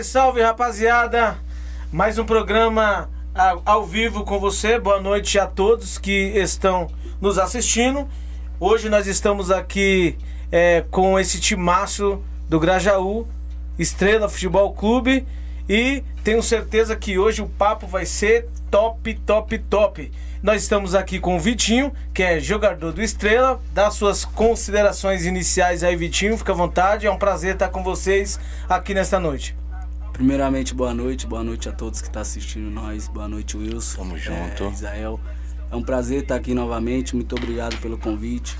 Salve, salve, rapaziada! Mais um programa ao vivo com você. Boa noite a todos que estão nos assistindo. Hoje nós estamos aqui é, com esse timaço do Grajaú, Estrela Futebol Clube. E tenho certeza que hoje o papo vai ser top, top, top. Nós estamos aqui com o Vitinho, que é jogador do Estrela. Dá suas considerações iniciais aí, Vitinho. Fica à vontade. É um prazer estar com vocês aqui nesta noite. Primeiramente, boa noite, boa noite a todos que estão tá assistindo nós, boa noite, Wilson. Tamo junto. É, Israel. É um prazer estar aqui novamente, muito obrigado pelo convite.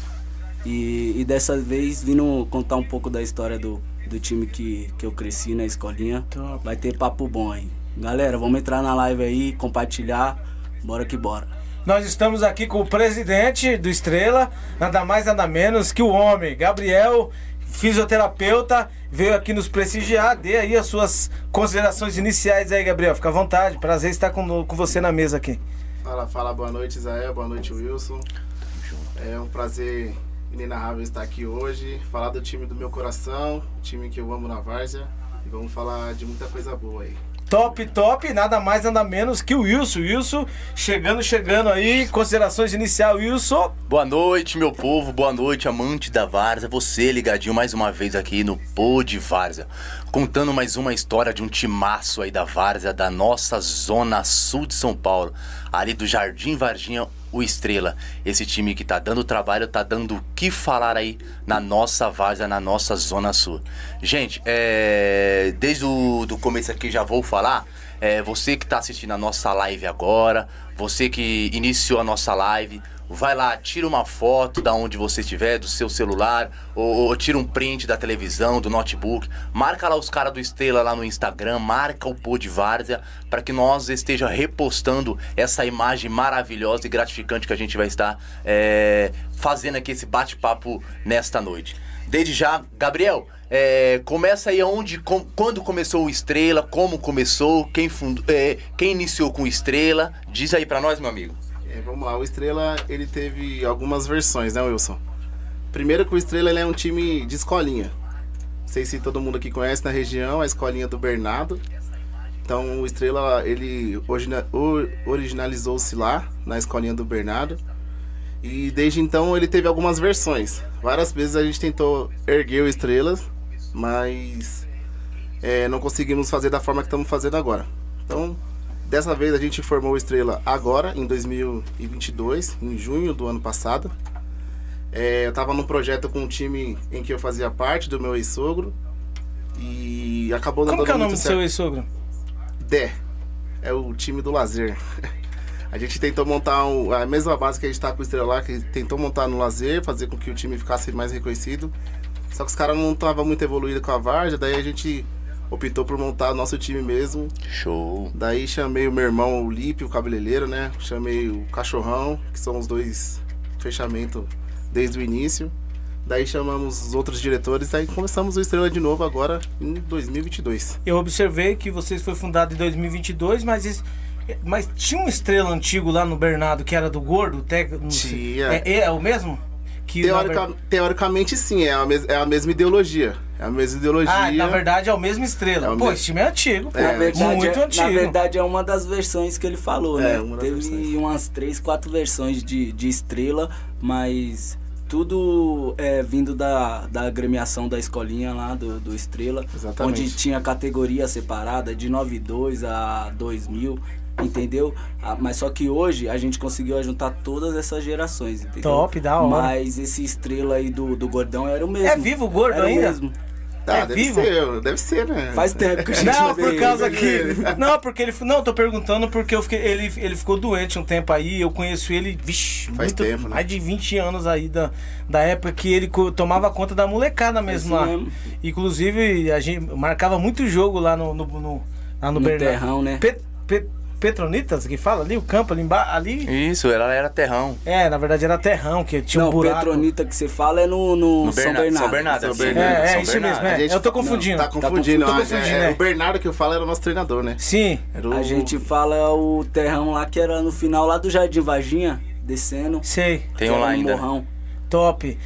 E, e, dessa vez vindo contar um pouco da história do, do time que, que eu cresci na escolinha. Top. Vai ter papo bom aí. Galera, vamos entrar na live aí, compartilhar. Bora que bora. Nós estamos aqui com o presidente do Estrela, nada mais nada menos que o homem, Gabriel fisioterapeuta, veio aqui nos prestigiar. Dê aí as suas considerações iniciais aí, Gabriel. Fica à vontade. Prazer estar com, com você na mesa aqui. Fala, fala, boa noite, Isael. Boa noite, Wilson. É um prazer inenarrável estar aqui hoje. Falar do time do meu coração, time que eu amo na Várzea. E vamos falar de muita coisa boa aí. Top, top, nada mais, nada menos que o Wilson. Wilson, chegando, chegando aí, considerações inicial, Wilson. Boa noite, meu povo, boa noite, amante da Várzea. Você ligadinho mais uma vez aqui no Pô de Várzea. Contando mais uma história de um timaço aí da Várzea, da nossa zona sul de São Paulo. Ali do Jardim Varginha, o Estrela. Esse time que tá dando trabalho, tá dando o que falar aí na nossa várzea, na nossa Zona Sul. Gente, é... desde o do começo aqui já vou falar. É, você que tá assistindo a nossa live agora, você que iniciou a nossa live, vai lá, tira uma foto da onde você estiver, do seu celular, ou, ou, tira um print da televisão, do notebook, marca lá os caras do Estrela lá no Instagram, marca o Pô de Várzea, para que nós esteja repostando essa imagem maravilhosa e gratificante que a gente vai estar é, fazendo aqui esse bate-papo nesta noite. Desde já, Gabriel, é, começa aí onde, com, quando começou o Estrela, como começou, quem, é, quem iniciou com Estrela, diz aí para nós, meu amigo. É, vamos lá, o Estrela ele teve algumas versões, né, Wilson? Primeiro que o Estrela ele é um time de escolinha. Não sei se todo mundo aqui conhece na região, a escolinha do Bernardo. Então o Estrela ele originalizou-se lá na escolinha do Bernardo. E desde então ele teve algumas versões. Várias vezes a gente tentou erguer o Estrelas, mas é, não conseguimos fazer da forma que estamos fazendo agora. Então Dessa vez a gente formou o Estrela agora, em 2022, em junho do ano passado. É, eu estava num projeto com um time em que eu fazia parte, do meu ex-sogro. E acabou dando Como que é o nome do seu ex-sogro? Dé. É o time do lazer. A gente tentou montar um, a mesma base que a gente está com o Estrela lá, que tentou montar no lazer, fazer com que o time ficasse mais reconhecido. Só que os caras não estavam muito evoluídos com a Varja, daí a gente optou por montar nosso time mesmo. Show. Daí chamei o meu irmão, o Lipe, o cabeleireiro, né? Chamei o Cachorrão, que são os dois fechamentos desde o início. Daí chamamos os outros diretores, daí começamos o Estrela de novo agora em 2022. Eu observei que vocês foi fundado em 2022, mas isso, mas tinha um estrela antigo lá no Bernardo que era do Gordo? Tinha. É, é, é o mesmo? Que Teorica, na... Teoricamente, sim, é a, mes... é a mesma ideologia. É a mesma ideologia. Ah, na verdade é o mesmo estrela. É o Pô, mesmo... esse time é antigo. É, verdade, muito é, antigo. Na verdade é uma das versões que ele falou, é, né? Teve versões. umas três, quatro versões de, de estrela, mas tudo é, vindo da, da agremiação da escolinha lá do, do Estrela. Exatamente. Onde tinha categoria separada de 92 a 2000 entendeu? Ah, mas só que hoje a gente conseguiu juntar todas essas gerações, entendeu? Top, da hora. Mas esse estrela aí do, do Gordão era o mesmo. É vivo o Gordo era ainda? mesmo. Tá, é deve vivo? ser, deve ser, né? Faz tempo que a gente Não, por causa que. Não, porque ele. Não, tô perguntando porque eu fiquei, ele, ele ficou doente um tempo aí. Eu conheço ele, vixe, Faz muito, tempo, né? mais de 20 anos aí da, da época que ele tomava conta da molecada mesmo lá. Mesmo. Inclusive, a gente marcava muito jogo lá no. no, no lá no, no Terrão, né? Pet, pet, Petronitas, que fala ali, o campo ali embaixo. Ali... Isso, ela era terrão. É, na verdade era terrão, que tinha não, um buraco. Petronita que você fala é no, no, no São Bernardo. São Bernardo, São Bernardo. É, é São isso mesmo, é. Gente, eu tô confundindo. Não, tá confundindo. Tá confundindo, confundindo é, é. O Bernardo que eu falo era o nosso treinador, né? Sim. O... A gente fala o terrão lá que era no final lá do Jardim Varginha, descendo. Sei. Tem um lá ainda. Morrão. Top.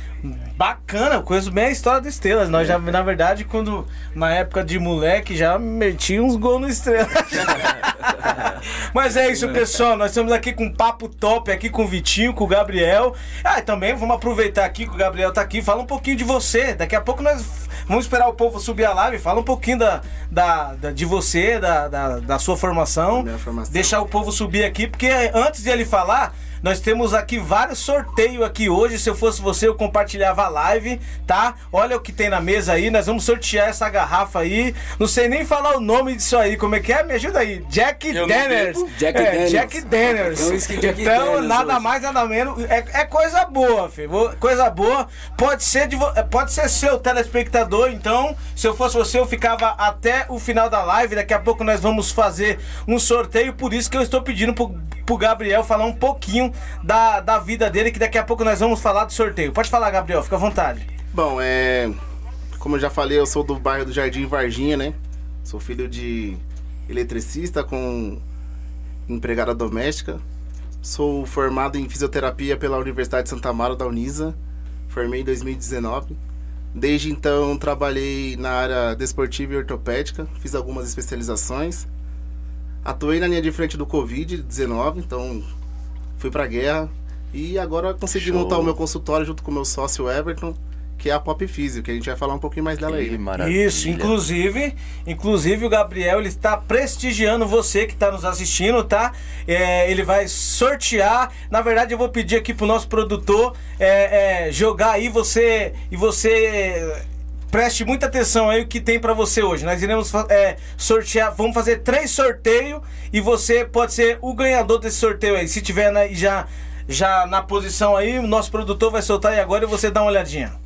Bacana, conheço bem a história do Estrelas. Nós já, na verdade, quando na época de moleque, já meti uns gols no Estrela. Mas é isso, pessoal. Nós estamos aqui com um papo top aqui com o Vitinho, com o Gabriel. Ah, e também vamos aproveitar aqui que o Gabriel tá aqui. Fala um pouquinho de você. Daqui a pouco nós vamos esperar o povo subir a live. Fala um pouquinho da, da, da de você, da, da, da sua formação. formação. Deixar o povo subir aqui, porque antes de ele falar. Nós temos aqui vários sorteios aqui hoje. Se eu fosse você, eu compartilhava a live, tá? Olha o que tem na mesa aí. Nós vamos sortear essa garrafa aí. Não sei nem falar o nome disso aí. Como é que é? Me ajuda aí. Jack Daniels. Jack é, Daniels. Jack. Então, Jack então nada hoje. mais, nada menos. É, é coisa boa, filho. Coisa boa. Pode ser, de, pode ser seu telespectador. Então, se eu fosse você, eu ficava até o final da live. Daqui a pouco nós vamos fazer um sorteio. Por isso que eu estou pedindo pro, pro Gabriel falar um pouquinho da, da vida dele, que daqui a pouco nós vamos falar do sorteio. Pode falar, Gabriel, fica à vontade. Bom, é. Como eu já falei, eu sou do bairro do Jardim Varginha, né? Sou filho de eletricista com empregada doméstica. Sou formado em fisioterapia pela Universidade de Santa Amaro da Unisa. Formei em 2019. Desde então trabalhei na área desportiva e ortopédica, fiz algumas especializações. Atuei na linha de frente do Covid-19, então fui pra guerra. E agora consegui Show. montar o meu consultório junto com o meu sócio Everton, que é a Pop Físio, que a gente vai falar um pouquinho mais dela aí. Maravilha. Isso, inclusive, inclusive o Gabriel ele está prestigiando você que está nos assistindo, tá? É, ele vai sortear. Na verdade, eu vou pedir aqui pro nosso produtor é, é, jogar aí você e você preste muita atenção aí o que tem para você hoje. Nós iremos é, sortear, vamos fazer três sorteios e você pode ser o ganhador desse sorteio aí. Se tiver né, já, já na posição aí, o nosso produtor vai soltar aí agora e você dá uma olhadinha.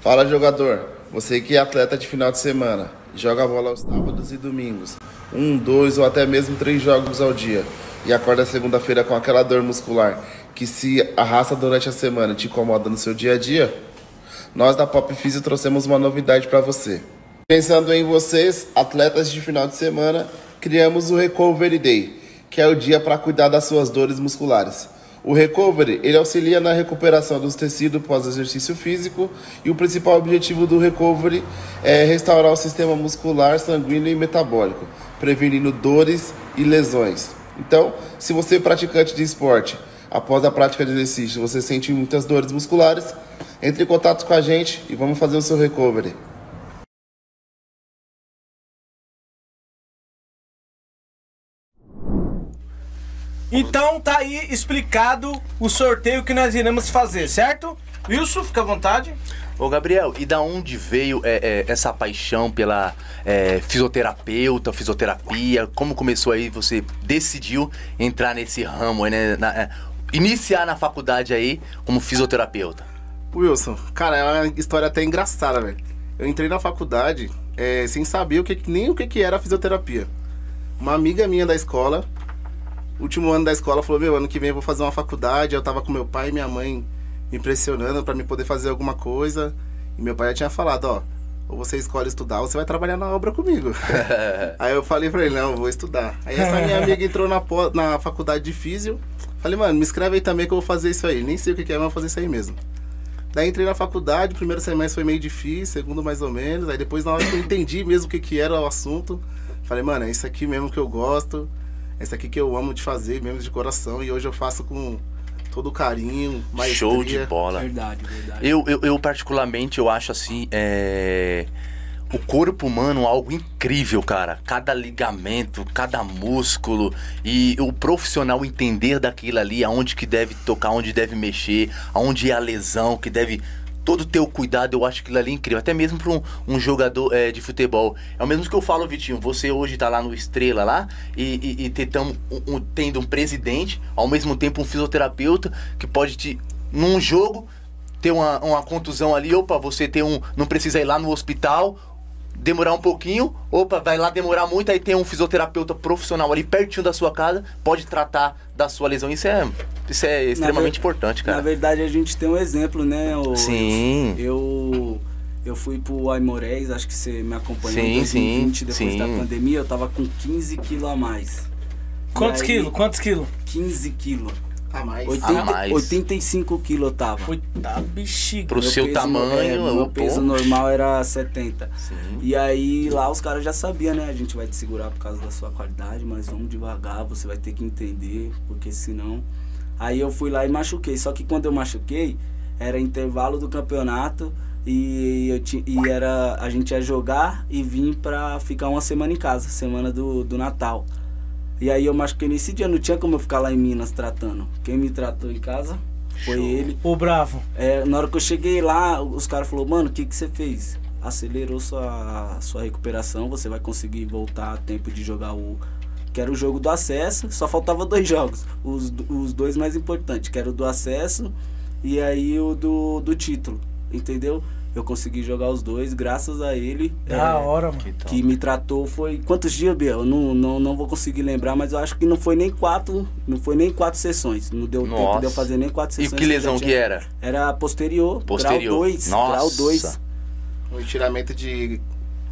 Fala jogador, você que é atleta de final de semana, joga bola aos sábados e domingos um, dois ou até mesmo três jogos ao dia e acorda segunda-feira com aquela dor muscular que se arrasta durante a semana e te incomoda no seu dia a dia, nós da Pop Physio trouxemos uma novidade para você. Pensando em vocês, atletas de final de semana, criamos o Recovery Day, que é o dia para cuidar das suas dores musculares. O recovery ele auxilia na recuperação dos tecidos pós exercício físico e o principal objetivo do recovery é restaurar o sistema muscular, sanguíneo e metabólico, prevenindo dores e lesões. Então, se você é praticante de esporte, após a prática de exercício, você sente muitas dores musculares, entre em contato com a gente e vamos fazer o seu recovery. Então tá aí explicado o sorteio que nós iremos fazer, certo? Wilson, fica à vontade. Ô Gabriel, e da onde veio é, é, essa paixão pela é, fisioterapeuta, fisioterapia? Como começou aí, você decidiu entrar nesse ramo, né? Na, é, iniciar na faculdade aí como fisioterapeuta? Wilson, cara, é uma história até engraçada, velho. Eu entrei na faculdade é, sem saber o que, nem o que, que era fisioterapia. Uma amiga minha da escola, último ano da escola, falou: Meu, ano que vem eu vou fazer uma faculdade. Eu tava com meu pai e minha mãe me pressionando para me poder fazer alguma coisa. E meu pai já tinha falado, ó, ou você escolhe estudar ou você vai trabalhar na obra comigo. aí eu falei pra ele, não, eu vou estudar. Aí essa minha amiga entrou na, na faculdade de físio. Falei, mano, me inscreve aí também que eu vou fazer isso aí. Nem sei o que é, mas eu vou fazer isso aí mesmo. Daí entrei na faculdade, primeiro semestre foi meio difícil, segundo mais ou menos. Aí depois, na hora que eu entendi mesmo o que, que era o assunto, falei, mano, é isso aqui mesmo que eu gosto, é isso aqui que eu amo de fazer, mesmo de coração. E hoje eu faço com todo carinho, maestria. Show de bola. Verdade, verdade. Eu, eu, eu particularmente, eu acho assim, é... O corpo humano é algo incrível, cara. Cada ligamento, cada músculo e o profissional entender daquilo ali, aonde que deve tocar, onde deve mexer, aonde é a lesão que deve todo o teu cuidado, eu acho que ali é incrível. Até mesmo para um, um, jogador é, de futebol. É o mesmo que eu falo, Vitinho. Você hoje tá lá no Estrela lá e, e, e tetamo, um, um, tendo um presidente, ao mesmo tempo um fisioterapeuta que pode te, num jogo, ter uma, uma contusão ali. Opa, você tem um. Não precisa ir lá no hospital demorar um pouquinho, opa, vai lá demorar muito, aí tem um fisioterapeuta profissional ali pertinho da sua casa, pode tratar da sua lesão. Isso é, isso é extremamente importante, cara. Na verdade, a gente tem um exemplo, né? O, Sim. Eu, eu fui pro Aimorés, acho que você me acompanhou sim, em 2020, sim, depois sim. da pandemia, eu tava com 15 quilos a mais. Quantos quilos? Quantos quilos? 15 quilos. A mais. 80, a mais. 85 quilos eu tava. Coitado, bexiga. Pro meu seu peso, tamanho, é, meu peso normal era 70. Sim. E aí lá os caras já sabiam, né? A gente vai te segurar por causa da sua qualidade, mas vamos devagar, você vai ter que entender, porque senão. Aí eu fui lá e machuquei. Só que quando eu machuquei, era intervalo do campeonato e, eu ti, e era a gente ia jogar e vir pra ficar uma semana em casa, semana do, do Natal. E aí eu machuquei nesse dia, não tinha como eu ficar lá em Minas tratando. Quem me tratou em casa foi Show. ele. O bravo. É, na hora que eu cheguei lá, os caras falaram, mano, o que, que você fez? Acelerou sua, sua recuperação, você vai conseguir voltar a tempo de jogar o. Que era o jogo do acesso, só faltava dois jogos. Os, os dois mais importantes, que era o do acesso e aí o do, do título, entendeu? Eu consegui jogar os dois, graças a ele. Da é, hora, mano. Que, me tratou foi. Quantos dias, Biel? Não, não, não vou conseguir lembrar, mas eu acho que não foi nem quatro. Não foi nem quatro sessões. Não deu Nossa. tempo de eu fazer nem quatro sessões. E que lesão que, que era? Era posterior. Posterior. Grau 2. Grau 2. Um estiramento de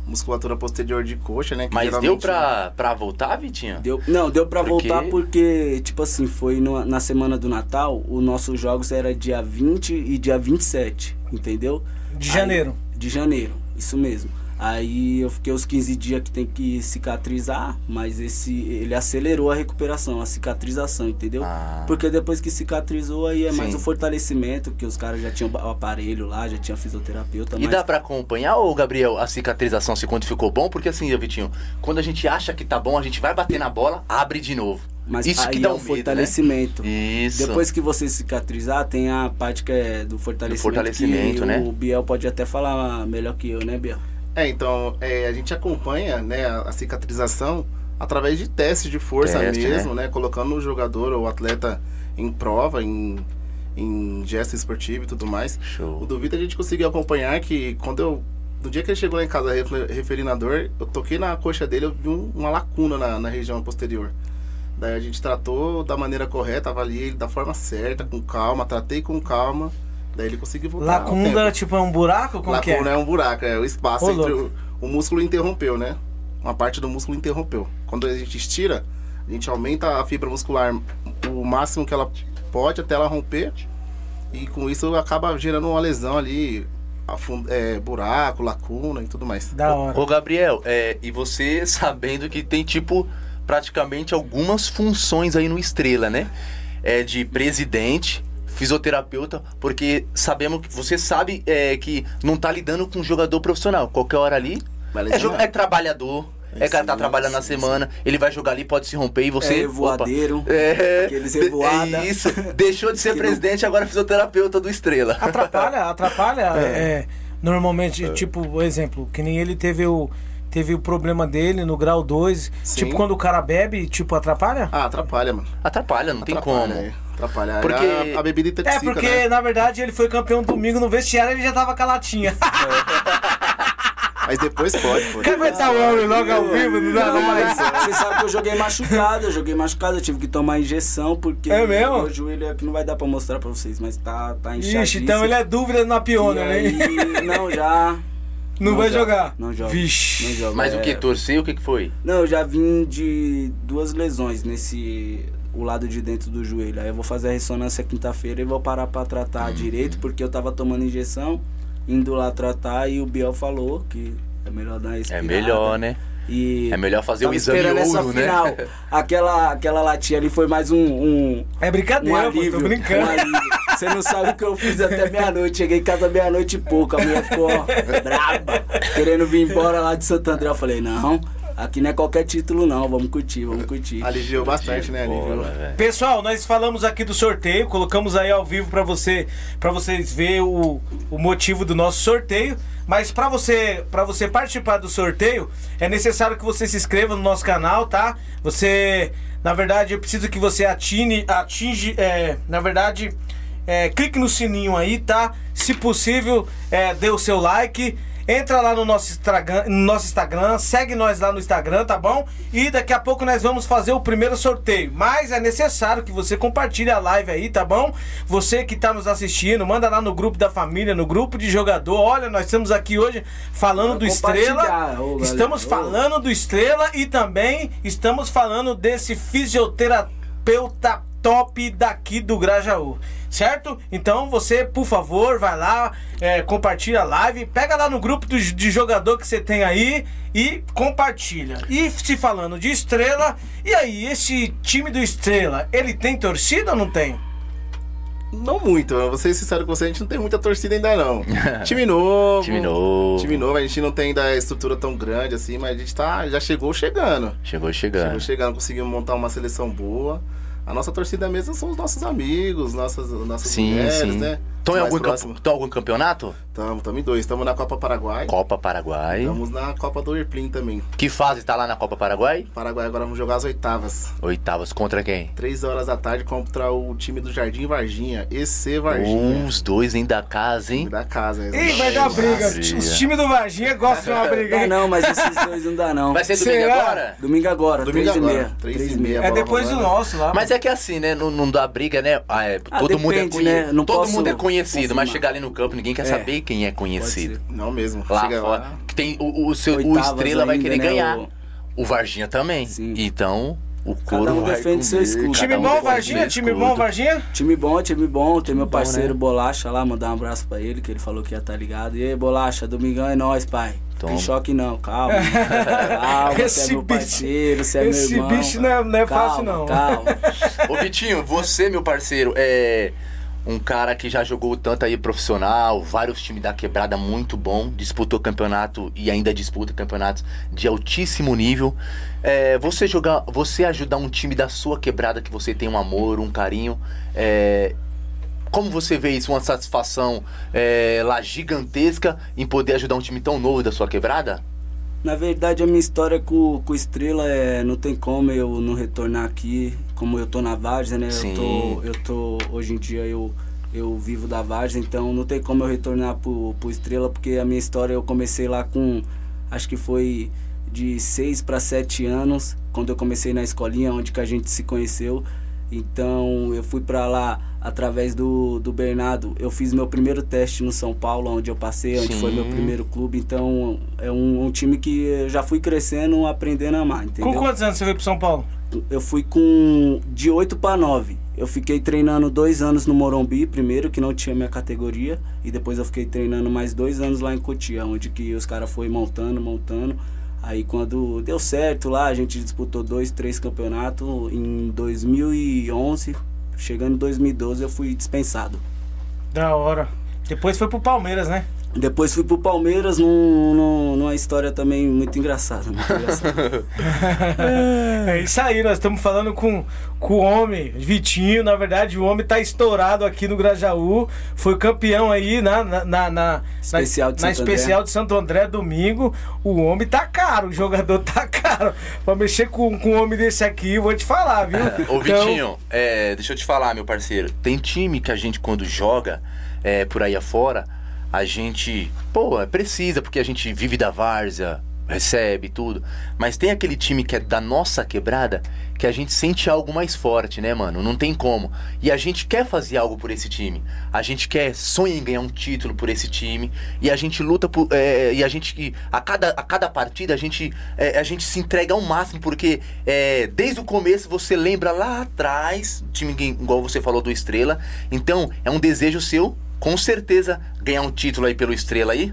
musculatura posterior de coxa, né? Mas deu pra, pra voltar, Vitinho? Deu, não, deu pra porque... voltar porque, tipo assim, foi no, na semana do Natal, os nossos jogos era dia 20 e dia 27, entendeu? De janeiro. Aí, de janeiro, isso mesmo. Aí eu fiquei os 15 dias que tem que cicatrizar, mas esse ele acelerou a recuperação, a cicatrização, entendeu? Ah. Porque depois que cicatrizou aí é Sim. mais o fortalecimento, que os caras já tinham o aparelho lá, já tinha fisioterapeuta. E mas... dá para acompanhar, ô Gabriel, a cicatrização se quando ficou bom? Porque assim, Vitinho, quando a gente acha que tá bom, a gente vai bater na bola, abre de novo. Mas Isso que dá é um medo, né? fortalecimento. Né? Isso. Depois que você cicatrizar, tem a parte que é do fortalecimento. Do fortalecimento, né? O Biel pode até falar melhor que eu, né, Biel? É, então, é, a gente acompanha né, a, cicatrização através de testes de força Teste, mesmo, né? né? Colocando o jogador ou o atleta em prova, em, em gesto esportivo e tudo mais. Show. O Duvida a gente conseguiu acompanhar que quando eu. No dia que ele chegou lá em casa referindo a dor, eu toquei na coxa dele, eu vi um, uma lacuna na, na região posterior. Daí a gente tratou da maneira correta, avaliei ele da forma certa, com calma, tratei com calma. Daí ele conseguiu voltar. Lacunda, tipo, é um buraco? Como Lacuna que é? é um buraco, é o espaço Ô, entre o, o, músculo interrompeu, né? Uma parte do músculo interrompeu. Quando a gente estira, a gente aumenta a fibra muscular o máximo que ela pode até ela romper. E com isso acaba gerando uma lesão ali, é, buraco, lacuna e tudo mais. Da hora. Ô, Gabriel, é, e você sabendo que tem tipo praticamente algumas funções aí no Estrela, né? É de presidente, fisioterapeuta, porque sabemos que você sabe é, que não tá lidando com um jogador profissional. Qualquer hora ali é, é, trabalhador. É, é cara tá trabalhando na semana, ele vai jogar ali, pode se romper e você. É voadeiro. É, aqueles revoada. É isso. Deixou de ser presidente, não... agora é fisioterapeuta do Estrela. Atrapalha, atrapalha. É. é normalmente, é. tipo, exemplo, que nem ele teve o teve o problema dele no grau 2. Tipo, quando o cara bebe, tipo, atrapalha? Ah, atrapalha, mano. Atrapalha, não atrapalha, tem como. É. Atrapalhar. Porque... A, a bebida intoxica, É, porque, né? na verdade, ele foi campeão domingo no vestiário ele já tava com a latinha. Mas depois pode, pô. Quer meter o homem logo ao vivo? Não dá não, mas você sabe que eu joguei machucado, eu joguei machucado, eu tive que tomar injeção, porque é mesmo? o joelho aqui não vai dar pra mostrar pra vocês, mas tá, tá inchado. Ixi, então ele é dúvida na piona, né? Não, já... Não, não vai jogar? Não joga. Vixe. Não joga. Mas é... o que? Torceu? O que, que foi? Não, eu já vim de duas lesões nesse o lado de dentro do joelho. Aí eu vou fazer a ressonância quinta-feira e vou parar para tratar uhum. direito, porque eu tava tomando injeção, indo lá tratar e o Biel falou que é melhor dar uma É melhor, né? E é melhor fazer o exame ouro, essa né? Final. Aquela, aquela latinha ali foi mais um, um É brincadeira, um alívio, pô, tô brincando. Um Você não sabe o que eu fiz até meia-noite. Cheguei em casa meia-noite e pouco. A mulher ficou ó, braba, querendo vir embora lá de Santo André. Eu falei, não, Aqui não é qualquer título, não. Vamos curtir, vamos curtir. Aliviou bastante, né? Aliviou. Pessoal, nós falamos aqui do sorteio, colocamos aí ao vivo para você, para vocês ver o, o motivo do nosso sorteio. Mas para você, para você participar do sorteio, é necessário que você se inscreva no nosso canal, tá? Você, na verdade, eu preciso que você atine, atinge, é, na verdade, é, clique no sininho aí, tá? Se possível, é, dê o seu like Entra lá no nosso Instagram, no nosso Instagram, segue nós lá no Instagram, tá bom? E daqui a pouco nós vamos fazer o primeiro sorteio. Mas é necessário que você compartilhe a live aí, tá bom? Você que tá nos assistindo, manda lá no grupo da família, no grupo de jogador. Olha, nós estamos aqui hoje falando do Estrela. Ô, estamos falando do Estrela e também estamos falando desse fisioterapeuta top daqui do Grajaú certo? Então você, por favor, vai lá, é, compartilha a live, pega lá no grupo do, de jogador que você tem aí e compartilha. E se falando de estrela, e aí, esse time do Estrela, ele tem torcida ou não tem? Não muito, eu vou ser sincero com você, a gente não tem muita torcida ainda não. time novo. time novo. Time novo, a gente não tem ainda a estrutura tão grande assim, mas a gente tá, já chegou chegando. Chegou chegando. Chegou chegando, conseguimos montar uma seleção boa. A nossa torcida mesmo são os nossos amigos, nossas, nossas sim, mulheres, sim. né? Estão em algum, camp... algum campeonato? Estamos, estamos em dois. Estamos na Copa Paraguai. Copa Paraguai. Estamos na Copa do Erplim também. Que fase está lá na Copa Paraguai? Paraguai, agora vamos jogar as oitavas. Oitavas contra quem? Três horas da tarde contra o time do Jardim Varginha, EC Varginha. os dois em da casa, hein? Da casa, hein? Ih, vai dar briga. Os times do Varginha gostam de uma briga. Não, não, mas esses dois não dá, não. Vai ser domingo Será? agora? Domingo agora, domingo três agora. e meia. Três, e meia. É depois do nosso lá. Mas é que assim, né? Não, não dá briga, né? Ah, é, ah, todo depende, mundo é conhecido. Né? todo mundo é conhecido, confirmar. mas chegar ali no campo, ninguém quer é. saber quem é conhecido. Não mesmo. Lá Chega fora. Lá. Tem, o, o, seu, o Estrela vai querer né, ganhar. O... o Varginha também. Sim. Então, o couro um defende seu escudo. Time um bom, Varginha? Time bom, Varginha? Time bom, time bom. Tem meu parceiro bom, né? Bolacha lá, mandar um abraço pra ele, que ele falou que ia estar tá ligado. E aí, Bolacha, domingão é nóis, pai. Toma. Tem choque não, calma. calma, esse você é meu parceiro, você é meu irmão. Esse bicho não é, não é calma, fácil, não. Calma. Ô, Vitinho, você, meu parceiro, é um cara que já jogou tanto aí profissional, vários times da quebrada muito bom, disputou campeonato e ainda disputa campeonatos de altíssimo nível. É, você jogar, você ajudar um time da sua quebrada que você tem um amor, um carinho, é, como você vê isso? Uma satisfação é, lá gigantesca em poder ajudar um time tão novo da sua quebrada? Na verdade, a minha história com, com Estrela é. Não tem como eu não retornar aqui, como eu tô na Várzea, né? Sim. Eu tô, eu tô. Hoje em dia eu, eu vivo da Várzea, então não tem como eu retornar pro, pro Estrela, porque a minha história eu comecei lá com. Acho que foi de 6 para 7 anos, quando eu comecei na escolinha, onde que a gente se conheceu. Então eu fui para lá através do, do Bernardo. Eu fiz meu primeiro teste no São Paulo, onde eu passei, onde Sim. foi meu primeiro clube. Então é um, um, time que eu já fui crescendo, aprendendo a amar. Entendeu? Com quantos anos você veio pro São Paulo? Eu fui com de 8 para 9. Eu fiquei treinando dois anos no Morumbi, primeiro, que não tinha minha categoria. E depois eu fiquei treinando mais dois anos lá em Cotia, onde que os caras foram montando, montando. Aí quando deu certo lá, a gente disputou dois, três campeonatos. Em 2011, chegando em 2012, eu fui dispensado. Da hora. Depois foi pro Palmeiras, né? Depois fui pro Palmeiras num, num, numa história também muito engraçada. Muito engraçada. é isso aí, nós estamos falando com, com o homem, Vitinho. Na verdade, o homem tá estourado aqui no Grajaú. Foi campeão aí na, na, na, na especial, de, na especial de Santo André domingo. O homem tá caro, o jogador tá caro. Pra mexer com, com um homem desse aqui, vou te falar, viu? Ô, então... Vitinho, é, deixa eu te falar, meu parceiro. Tem time que a gente, quando joga é, por aí afora a gente, pô, precisa, porque a gente vive da várzea, recebe tudo. Mas tem aquele time que é da nossa quebrada que a gente sente algo mais forte, né, mano? Não tem como. E a gente quer fazer algo por esse time. A gente quer, sonha em ganhar um título por esse time. E a gente luta por. É, e a gente. A cada, a cada partida a gente, é, a gente se entrega ao máximo, porque é, desde o começo você lembra lá atrás, time igual você falou do Estrela. Então, é um desejo seu com certeza ganhar um título aí pelo Estrela aí?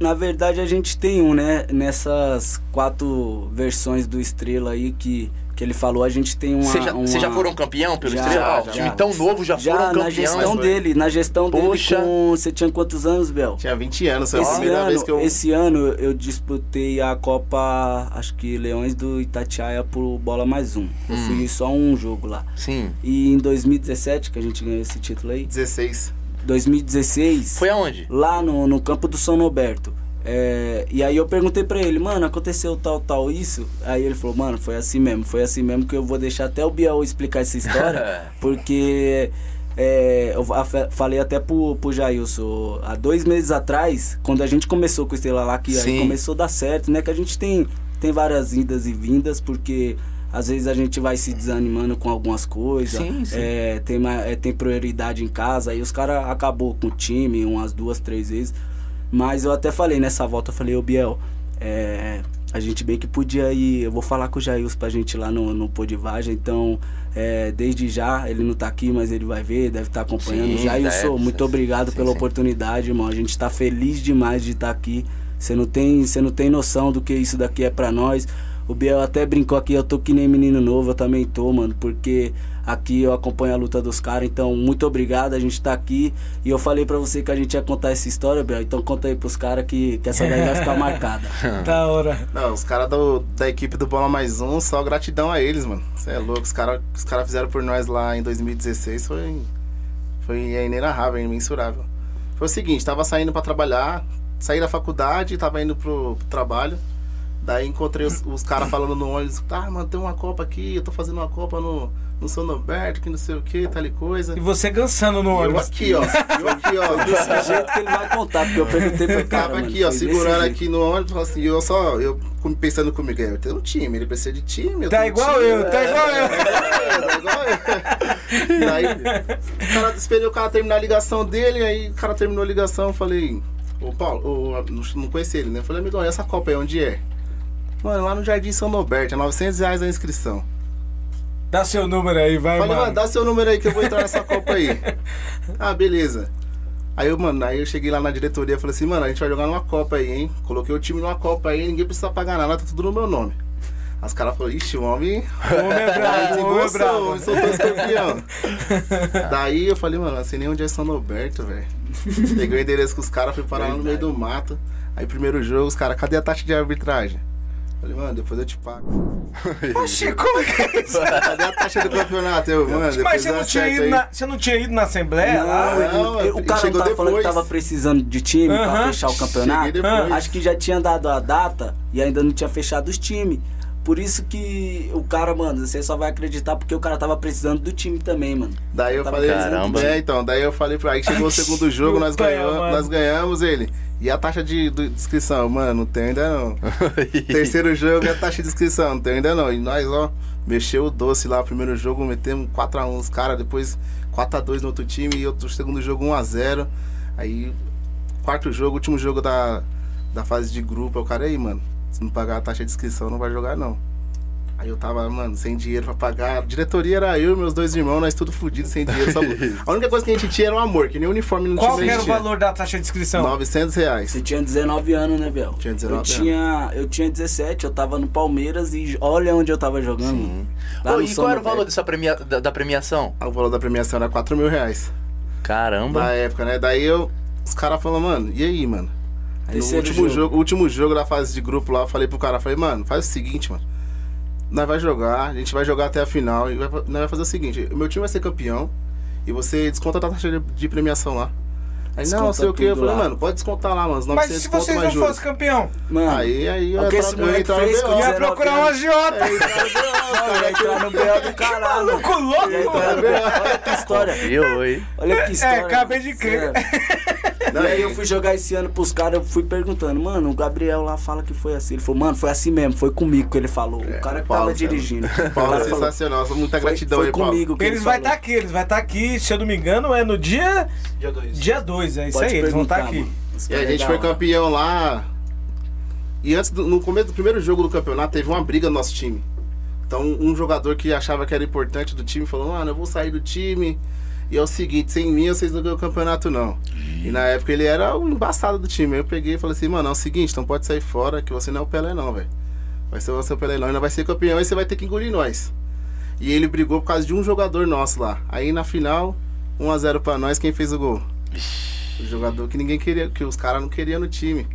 Na verdade a gente tem um, né? Nessas quatro versões do Estrela aí que, que ele falou, a gente tem uma. Vocês já, uma... já, foram campeão pelo já, Estrela? Já, time tão novo já, já foram campeão. Na gestão dele, na gestão Poxa. dele com. Você tinha quantos anos, Bel? Tinha 20 anos, foi esse a primeira ano, vez que eu. Esse ano eu disputei a Copa, acho que Leões do Itatiaia por bola mais um. Eu hum. fui só um jogo lá. Sim. E em 2017, que a gente ganhou esse título aí. 16. 2016. Foi aonde? Lá no, no campo do São Roberto. É, e aí eu perguntei pra ele, mano, aconteceu tal, tal, isso? Aí ele falou, mano, foi assim mesmo, foi assim mesmo que eu vou deixar até o Biel explicar essa história, porque é, eu falei até pro, pro Jailson, há dois meses atrás, quando a gente começou com o Estrela lá, que aí começou a dar certo, né? Que a gente tem, tem várias idas e vindas, porque às vezes a gente vai se desanimando com algumas coisas. Sim, sim. É, tem, é, tem prioridade em casa, aí os caras acabou com o time umas duas, três vezes. Mas eu até falei nessa volta, eu falei, ô Biel, é, a gente bem que podia ir. Eu vou falar com o Jails pra gente ir lá no, no Podivagem, então é, desde já, ele não tá aqui, mas ele vai ver, deve estar tá acompanhando. Sim, Jailson, muito obrigado sim, pela sim. oportunidade, irmão. A gente tá feliz demais de estar tá aqui. Você não tem, você não tem noção do que isso daqui é para nós. O Biel até brincou aqui, eu tô que nem menino novo, eu também tô, mano, porque aqui eu acompanho a luta dos caras, então muito obrigado, a gente tá aqui. E eu falei pra você que a gente ia contar essa história, Biel, então conta aí pros caras que, que essa daí vai ficar marcada. da hora. Não, os caras da equipe do Bola Mais Um, só gratidão a eles, mano. Você é louco, os caras os cara fizeram por nós lá em 2016, foi, foi inenarrável, imensurável. Foi o seguinte, tava saindo para trabalhar, saí da faculdade, tava indo pro, pro trabalho. Daí encontrei os, os caras falando no ônibus, tá, mano, tem uma Copa aqui, eu tô fazendo uma Copa no, no São Norberto, que não sei o que, tal e coisa. E você gansando no ônibus. Eu aqui, ó. Eu aqui, ó. Desse jeito que ele vai contar, porque eu perguntei pra cara. Tava aqui, ó, segurando aqui no ônibus, assim, eu só, eu pensando comigo, eu tenho um time, ele precisa de time. tá igual time, eu, tá igual eu. É, tá igual eu. Daí, o cara esperei o cara terminar a ligação dele, aí o cara terminou a ligação, eu falei, ô Paulo, ô, não conheci ele, né? Eu falei, amigão, essa Copa aí onde é? Mano, lá no Jardim São Norberto, é 900 reais a inscrição. Dá seu número aí, vai, Falei, mano. dá seu número aí que eu vou entrar nessa Copa aí. ah, beleza. Aí eu, mano, aí eu cheguei lá na diretoria e falei assim, mano, a gente vai jogar numa Copa aí, hein? Coloquei o time numa Copa aí, ninguém precisa pagar nada, tá tudo no meu nome. As caras falaram, ixi, o homem. O homem é bravo, o homem é bravo. Sou campeão. Daí eu falei, mano, não sei nem onde é São Roberto, velho. Peguei o endereço com os caras, fui parar lá no meio do mato. Aí primeiro jogo, os caras, cadê a taxa de arbitragem? Falei, mano, depois eu te pago. Oxi, como é que é isso? Cadê a taxa do campeonato? Eu, mano, Mas você não, tinha ido na, você não tinha ido na Assembleia não, lá? Não, ele, o cara não tava depois. falando que tava precisando de time uh -huh. pra fechar o campeonato? Acho que já tinha dado a data e ainda não tinha fechado os times. Por isso que o cara, mano, você só vai acreditar porque o cara tava precisando do time também, mano. Daí eu falei, caramba. É, então, daí eu falei pra aí chegou o segundo jogo, nós ganhamos, nós ganhamos ele. E a taxa de, de inscrição? Mano, não tem ainda não. Terceiro jogo é a taxa de inscrição, não tem ainda não. E nós, ó, mexeu o doce lá, primeiro jogo, metemos 4x1 os caras, depois 4x2 no outro time e outro segundo jogo 1x0. Aí, quarto jogo, último jogo da, da fase de grupo, o cara aí, mano se não pagar a taxa de inscrição, não vai jogar, não. Aí eu tava, mano, sem dinheiro pra pagar. A diretoria era eu e meus dois irmãos, nós tudo fodidos, sem dinheiro. Só... a única coisa que a gente tinha era o um amor, que nem uniforme não Qual tinha. Qual era o valor da taxa de inscrição? 900 reais. Você tinha 19 anos, né, Bel? Tinha 19 eu anos. Tinha, eu tinha 17, eu tava no Palmeiras e olha onde eu tava jogando. Sim. Ô, e qual era o valor dessa premia... da, da, premiação? Ah, o valor da premiação era 4 mil reais. Caramba. Na época, né? Daí eu. Os caras falaram, mano, e aí, mano? Aí no último jogo. jogo. último jogo da fase de grupo lá, eu falei pro cara, falei, mano, faz o seguinte, mano. Nós vai jogar, a gente vai jogar até a final e vai, nós vai fazer o seguinte, o meu time vai ser campeão e você desconta a taxa de, de premiação lá. Aí Desconta não, sei o que, eu falei, lá. mano, pode descontar lá, mano. Mas se vocês não fossem campeão? Mano, aí, aí eu, ia, esse eu entrar no BO. Ia procurar um agiota. É, ia entrar no BO do caralho. Maluco louco, Olha que história. Eu, hein? Olha que história. É, acabei de crer. Não, e aí eu fui jogar esse ano pros caras, eu fui perguntando, mano, o Gabriel lá fala que foi assim. Ele falou, mano, foi assim mesmo, foi comigo que ele falou. É, o cara que Paulo, tava dirigindo. Paulo é sensacional, falou, muita gratidão foi, foi aí, comigo que Eles vão estar tá aqui, eles vão estar tá aqui, se eu não me engano, é no dia. Dia 2. Dia 2, é isso Pode aí, eles vão estar tá aqui. E a gente foi campeão lá. E antes, do, no começo do primeiro jogo do campeonato, teve uma briga no nosso time. Então, um jogador que achava que era importante do time falou: Mano, eu vou sair do time. E é o seguinte, sem mim vocês não ganham o campeonato, não. E na época ele era o embaçado do time. Eu peguei e falei assim, mano, é o seguinte, não pode sair fora, que você não é o Pelé, não, velho. Vai ser você o Pelé, não. Ainda vai ser campeão e você vai ter que engolir nós. E ele brigou por causa de um jogador nosso lá. Aí na final, 1x0 pra nós, quem fez o gol? O jogador que ninguém queria, que os caras não queriam no time.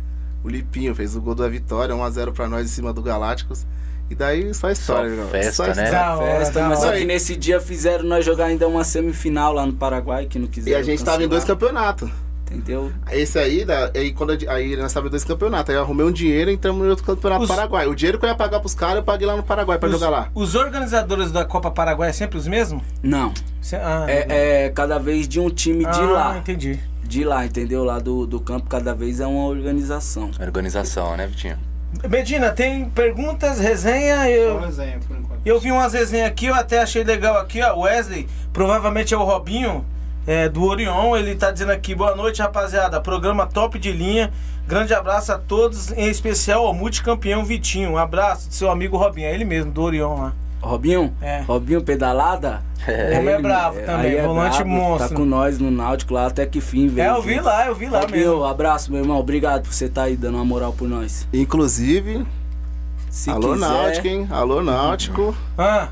O Lipinho fez o gol da vitória, 1x0 pra nós em cima do Galácticos. E daí só história, só festa, só né? Hora, festa, mas só que nesse dia fizeram nós jogar ainda uma semifinal lá no Paraguai, que não quiseram. E a gente cancelar. tava em dois campeonatos. Entendeu? Esse aí, aí quando aí nós estávamos dois campeonatos. Aí eu arrumei um dinheiro e entramos no outro campeonato os, Paraguai. O dinheiro que eu ia pagar pros caras, eu paguei lá no Paraguai pra os, jogar lá. Os organizadores da Copa Paraguai é sempre os mesmos? Não. Ah, é, é, cada vez de um time de ah, lá. entendi. De lá, entendeu? Lá do, do campo, cada vez é uma organização. Organização, né, Vitinho? Medina, tem perguntas, resenha? Eu, resenha, por enquanto. Eu vi umas resenhas aqui, eu até achei legal aqui, ó. Wesley, provavelmente é o Robinho é, do Orion. Ele tá dizendo aqui: boa noite, rapaziada. Programa top de linha. Grande abraço a todos, em especial ao multicampeão Vitinho. Um abraço do seu amigo Robinho, é ele mesmo, do Orion lá. Robinho? É. Robinho pedalada? É, Homem é bravo também, é volante bravo, monstro. Tá com nós no Náutico lá até que fim, velho. É, eu vi lá, eu vi lá Robinho, mesmo. abraço, meu irmão. Obrigado por você estar tá aí dando uma moral por nós. Inclusive, Se alô quiser... Náutico, hein? Alô Náutico. Ah.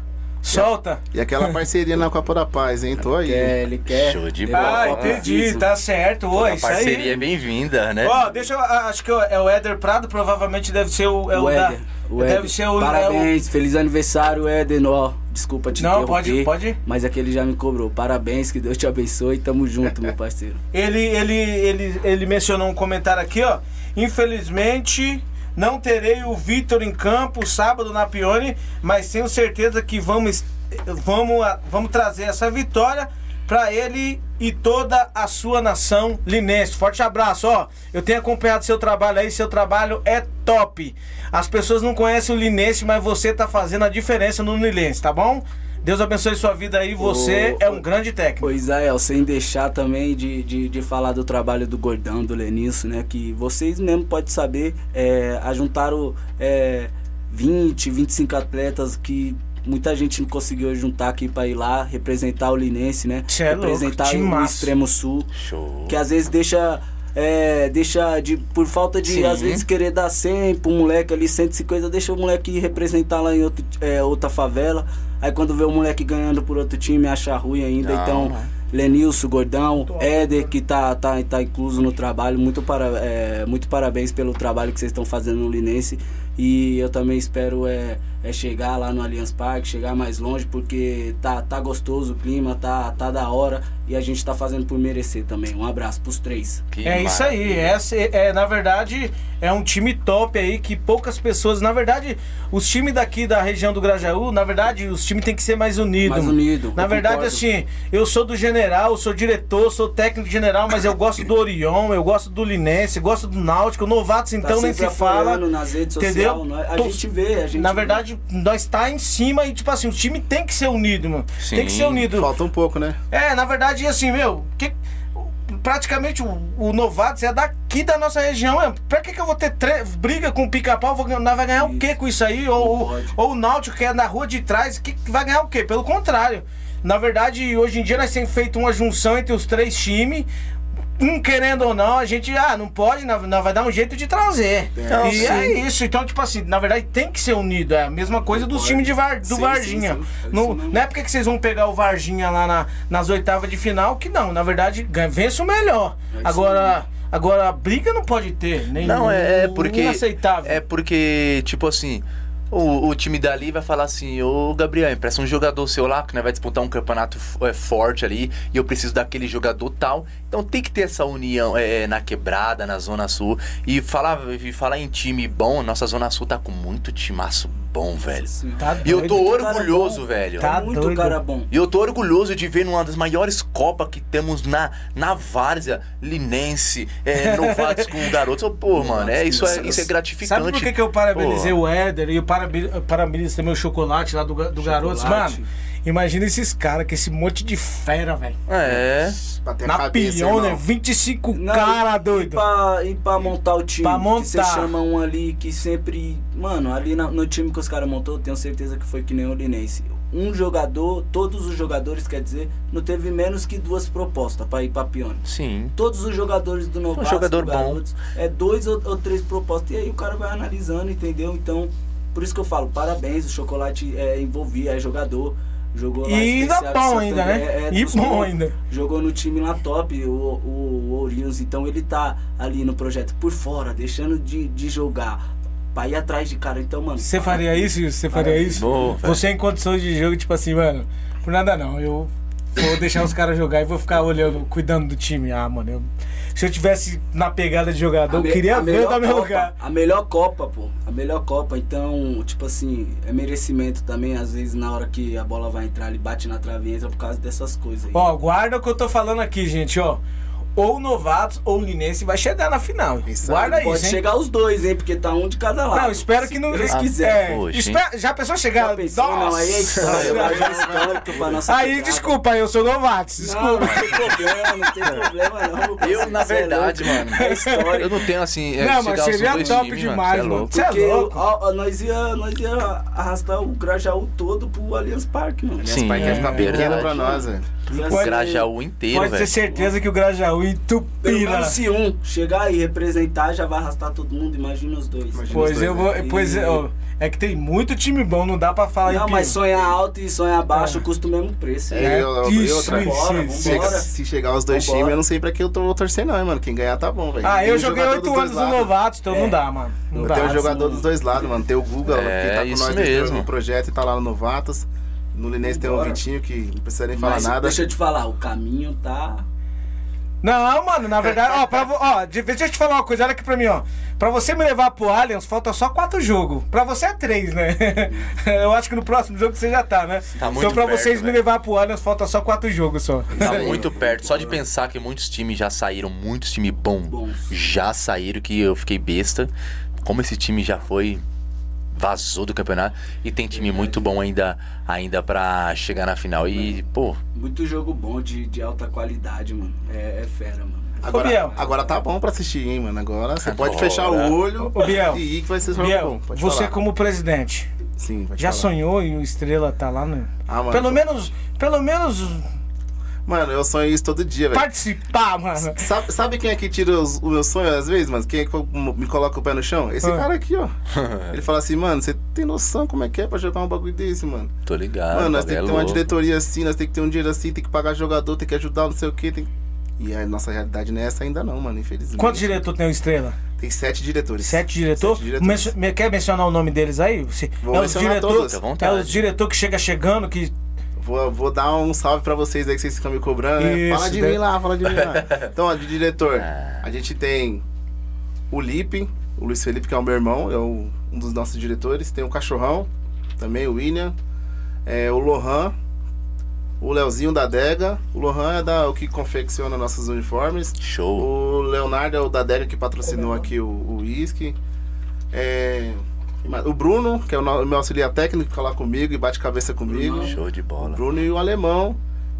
Solta! E aquela parceria na Copa da Paz, hein? Tô aí. Quer, ele quer. Show de bola. Ah, entendi, tá certo. Oi, isso parceria é bem-vinda, né? Ó, deixa eu. Acho que é o Éder Prado, provavelmente deve ser o. É o, o Éder. O Deve Éder. ser o. Parabéns, é o... feliz aniversário, Éder. Ó, desculpa te Não, pode, pode. Mas aquele já me cobrou. Parabéns, que Deus te abençoe. Tamo junto, meu parceiro. Ele, ele, ele, ele mencionou um comentário aqui, ó. Infelizmente. Não terei o Vitor em campo sábado na Pione, mas tenho certeza que vamos, vamos, vamos trazer essa vitória para ele e toda a sua nação linense. Forte abraço, ó. Eu tenho acompanhado seu trabalho aí, seu trabalho é top. As pessoas não conhecem o linense, mas você tá fazendo a diferença no linense, tá bom? Deus abençoe sua vida aí, você é um grande técnico. Pois é, sem deixar também de, de, de, falar do trabalho do Gordão, do Lenilson, né? Que vocês mesmo podem saber, é, ajuntaram é, 20, 25 atletas que muita gente não conseguiu juntar aqui para ir lá representar o Linense, né? É representar louco, o extremo sul. Show. Que às vezes deixa é, deixa de por falta de Sim. às vezes querer dar 100 pro moleque ali 150, deixa o moleque representar lá em outro, é, outra favela. Aí quando vê o moleque ganhando por outro time, acha ruim ainda. Não, então, não. Lenilson, Gordão, Éder, que tá, tá, tá incluso no trabalho. Muito, para, é, muito parabéns pelo trabalho que vocês estão fazendo no Linense. E eu também espero é, é chegar lá no Allianz Parque, chegar mais longe, porque tá, tá gostoso o clima, tá, tá da hora e a gente tá fazendo por merecer também. Um abraço pros três. Que é isso aí. Essa é, na verdade, é um time top aí que poucas pessoas. Na verdade, os times daqui da região do Grajaú, na verdade, os times tem que ser mais unidos. Mais unido. Na verdade, concordo. assim, eu sou do general, sou diretor, sou técnico general, mas eu gosto do Orion, eu gosto do Linense, gosto do Náutico, novatos então tá nem se fala. Nas redes entendeu? entendeu? A gente vê, a gente Na verdade, nós tá em cima e, tipo assim, o time tem que ser unido, mano. Sim. Tem que ser unido. Falta um pouco, né? É, na verdade, assim, meu, que, praticamente o, o Novatos é daqui da nossa região. É. Pra que, que eu vou ter briga com o pica-pau? Nós vai ganhar isso. o que com isso aí? Ou, ou, o Náutico, que é na rua de trás, que vai ganhar o quê? Pelo contrário. Na verdade, hoje em dia nós temos feito uma junção entre os três times um querendo ou não, a gente, ah, não pode, não, não vai dar um jeito de trazer. Então, e sim. é isso. Então, tipo assim, na verdade tem que ser unido. É a mesma coisa dos times de Var, do sim, Varginha. Sim, sim. Não, não é porque que vocês vão pegar o Varginha lá na, nas oitavas de final que não. Na verdade, vence o melhor. É Agora. Agora, briga não pode ter, nem Não, é, é porque. Inaceitável. É porque, tipo assim. O, o, time dali vai falar assim, ô Gabriel, empresta um jogador seu lá, que né, vai disputar um campeonato é, forte ali, e eu preciso daquele jogador tal. Então tem que ter essa união é, é, na quebrada, na Zona Sul. E falar, e falar em time bom, nossa Zona Sul tá com muito timaço bom, velho. Tá e eu tô orgulhoso, velho. Tá muito doido. cara bom. E eu tô orgulhoso de ver numa das maiores Copas que temos na, na Várzea, Linense, é, novatos com garotos. Pô, mano, é, isso, é, isso é gratificante. Sabe por que, que eu parabenizei Pô. o Éder e eu parabenizo também o chocolate lá do, do Garotos? Mano, imagina esses caras com esse monte de fera, velho. É. Na pilhão, né? 25 caras doido. E pra, e pra montar o time. Pra montar. você chama um ali que sempre. Mano, ali no, no time que os caras montou, tenho certeza que foi que nem o Linense. Um jogador, todos os jogadores, quer dizer, não teve menos que duas propostas para ir pra Pione. Sim. Todos os jogadores do Novato, um jogador do Garotos, bom. é dois ou, ou, três propostas. E aí o cara vai analisando, entendeu? Então, por isso que eu falo, parabéns, o Chocolate é envolvido, é jogador. Jogou lá e ainda bom ainda, né? É, é e bom ainda. Jogou no time lá top, o, o, o Ourinhos. Então ele tá ali no projeto por fora, deixando de, de jogar pra ir atrás de cara. Então, mano. Você faria isso? Você faria isso? Boa, você em condições de jogo, tipo assim, mano, por nada não. Eu vou deixar os caras jogar e vou ficar olhando, cuidando do time. Ah, mano, eu, se eu tivesse na pegada de jogador, eu queria ver o meu lugar. A melhor Copa, pô. A melhor Copa. Então, tipo assim, é merecimento também. Às vezes, na hora que a bola vai entrar, ele bate na trave e entra por causa dessas coisas aí. Ó, guarda o que eu tô falando aqui, gente, ó ou novatos ou Linense vai chegar na final. Isso Guarda pode isso. Pode chegar os dois, hein? Porque tá um de cada lado. Não, espero que não. Eles quiserem. É, espera, já pensou chegar? Já pensou, não, aí é história. pra nossa aí, desculpa, eu sou novato. Desculpa. Não, não tem problema, não tem problema, não. Eu, na verdade, é mano. É história. Eu não tenho assim. É, não, mas seria top times, demais, mano. Você é louco. Ó, nós, ia, nós ia arrastar o Grajaú todo pro Allianz Parque, mano. Allianz Sim, Parque ia ficar pequeno pra nós, velho. O Grajaú inteiro, Pode ter certeza que o Grajaú entupira. Se um chegar e representar, já vai arrastar todo mundo. Imagina os dois. Imagina pois os dois, eu vou. Né? Pois é, ó, é que tem muito time bom, não dá pra falar Não, mas sonhar alto e sonhar baixo é. custa o mesmo preço. É, eu, eu, isso, outra, isso, bora, isso, chega, Se chegar os dois times, eu não sei pra que eu tô torcendo, não, mano. Quem ganhar tá bom, velho. Ah, eu joguei oito anos no novato, então é. não dá, mano. Não tem o jogador dos dois lados, mano. Tem o Google, é, que tá com nós mesmo. no projeto e tá lá no Novatos. No Linense tem um Vitinho que não precisa nem falar Mas, nada. Deixa eu te falar, o caminho tá. Não, mano, na verdade, ó, pra, ó, deixa eu te falar uma coisa, olha aqui pra mim, ó. Pra você me levar pro Allianz, falta só quatro jogos. Pra você é três, né? eu acho que no próximo jogo você já tá, né? Tá muito então pra perto, vocês me levar pro Allianz, falta só quatro jogos só. Tá muito perto. Só de pensar que muitos times já saíram, muitos times bons já saíram, que eu fiquei besta. Como esse time já foi vazou do campeonato e tem time muito bom ainda ainda para chegar na final e pô muito jogo bom de, de alta qualidade mano é, é fera mano Agora, Biel. agora tá bom pra assistir, hein, mano. Agora você pode fechar o olho Ô, Biel, e ir que vai ser jogo Biel, bom. Pode você falar. como presidente. Sim, Já falar. sonhou em o Estrela tá lá, né? Ah, mano, pelo menos, pelo menos Mano, eu sonho isso todo dia, velho. Participar, mano. Sabe, sabe quem é que tira os, o meu sonho às vezes, mano? Quem é que me coloca o pé no chão? Esse ah. cara aqui, ó. Ele fala assim, mano, você tem noção como é que é pra jogar um bagulho desse, mano? Tô ligado. Mano, nós temos que ter uma diretoria assim, nós temos que ter um dinheiro assim, tem que pagar jogador, tem que ajudar, não sei o quê. Tem... E a nossa realidade não é essa ainda não, mano, infelizmente. Quantos diretores tem o Estrela? Tem sete diretores. Sete diretores? Sete diretores. Men quer mencionar o nome deles aí? Você... Vou é os diretores, É os diretor que chega chegando, que Vou, vou dar um salve pra vocês aí que vocês ficam me cobrando, né? Fala de mim lá, fala de mim lá. Então, ó, de diretor, ah. a gente tem o Lipe, o Luiz Felipe, que é o meu irmão, é o, um dos nossos diretores. Tem o Cachorrão, também o William. É, o Lohan, o Leozinho da Dega. O Lohan é da, o que confecciona nossos uniformes. Show. O Leonardo é o da Dega que patrocinou aqui o uísque. É, o Bruno, que é o meu auxiliar técnico, fica lá comigo e bate cabeça comigo. Show de bola. O Bruno e o alemão,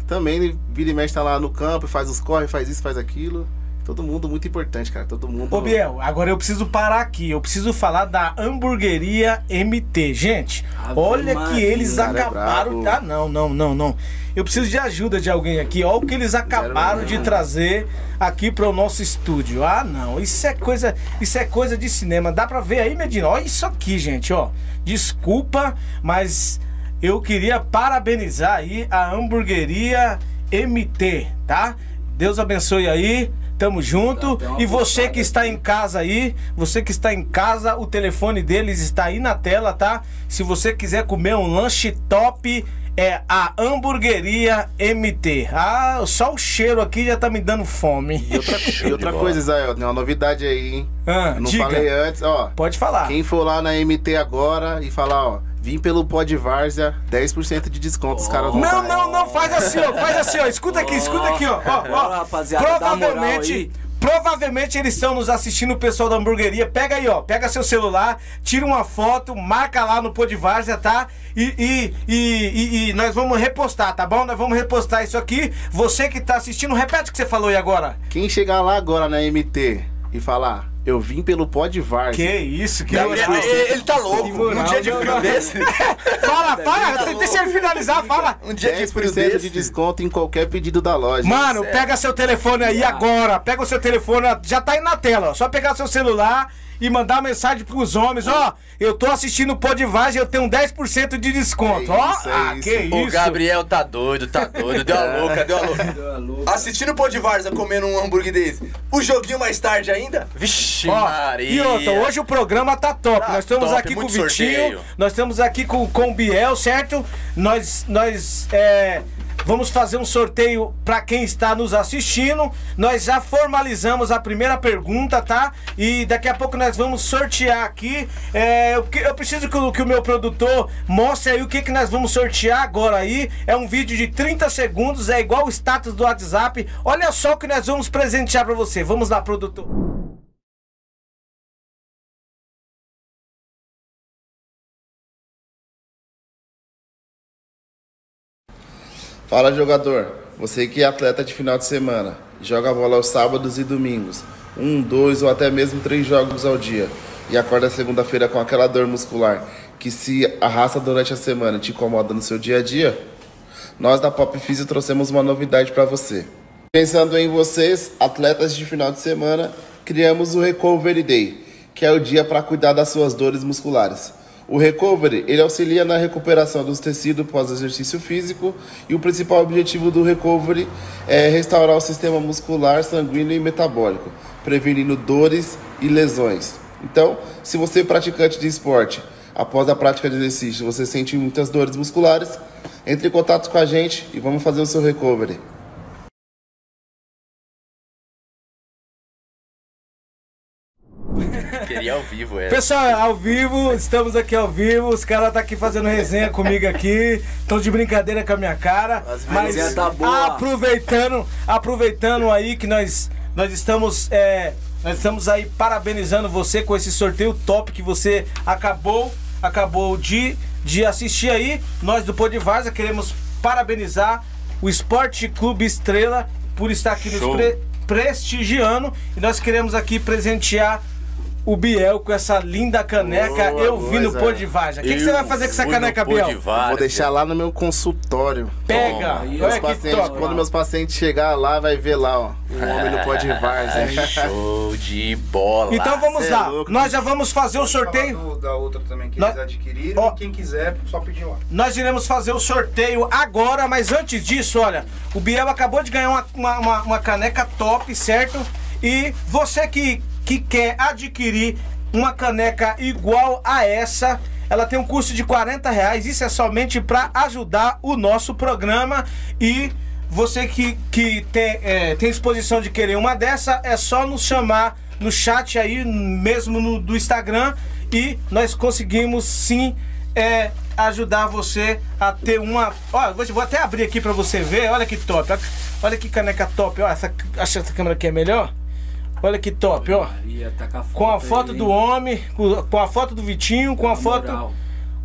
também vira e mexe tá lá no campo, faz os corre, faz isso, faz aquilo. Todo mundo muito importante, cara. Todo mundo. Ô, Biel, agora eu preciso parar aqui. Eu preciso falar da hamburgueria MT. Gente, Ave olha Maria, que eles é acabaram. É ah, não, não, não, não. Eu preciso de ajuda de alguém aqui. Olha o que eles acabaram de trazer aqui para o nosso estúdio. Ah, não. Isso é coisa, isso é coisa de cinema. Dá para ver aí, Medina? Olha isso aqui, gente, ó. Desculpa, mas eu queria parabenizar aí a hamburgueria MT, tá? Deus abençoe aí. Tamo junto. E você que está em casa aí, você que está em casa, o telefone deles está aí na tela, tá? Se você quiser comer um lanche top, é a hamburgueria MT. Ah, só o cheiro aqui já tá me dando fome. E outra, e outra coisa, Israel, tem uma novidade aí, hein? Ah, não diga. falei antes, ó. Pode falar. Quem for lá na MT agora e falar, ó, Vim pelo Pod Várzea, 10% de desconto. Os caras vão Não, não, não, faz assim, ó. Faz assim, ó. Escuta aqui, escuta aqui, ó. ó, ó. rapaziada, provavelmente. Provavelmente eles estão nos assistindo, o pessoal da hamburgueria. Pega aí, ó. Pega seu celular, tira uma foto, marca lá no Pod Várzea, tá? E, e, e, e, nós vamos repostar, tá bom? Nós vamos repostar isso aqui. Você que tá assistindo, repete o que você falou aí agora. Quem chegar lá agora na MT e falar eu vim pelo pó de Vargas. Que isso, que Gabriel, ele, ele tá louco. Moral, um dia de frio desse. fala, fala, tá deixa ele finalizar, fala. Um dia de frio desse. de desconto em qualquer pedido da loja. Mano, certo. pega seu telefone aí ah. agora. Pega o seu telefone, já tá aí na tela. Só pegar seu celular e mandar mensagem pros homens, ó, eu tô assistindo o Podvagem, eu tenho 10% de desconto, ó. É ah, isso. que isso. O Gabriel tá doido, tá doido, deu a louca, deu a louca. Deu a louca. Assistindo o Podvarza comendo um hambúrguer desse. O joguinho mais tarde ainda? Vixe, ó, Maria. E outra, hoje o programa tá top. Tá nós estamos top, aqui com o Vitinho, sorteio. nós estamos aqui com, com o Biel, certo? Nós, nós, é Vamos fazer um sorteio para quem está nos assistindo. Nós já formalizamos a primeira pergunta, tá? E daqui a pouco nós vamos sortear aqui. É, eu, eu preciso que o, que o meu produtor mostre aí o que, que nós vamos sortear agora aí. É um vídeo de 30 segundos, é igual o status do WhatsApp. Olha só o que nós vamos presentear para você. Vamos lá, produtor. Fala jogador, você que é atleta de final de semana, joga bola aos sábados e domingos, um, dois ou até mesmo três jogos ao dia, e acorda segunda-feira com aquela dor muscular que se arrasta durante a semana te incomoda no seu dia a dia? Nós da Pop Physio trouxemos uma novidade para você. Pensando em vocês, atletas de final de semana, criamos o Recovery Day, que é o dia para cuidar das suas dores musculares. O recovery, ele auxilia na recuperação dos tecidos pós exercício físico e o principal objetivo do recovery é restaurar o sistema muscular, sanguíneo e metabólico, prevenindo dores e lesões. Então, se você é praticante de esporte, após a prática de exercício, você sente muitas dores musculares, entre em contato com a gente e vamos fazer o seu recovery. Vivo, é. Pessoal, ao vivo, estamos aqui ao vivo. Os caras tá aqui fazendo resenha comigo aqui. Estão de brincadeira com a minha cara. mas tá boa. aproveitando, aproveitando aí que nós, nós estamos. É, nós estamos aí parabenizando você com esse sorteio top que você acabou, acabou de, de assistir aí. Nós do Vaza queremos parabenizar o Esporte Clube Estrela por estar aqui Show. nos pre prestigiando e nós queremos aqui presentear o Biel com essa linda caneca. Boa, eu vi no Pô de Varja. O que, que, você vai fazer com essa caneca, Biel? Vou deixar lá no meu consultório. Pega! Olha que top. Quando meus pacientes chegar lá, vai ver lá, ó. O homem no Pô de Varja. Show de bola. Então vamos Cê é lá. É Nós já vamos fazer Pode o sorteio. Do, da outra também que Nós... eles adquiriram. Oh. Quem quiser, só pedir lá. Nós iremos fazer o sorteio agora, mas antes disso, olha, o Biel acabou de ganhar uma, uma, uma, uma caneca top, certo? E você que que quer adquirir uma caneca igual a essa, ela tem um custo de 40 reais. Isso é somente para ajudar o nosso programa. E você que, que tem, é, tem disposição de querer uma dessa, é só nos chamar no chat aí, mesmo no, do Instagram. E nós conseguimos sim é, ajudar você a ter uma. Olha, vou até abrir aqui para você ver. Olha que top. Olha que caneca top. Olha, essa, acha essa câmera aqui é melhor? Olha que top, ó. Tá com a foto do homem, com a foto do Vitinho, com a foto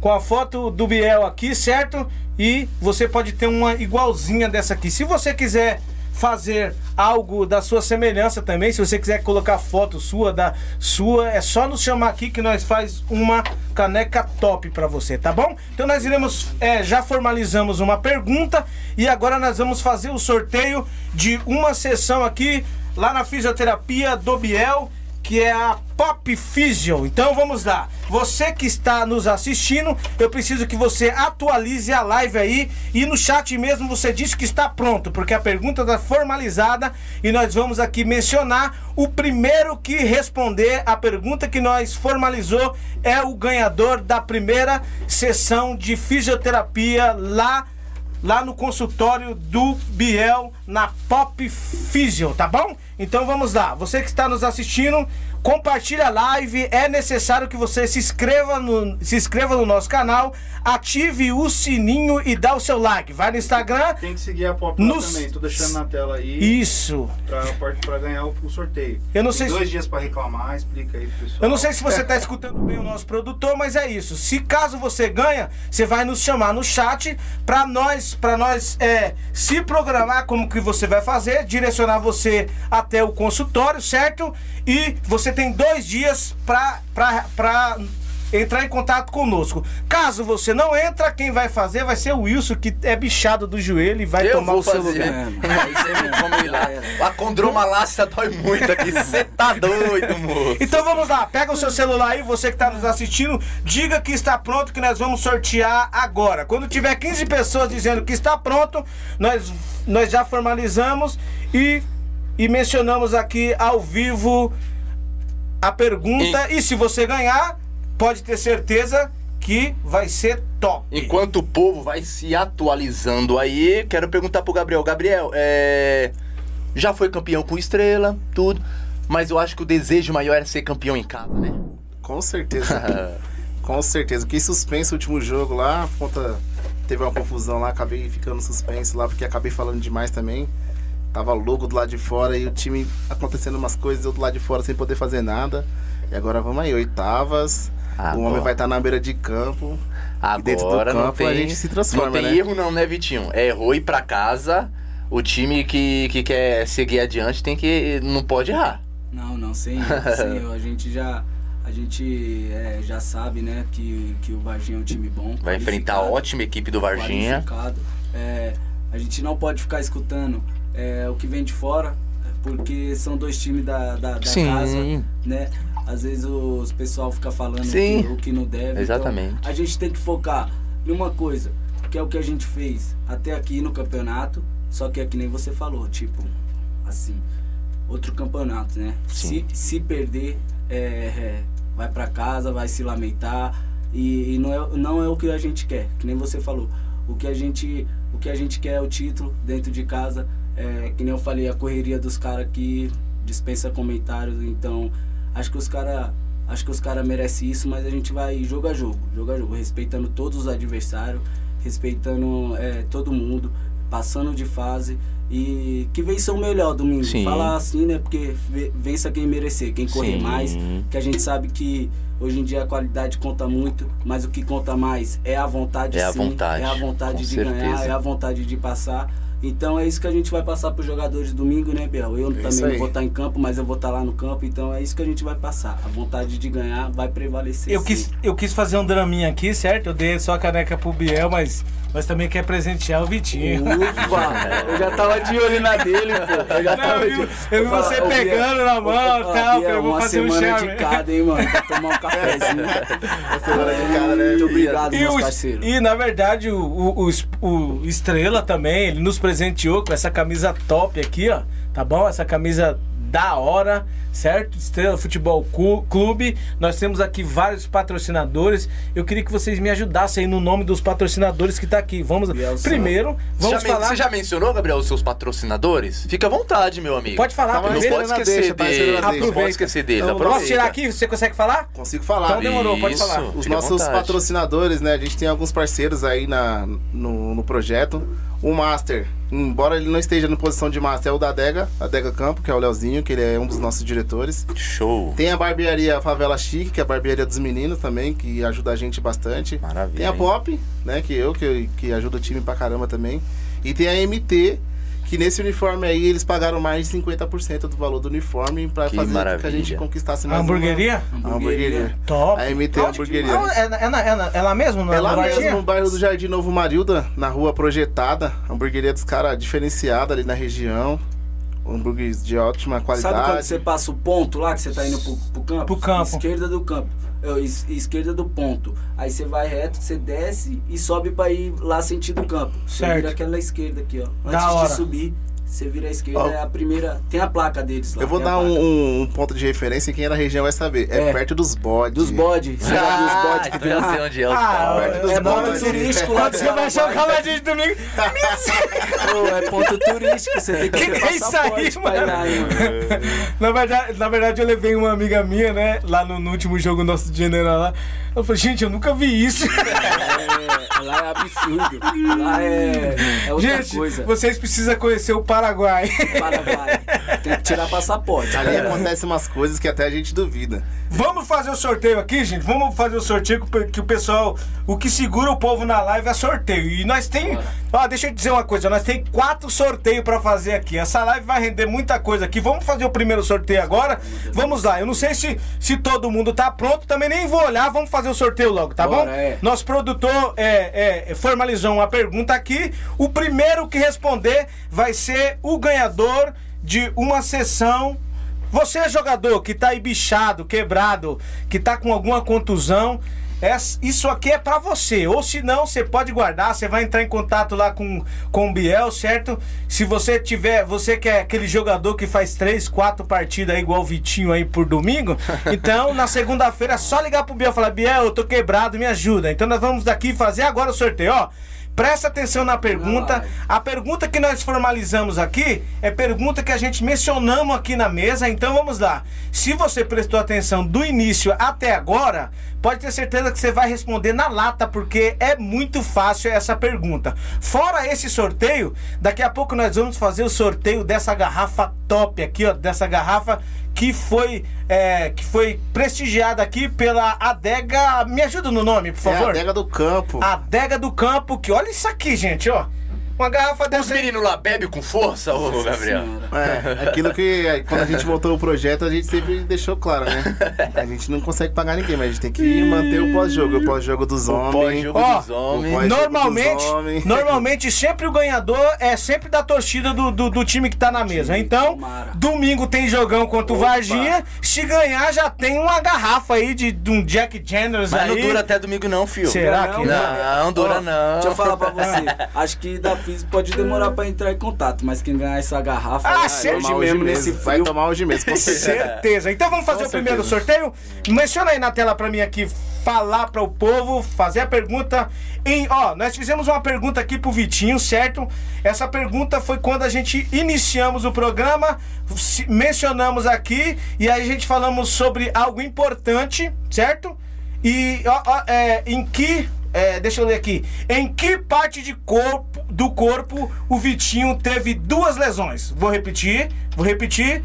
com a foto do Biel aqui, certo? E você pode ter uma igualzinha dessa aqui. Se você quiser fazer algo da sua semelhança também, se você quiser colocar foto sua da sua, é só nos chamar aqui que nós faz uma caneca top para você, tá bom? Então nós iremos é, já formalizamos uma pergunta e agora nós vamos fazer o sorteio de uma sessão aqui lá na fisioterapia do Biel, que é a Pop Physio. Então vamos lá. Você que está nos assistindo, eu preciso que você atualize a live aí e no chat mesmo você disse que está pronto, porque a pergunta está formalizada e nós vamos aqui mencionar o primeiro que responder a pergunta que nós formalizou é o ganhador da primeira sessão de fisioterapia lá lá no consultório do Biel na Pop Physio, tá bom? Então vamos lá. Você que está nos assistindo, compartilha a live. É necessário que você se inscreva no, se inscreva no nosso canal, ative o sininho e dá o seu like. Vai no Instagram. Tem que seguir a Pop nos... também. Tô deixando na tela aí. Isso. Pra, ganhar o, o, sorteio. Eu não Tem sei dois se... dias para reclamar. Explica aí pro pessoal. Eu não sei se você tá escutando bem o nosso produtor, mas é isso. Se caso você ganha, você vai nos chamar no chat para nós, para nós é, se programar como que você vai fazer, direcionar você até o consultório, certo? E você tem dois dias para entrar em contato conosco. Caso você não entra, quem vai fazer vai ser o Wilson, que é bichado do joelho e vai eu tomar o seu lugar. É, A condromalácia dói muito aqui. Você tá doido, moço. Então vamos lá, pega o seu celular aí, você que tá nos assistindo, diga que está pronto, que nós vamos sortear agora. Quando tiver 15 pessoas dizendo que está pronto, nós, nós já formalizamos e e mencionamos aqui ao vivo a pergunta. E, e se você ganhar, pode ter certeza que vai ser top. Enquanto o povo vai se atualizando aí, quero perguntar pro Gabriel. Gabriel, é... já foi campeão com estrela, tudo. Mas eu acho que o desejo maior era ser campeão em casa, né? Com certeza. com certeza. Que suspense o último jogo lá, conta teve uma confusão lá, acabei ficando suspenso lá, porque acabei falando demais também. Tava louco do lado de fora e o time acontecendo umas coisas, eu do lado de fora sem poder fazer nada. E agora vamos aí, oitavas. Agora. O homem vai estar tá na beira de campo. Agora dentro do campo tem, a gente se transforma, Não tem né? erro não, né, Vitinho? É errou ir pra casa. O time que, que quer seguir adiante tem que. não pode errar. Não, não, sem, sem A gente já a gente é, já sabe, né, que, que o Varginha é um time bom. Vai enfrentar a ótima equipe do Varginha. É, a gente não pode ficar escutando é, o que vem de fora, porque são dois times da, da, da casa, né? Às vezes os pessoal fica falando que, o que não deve. Então Exatamente. Então, a gente tem que focar em uma coisa, que é o que a gente fez até aqui no campeonato, só que é que nem você falou, tipo, assim, outro campeonato, né? Se, se perder, é, é, vai para casa, vai se lamentar e, e, não, é, não é o que a gente quer, que nem você falou. O que a gente, o que a gente quer é o título dentro de casa. É, que nem eu falei, a correria dos caras aqui dispensa comentários, então acho que os caras acho que os caras merecem isso, mas a gente vai jogo a jogo, jogo a jogo, respeitando todos os adversários, respeitando é, todo mundo, passando de fase e que vença o melhor domingo. Sim. Falar assim, né? Porque vença quem merecer, quem correr Sim. mais. Que a gente sabe que hoje em dia a qualidade conta muito, mas o que conta mais é a vontade é sim, a vontade, é a vontade de certeza. ganhar, é a vontade de passar. Então é isso que a gente vai passar para os jogadores domingo, né, Bel? Eu é também não vou estar em campo, mas eu vou estar lá no campo, então é isso que a gente vai passar. A vontade de ganhar vai prevalecer. Eu, quis, eu quis fazer um draminha aqui, certo? Eu dei só a caneca pro Biel, mas, mas também quer presentear o Vitinho. Ufa! eu já tava de olho na dele, pô. Eu já não, tava eu vi, de... eu vi você falar, pegando na mão e tal. Biel, eu vou fazer um charme. de cada, hein, mano? Pra tomar um cafezinho. uma semana de cada, né? Muito obrigado, e meus parceiros. E, na verdade, o, o, o, o Estrela também, ele nos presenteou com essa camisa top aqui, ó. Tá bom? Essa camisa da hora, certo? Estrela Futebol Clube. Nós temos aqui vários patrocinadores. Eu queria que vocês me ajudassem aí no nome dos patrocinadores que tá aqui. Vamos primeiro, vamos você falar. Você já mencionou, Gabriel, os seus patrocinadores? Fica à vontade, meu amigo. Pode falar, tá, não pode esquecer deixa, dele. Não pode esquecer dele. Então, posso tirar aqui? Você consegue falar? Consigo falar. Então demorou, pode Isso, falar. Os nossos patrocinadores, né? A gente tem alguns parceiros aí na, no, no projeto. O Master, embora ele não esteja na posição de Master, é o da Adega, Adega Campo, que é o Leozinho, que ele é um dos nossos diretores. Show! Tem a barbearia Favela Chique, que é a barbearia dos meninos também, que ajuda a gente bastante. Maravilha. Tem a Pop, né, que eu, que, que ajuda o time pra caramba também. E tem a MT, que nesse uniforme aí eles pagaram mais de 50% do valor do uniforme para fazer maravilha. que a gente conquistasse mais a hamburgueria? Uma... A hamburgueria. Top. A MT Onde Hamburgueria. Que... É, é, é, é, lá mesmo? É lá mesmo, no bairro do Jardim Novo Marilda, na rua Projetada. Hamburgueria dos caras diferenciada ali na região. Hambúrgueres de ótima qualidade. Sabe quando você passa o ponto lá, que você tá indo pro, pro campo? Pro campo. Esquerda do campo esquerda do ponto. Aí você vai reto, você desce e sobe para ir lá sentido campo. Você certo. vira aquela esquerda aqui, ó. Antes da de hora. subir, você vira à esquerda, oh. é a primeira. Tem a placa deles lá. Eu vou dar um, um, ponto de referência quem é da região vai saber. É, é. perto dos bodes. Dos bodes. Ah, dos bodes que então tem lá. onde é o ah, perto é ponto turístico lá. Você vai achar o caladinho de domingo. Pô, é ponto turístico. Você tem que, que, que é isso aí, mano? Lá, na, verdade, na verdade, eu levei uma amiga minha, né? Lá no, no último jogo nosso de general lá. Eu falei, gente, eu nunca vi isso. É, lá é absurdo. Lá é, é outra gente, coisa. Vocês precisam conhecer o Paraguai. Paraguai. Tem que tirar passaporte. Ali acontecem umas coisas que até a gente duvida. Vamos fazer o sorteio aqui, gente? Vamos fazer o sorteio que o pessoal. O que segura o povo na live é sorteio. E nós tem. Ó, deixa eu dizer uma coisa, nós tem quatro sorteios para fazer aqui. Essa live vai render muita coisa aqui. Vamos fazer o primeiro sorteio agora? Vamos lá. Eu não sei se, se todo mundo tá pronto, também nem vou olhar. Vamos fazer o sorteio logo, tá Bora, bom? É. Nosso produtor é, é, formalizou uma pergunta aqui. O primeiro que responder vai ser o ganhador de uma sessão você é jogador que tá aí bichado, quebrado, que tá com alguma contusão é, isso aqui é para você. Ou se não, você pode guardar, você vai entrar em contato lá com, com o Biel, certo? Se você tiver, você que é aquele jogador que faz três, quatro partidas aí, igual o Vitinho aí por domingo, então na segunda-feira é só ligar pro Biel e falar: Biel, eu tô quebrado, me ajuda. Então nós vamos daqui fazer agora o sorteio, ó. Presta atenção na pergunta. A pergunta que nós formalizamos aqui é pergunta que a gente mencionamos aqui na mesa. Então vamos lá. Se você prestou atenção do início até agora, pode ter certeza que você vai responder na lata, porque é muito fácil essa pergunta. Fora esse sorteio, daqui a pouco nós vamos fazer o sorteio dessa garrafa top aqui, ó, dessa garrafa que foi é, que foi prestigiada aqui pela Adega. Me ajuda no nome, por favor. É a Adega do Campo. Adega do Campo, que olha isso aqui, gente, ó. Uma garrafa dessa. Os meninos lá bebem com força, ô Gabriel. É, aquilo que quando a gente montou o projeto, a gente sempre deixou claro, né? A gente não consegue pagar ninguém, mas a gente tem que manter o pós-jogo, o pós-jogo dos homens. Pós-jogo Ó, dos homens. pós- Normalmente, dos homens. normalmente sempre o ganhador é sempre da torcida do, do, do time que tá na mesa. Então, domingo tem jogão contra o Opa. Varginha. Se ganhar, já tem uma garrafa aí de, de um Jack Daniels Mas aí. não dura até domingo não, fio. Será que Não, não dura não. Deixa eu falar pra você. Acho que da FIS pode demorar pra entrar em contato, mas quem ganhar essa garrafa Ah, vai hoje Tomar mesmo hoje nesse mesmo. Vai frio. tomar hoje mesmo, com certeza. Certeza. Então vamos fazer Com o primeiro certeza. sorteio. Menciona aí na tela pra mim aqui, falar para o povo, fazer a pergunta. Em, ó, nós fizemos uma pergunta aqui pro Vitinho, certo? Essa pergunta foi quando a gente iniciamos o programa, mencionamos aqui e aí a gente falamos sobre algo importante, certo? E ó, ó, é, em que é, deixa eu ler aqui. Em que parte de corpo, do corpo o Vitinho teve duas lesões? Vou repetir, vou repetir.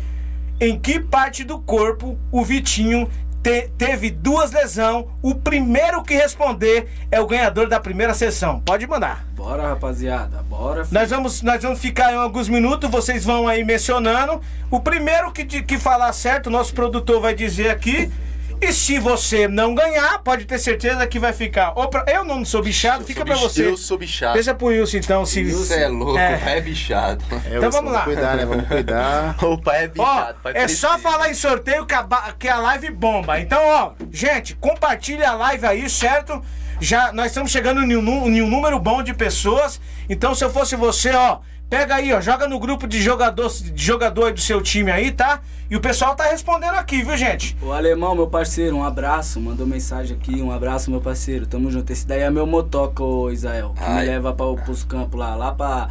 Em que parte do corpo o Vitinho te- teve duas lesões? O primeiro que responder é o ganhador da primeira sessão. Pode mandar. Bora, rapaziada. Bora, filho. Nós vamos, nós vamos ficar em alguns minutos, vocês vão aí mencionando. O primeiro que, que falar certo, o nosso produtor vai dizer aqui. E se você não ganhar, pode ter certeza que vai ficar. Ou pra- eu não sou bichado, fica pra bicho- você. Eu sou bichado. Deixa pro Wilson então, se. Você é louco, É. o pai é bichado. É, Então Wilson, vamos lá. cuidar, né? Vamos cuidar. O pai é Ó, bichado. pai é só falar em sorteio que a, que a live bomba. Então, ó, gente, compartilha a live aí, certo? Já nós estamos chegando em um, em um número bom de pessoas. Então, se eu fosse você, ó, pega aí, ó, joga no grupo de jogador, de jogador aí do seu time aí, tá? E o pessoal tá respondendo aqui, viu, gente? O alemão, meu parceiro, um abraço. Mandou mensagem aqui, um abraço, meu parceiro. Tamo junto. Esse daí é meu motoca, ô Israel. Que Ai. me leva pra, pros campos lá, lá pra,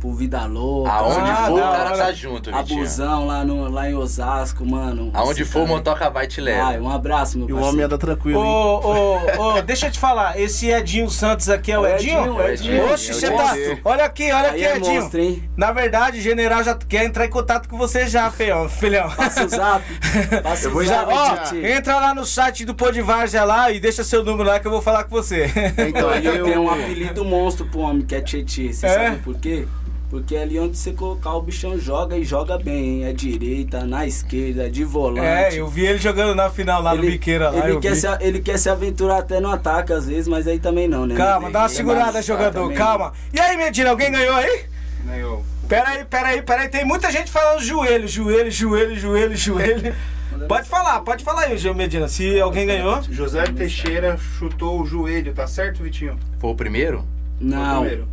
pro Vida Louca. Aonde Ah, for, o cara hora. tá junto, Vitinho. Abusão lá, no, lá em Osasco, mano. Aonde for, o cara- motoca vai te leva. Ai, um abraço, meu E o parceiro. homem anda tranquilo, hein? Ô, ô, ô, deixa eu te falar, esse Edinho Santos aqui é o É Edinho? Edinho, é Edinho. Oxe, É o você tá. Olha aqui, olha aqui, é Edinho. monstro, hein? Na verdade, o general já quer entrar em contato com você já, feião, filhão. Passa o zap. Passa Eu o vou Já, zap, ó, entra lá no site do Podvarja lá e deixa seu número lá que eu vou falar com você. Então, Aí eu... eu tenho um apelido monstro pro homem, que é Tietê. Você É? sabe por quê? Porque ali onde você colocar o bichão joga e joga bem, hein? É direita, na esquerda, de volante. É, eu vi ele jogando na final lá no Biqueira lá. ele, quer vi. se, ele quer se aventurar até no ataque às vezes, mas aí também não, né? Calma, dá uma Ele é segurada, mais- jogador, também. calma. E aí, Medina, alguém ganhou aí? Ganhou. Pera aí, pera aí, pera aí. Tem muita gente falando joelho, joelho, joelho, joelho, joelho. Pode falar, pode falar aí, Gil Medina, se alguém ganhou. José Teixeira chutou o joelho, tá certo, Vitinho? Foi o primeiro? Foi o Não, primeiro.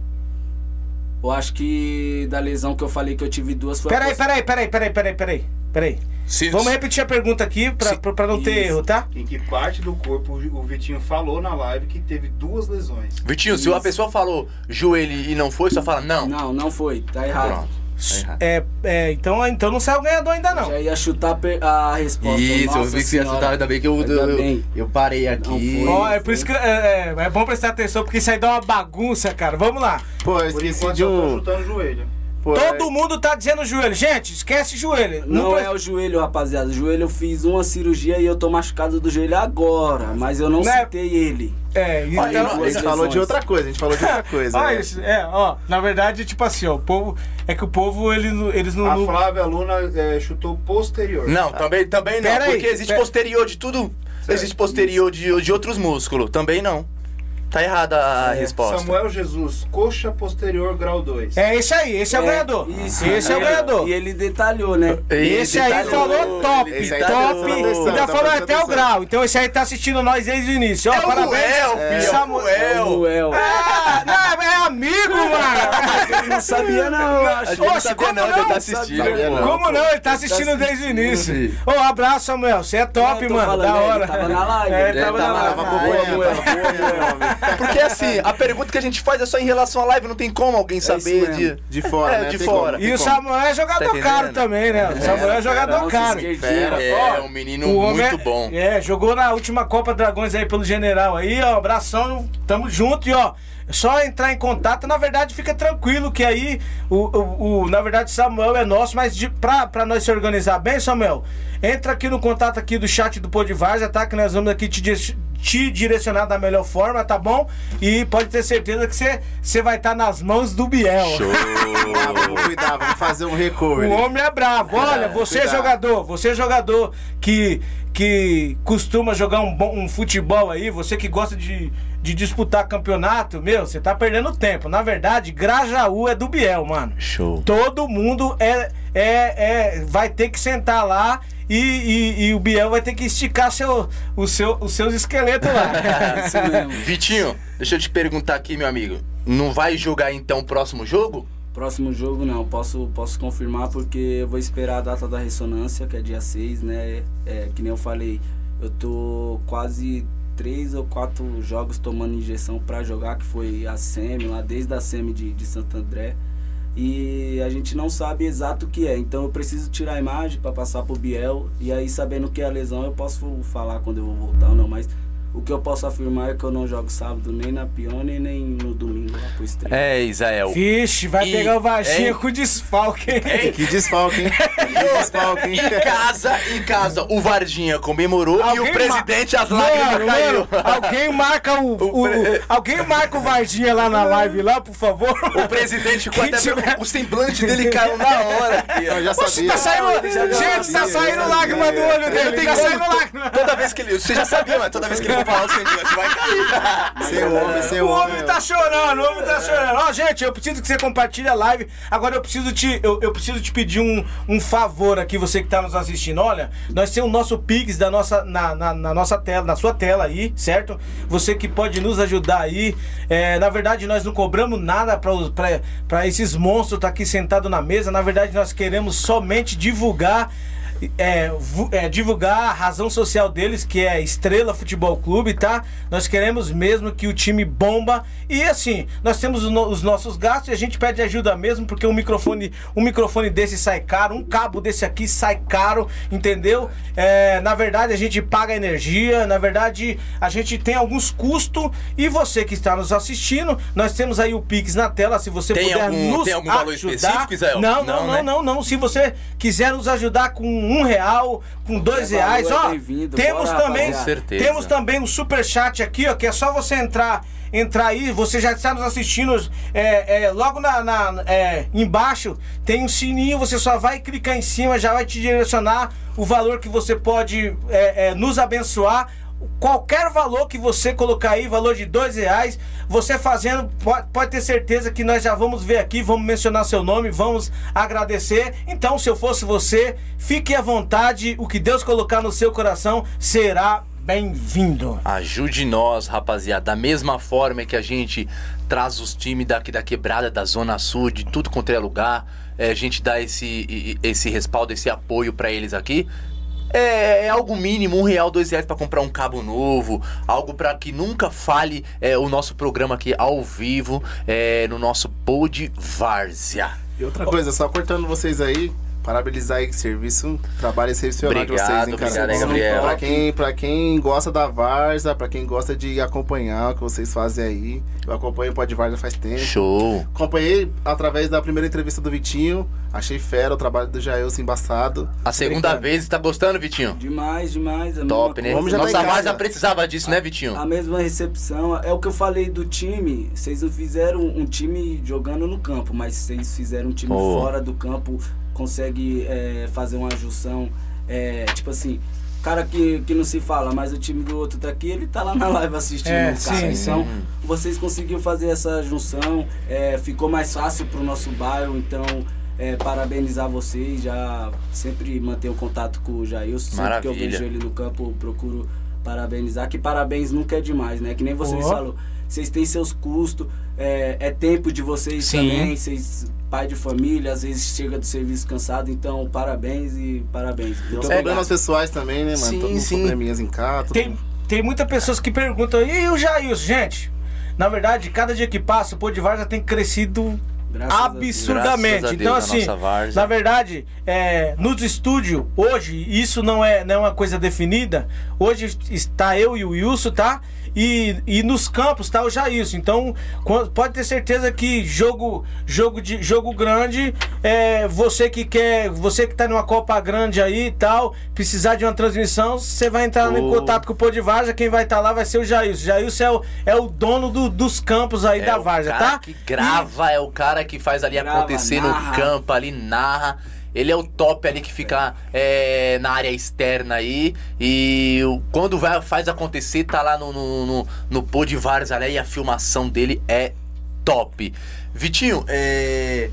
Eu acho que da lesão que eu falei que eu tive duas foi a Pera aí, poss- pera aí, pera aí, pera aí, pera aí, pera aí. Pera aí. Se- Vamos repetir a pergunta aqui pra, Se- pra, pra não ter Isso. erro, tá? Em que parte do corpo o Vitinho falou na live que teve duas lesões? Vitinho, se uma Isso. pessoa falou joelho e não foi, só fala não. Não, não foi, tá errado. Pronto. Tá. É, é, então, então não saiu o ganhador ainda não. Já ia chutar a resposta. Isso, eu Nossa vi que você ia chutar, ainda bem que eu, Ainda eu, bem. eu parei aqui. Não é por isso que é, é- é bom prestar atenção, porque isso aí dá uma bagunça, cara. Vamos lá. Pô, eu Por esqueci enquanto de eu tô um... chutando o joelho. Pô, Todo mundo tá dizendo joelho. Gente, esquece joelho. Não pre- é o joelho, rapaziada. O joelho eu fiz uma cirurgia e eu tô machucado do joelho agora. Mas eu não Não é- citei ele. É, então. A gente falou de outra coisa, a gente falou de outra coisa. Olha né? isso, é, ó, na verdade, tipo assim, ó, o povo. É que o povo, ele, não- eles não. A não- Flávia Luna é, chutou posterior. Não, também, também não, Pera aí, porque existe pera- posterior de tudo. Existe posterior de, de outros músculos, também não. Tá errada a é, resposta. Samuel Jesus, coxa posterior grau 2. É esse aí, esse é, é o ganhador. Isso, esse é, o ganhador. E ele detalhou, né? Esse detalhou, aí falou top, top. Ainda falou até o grau. Então esse aí tá assistindo nós desde o início. Ó, é parabéns. Duel, é, Samuel. É, ah, não, é amigo, mano. não sabia não. Acho que não sabia não, ele tá assistindo. Como não? Ele tá assistindo desde o início. Ô, abraço, Samuel. Você é top, mano. Da hora. Tava na live. É, tava na live. Tava boa, porque assim, a pergunta que a gente faz é só em relação à live, não tem como alguém é saber é de, de fora. É, né? de fora. E o Samuel é jogador tá caro também, né? O Samuel é, jogador caro. É, um menino muito bom. É, jogou na última Copa Dragões aí pelo General aí, ó. Abração, tamo junto e ó. Só entrar em contato, na verdade, fica tranquilo que aí o, o, o na verdade Samuel é nosso, mas de, pra, pra nós se organizar bem, Samuel, entra aqui no contato aqui do chat do Podvarja, tá? Que nós vamos aqui te, te direcionar da melhor forma, tá bom? E pode ter certeza que você vai estar tá nas mãos do Biel. Show! ah, vamos cuidar, vamos fazer um recorde. O homem é bravo. Olha, é, você é jogador, você é jogador que, que costuma jogar um, bom, um futebol aí, você que gosta de, de disputar campeonato, meu, você tá perdendo tempo. Na verdade, Grajaú é do Biel, mano. Show. Todo mundo é, é, é vai ter que sentar lá e, e, e, o Biel vai ter que esticar seu, o seu, os seus esqueletos lá. Vitinho, deixa eu te perguntar aqui, meu amigo. Não vai jogar então o próximo jogo? Próximo jogo não, posso, posso confirmar porque eu vou esperar a data da ressonância, que é dia 6, né? É, que nem eu falei, eu tô quase três ou quatro jogos tomando injeção para jogar, que foi a SEMI, lá desde a SEMI de, de Santo André e a gente não sabe exato o que é. Então eu preciso tirar a imagem para passar pro Biel e aí sabendo o que é a lesão eu posso falar quando eu vou voltar ou não, mas o que eu posso afirmar é que eu não jogo sábado nem na Pione nem no domingo lá pro. É, Isael. Vixe, vai e... pegar o Varginha é... com desfalque, hein? É... Que desfalque, hein? Que desfalque, hein? Em casa, em casa, o Varginha comemorou alguém e o presidente as lágrimas mano, caiu. Mano, alguém marca o, o, o, Alguém marca o Varginha lá na live lá, por favor. O presidente ficou até tiver... o semblante dele caiu na hora. Eu já sabia. Tá saindo... Gente, tá saindo lágrima do olho dele. Tá saindo lágrima. Toda vez que ele... Você já sabia, mas toda vez que ele falar o semblante vai cair. Seu homem, seu homem. O homem tá chorando, o homem tá chorando. Ó, gente, eu preciso que você compartilhe a live. Agora eu preciso te, eu, eu preciso te pedir um, um favor aqui, você que tá nos assistindo. Olha, nós temos o nosso Pix da nossa, na, na, na, nossa tela, na sua tela aí, certo? Você que pode nos ajudar aí. É, na verdade, nós não cobramos nada para esses monstros estar tá aqui sentado na mesa. Na verdade, nós queremos somente divulgar é, é, divulgar a razão social deles, que é Estrela Futebol Clube, tá? Nós queremos mesmo que o time bomba. E assim, nós temos os nossos gastos e a gente pede ajuda mesmo, porque um microfone, um microfone desse sai caro, um cabo desse aqui sai caro, entendeu? É, na verdade, a gente paga energia, na verdade, a gente tem alguns custos. E você que está nos assistindo, nós temos aí o Pix na tela, se você tem puder algum, nos tem algum valor ajudar. específico, Israel? Não, não, não, não, né? não, não. Se você quiser nos ajudar com um real, com dois é reais, ó. Temos Bora, também, temos também um super chat aqui, ó, que é só você entrar entrar aí, você já está nos assistindo é, é, logo na, na é, embaixo tem um sininho, você só vai clicar em cima, já vai te direcionar o valor que você pode é, é, nos abençoar qualquer valor que você colocar aí, valor de dois reais, você fazendo, pode, pode, ter certeza que nós já vamos ver aqui, vamos mencionar seu nome, vamos agradecer. Então, se eu fosse você, fique à vontade, o que Deus colocar no seu coração será bem-vindo. Ajude nós, rapaziada, da mesma forma que a gente traz os times daqui da quebrada, da Zona Sul, de tudo quanto é lugar, é, a gente dá esse, esse respaldo, esse apoio para eles aqui é, é, algo mínimo, um real, dois reais para comprar um cabo novo, algo para que nunca fale é, o nosso programa aqui ao vivo é, no nosso Pod Várzea. E outra coisa, só cortando vocês aí, parabenizar aí serviço, trabalho excepcional obrigado, de vocês, hein, cara. Obrigado, Gabriel. Pra quem, pra quem gosta da Varsa, pra quem gosta de acompanhar o que vocês fazem aí, eu acompanho o Pod Varsa faz tempo. Show! Acompanhei através da primeira entrevista do Vitinho, achei fera o trabalho do Jailson embaçado. A segunda Obrigado. vez, tá gostando, Vitinho? Demais, demais. Top, né? Vamos já Nossa tá Varsa precisava disso, né, Vitinho? A mesma recepção, é o que eu falei do time, vocês não fizeram um time jogando no campo, mas vocês fizeram um time oh. fora do campo consegue é, fazer uma junção, é, tipo assim, cara que, que não se fala, mas o time do outro tá aqui, ele tá lá na live assistindo é, o cara. Sim, então, sim. vocês conseguiram fazer essa junção, é, ficou mais fácil pro nosso bairro, então é, parabenizar vocês, já sempre mantenho contato com o Jair, sempre que eu vejo ele no campo, procuro parabenizar, que parabéns nunca é demais, né? Que nem vocês oh. falam, vocês têm seus custos, é, é tempo de vocês Sim. também, vocês pai de família, às vezes chega do serviço cansado, então parabéns e parabéns. Então, Tem problemas pessoais também, né, mano? Sim, Todo sim. probleminhas em casa. Tem, tem muitas pessoas que perguntam, e o Jair, gente? Na verdade, cada dia que passa, o Pô de Vargas tem crescido Graças absurdamente. A então, assim, na verdade, é, nos estúdios, hoje, isso não é, não é uma coisa definida. Hoje está eu e o Wilson, tá? E, e nos campos tá o Jailson. Então, pode ter certeza que jogo jogo de jogo grande, é, você que quer, você que tá numa Copa grande aí e tal, precisar de uma transmissão, você vai entrar oh. em contato com o Pô de Varja, quem vai estar tá lá vai ser o Jailson. Jailson é o, é o dono do, dos campos aí é da Varja, tá? que grava, e... é o cara que faz ali grava, acontecer narra. no campo, ali narra. Ele é o top ali que fica é, na área externa aí. E quando vai, faz acontecer, tá lá no, no, no, no pô de Varzalé e a filmação dele é top. Vitinho, é.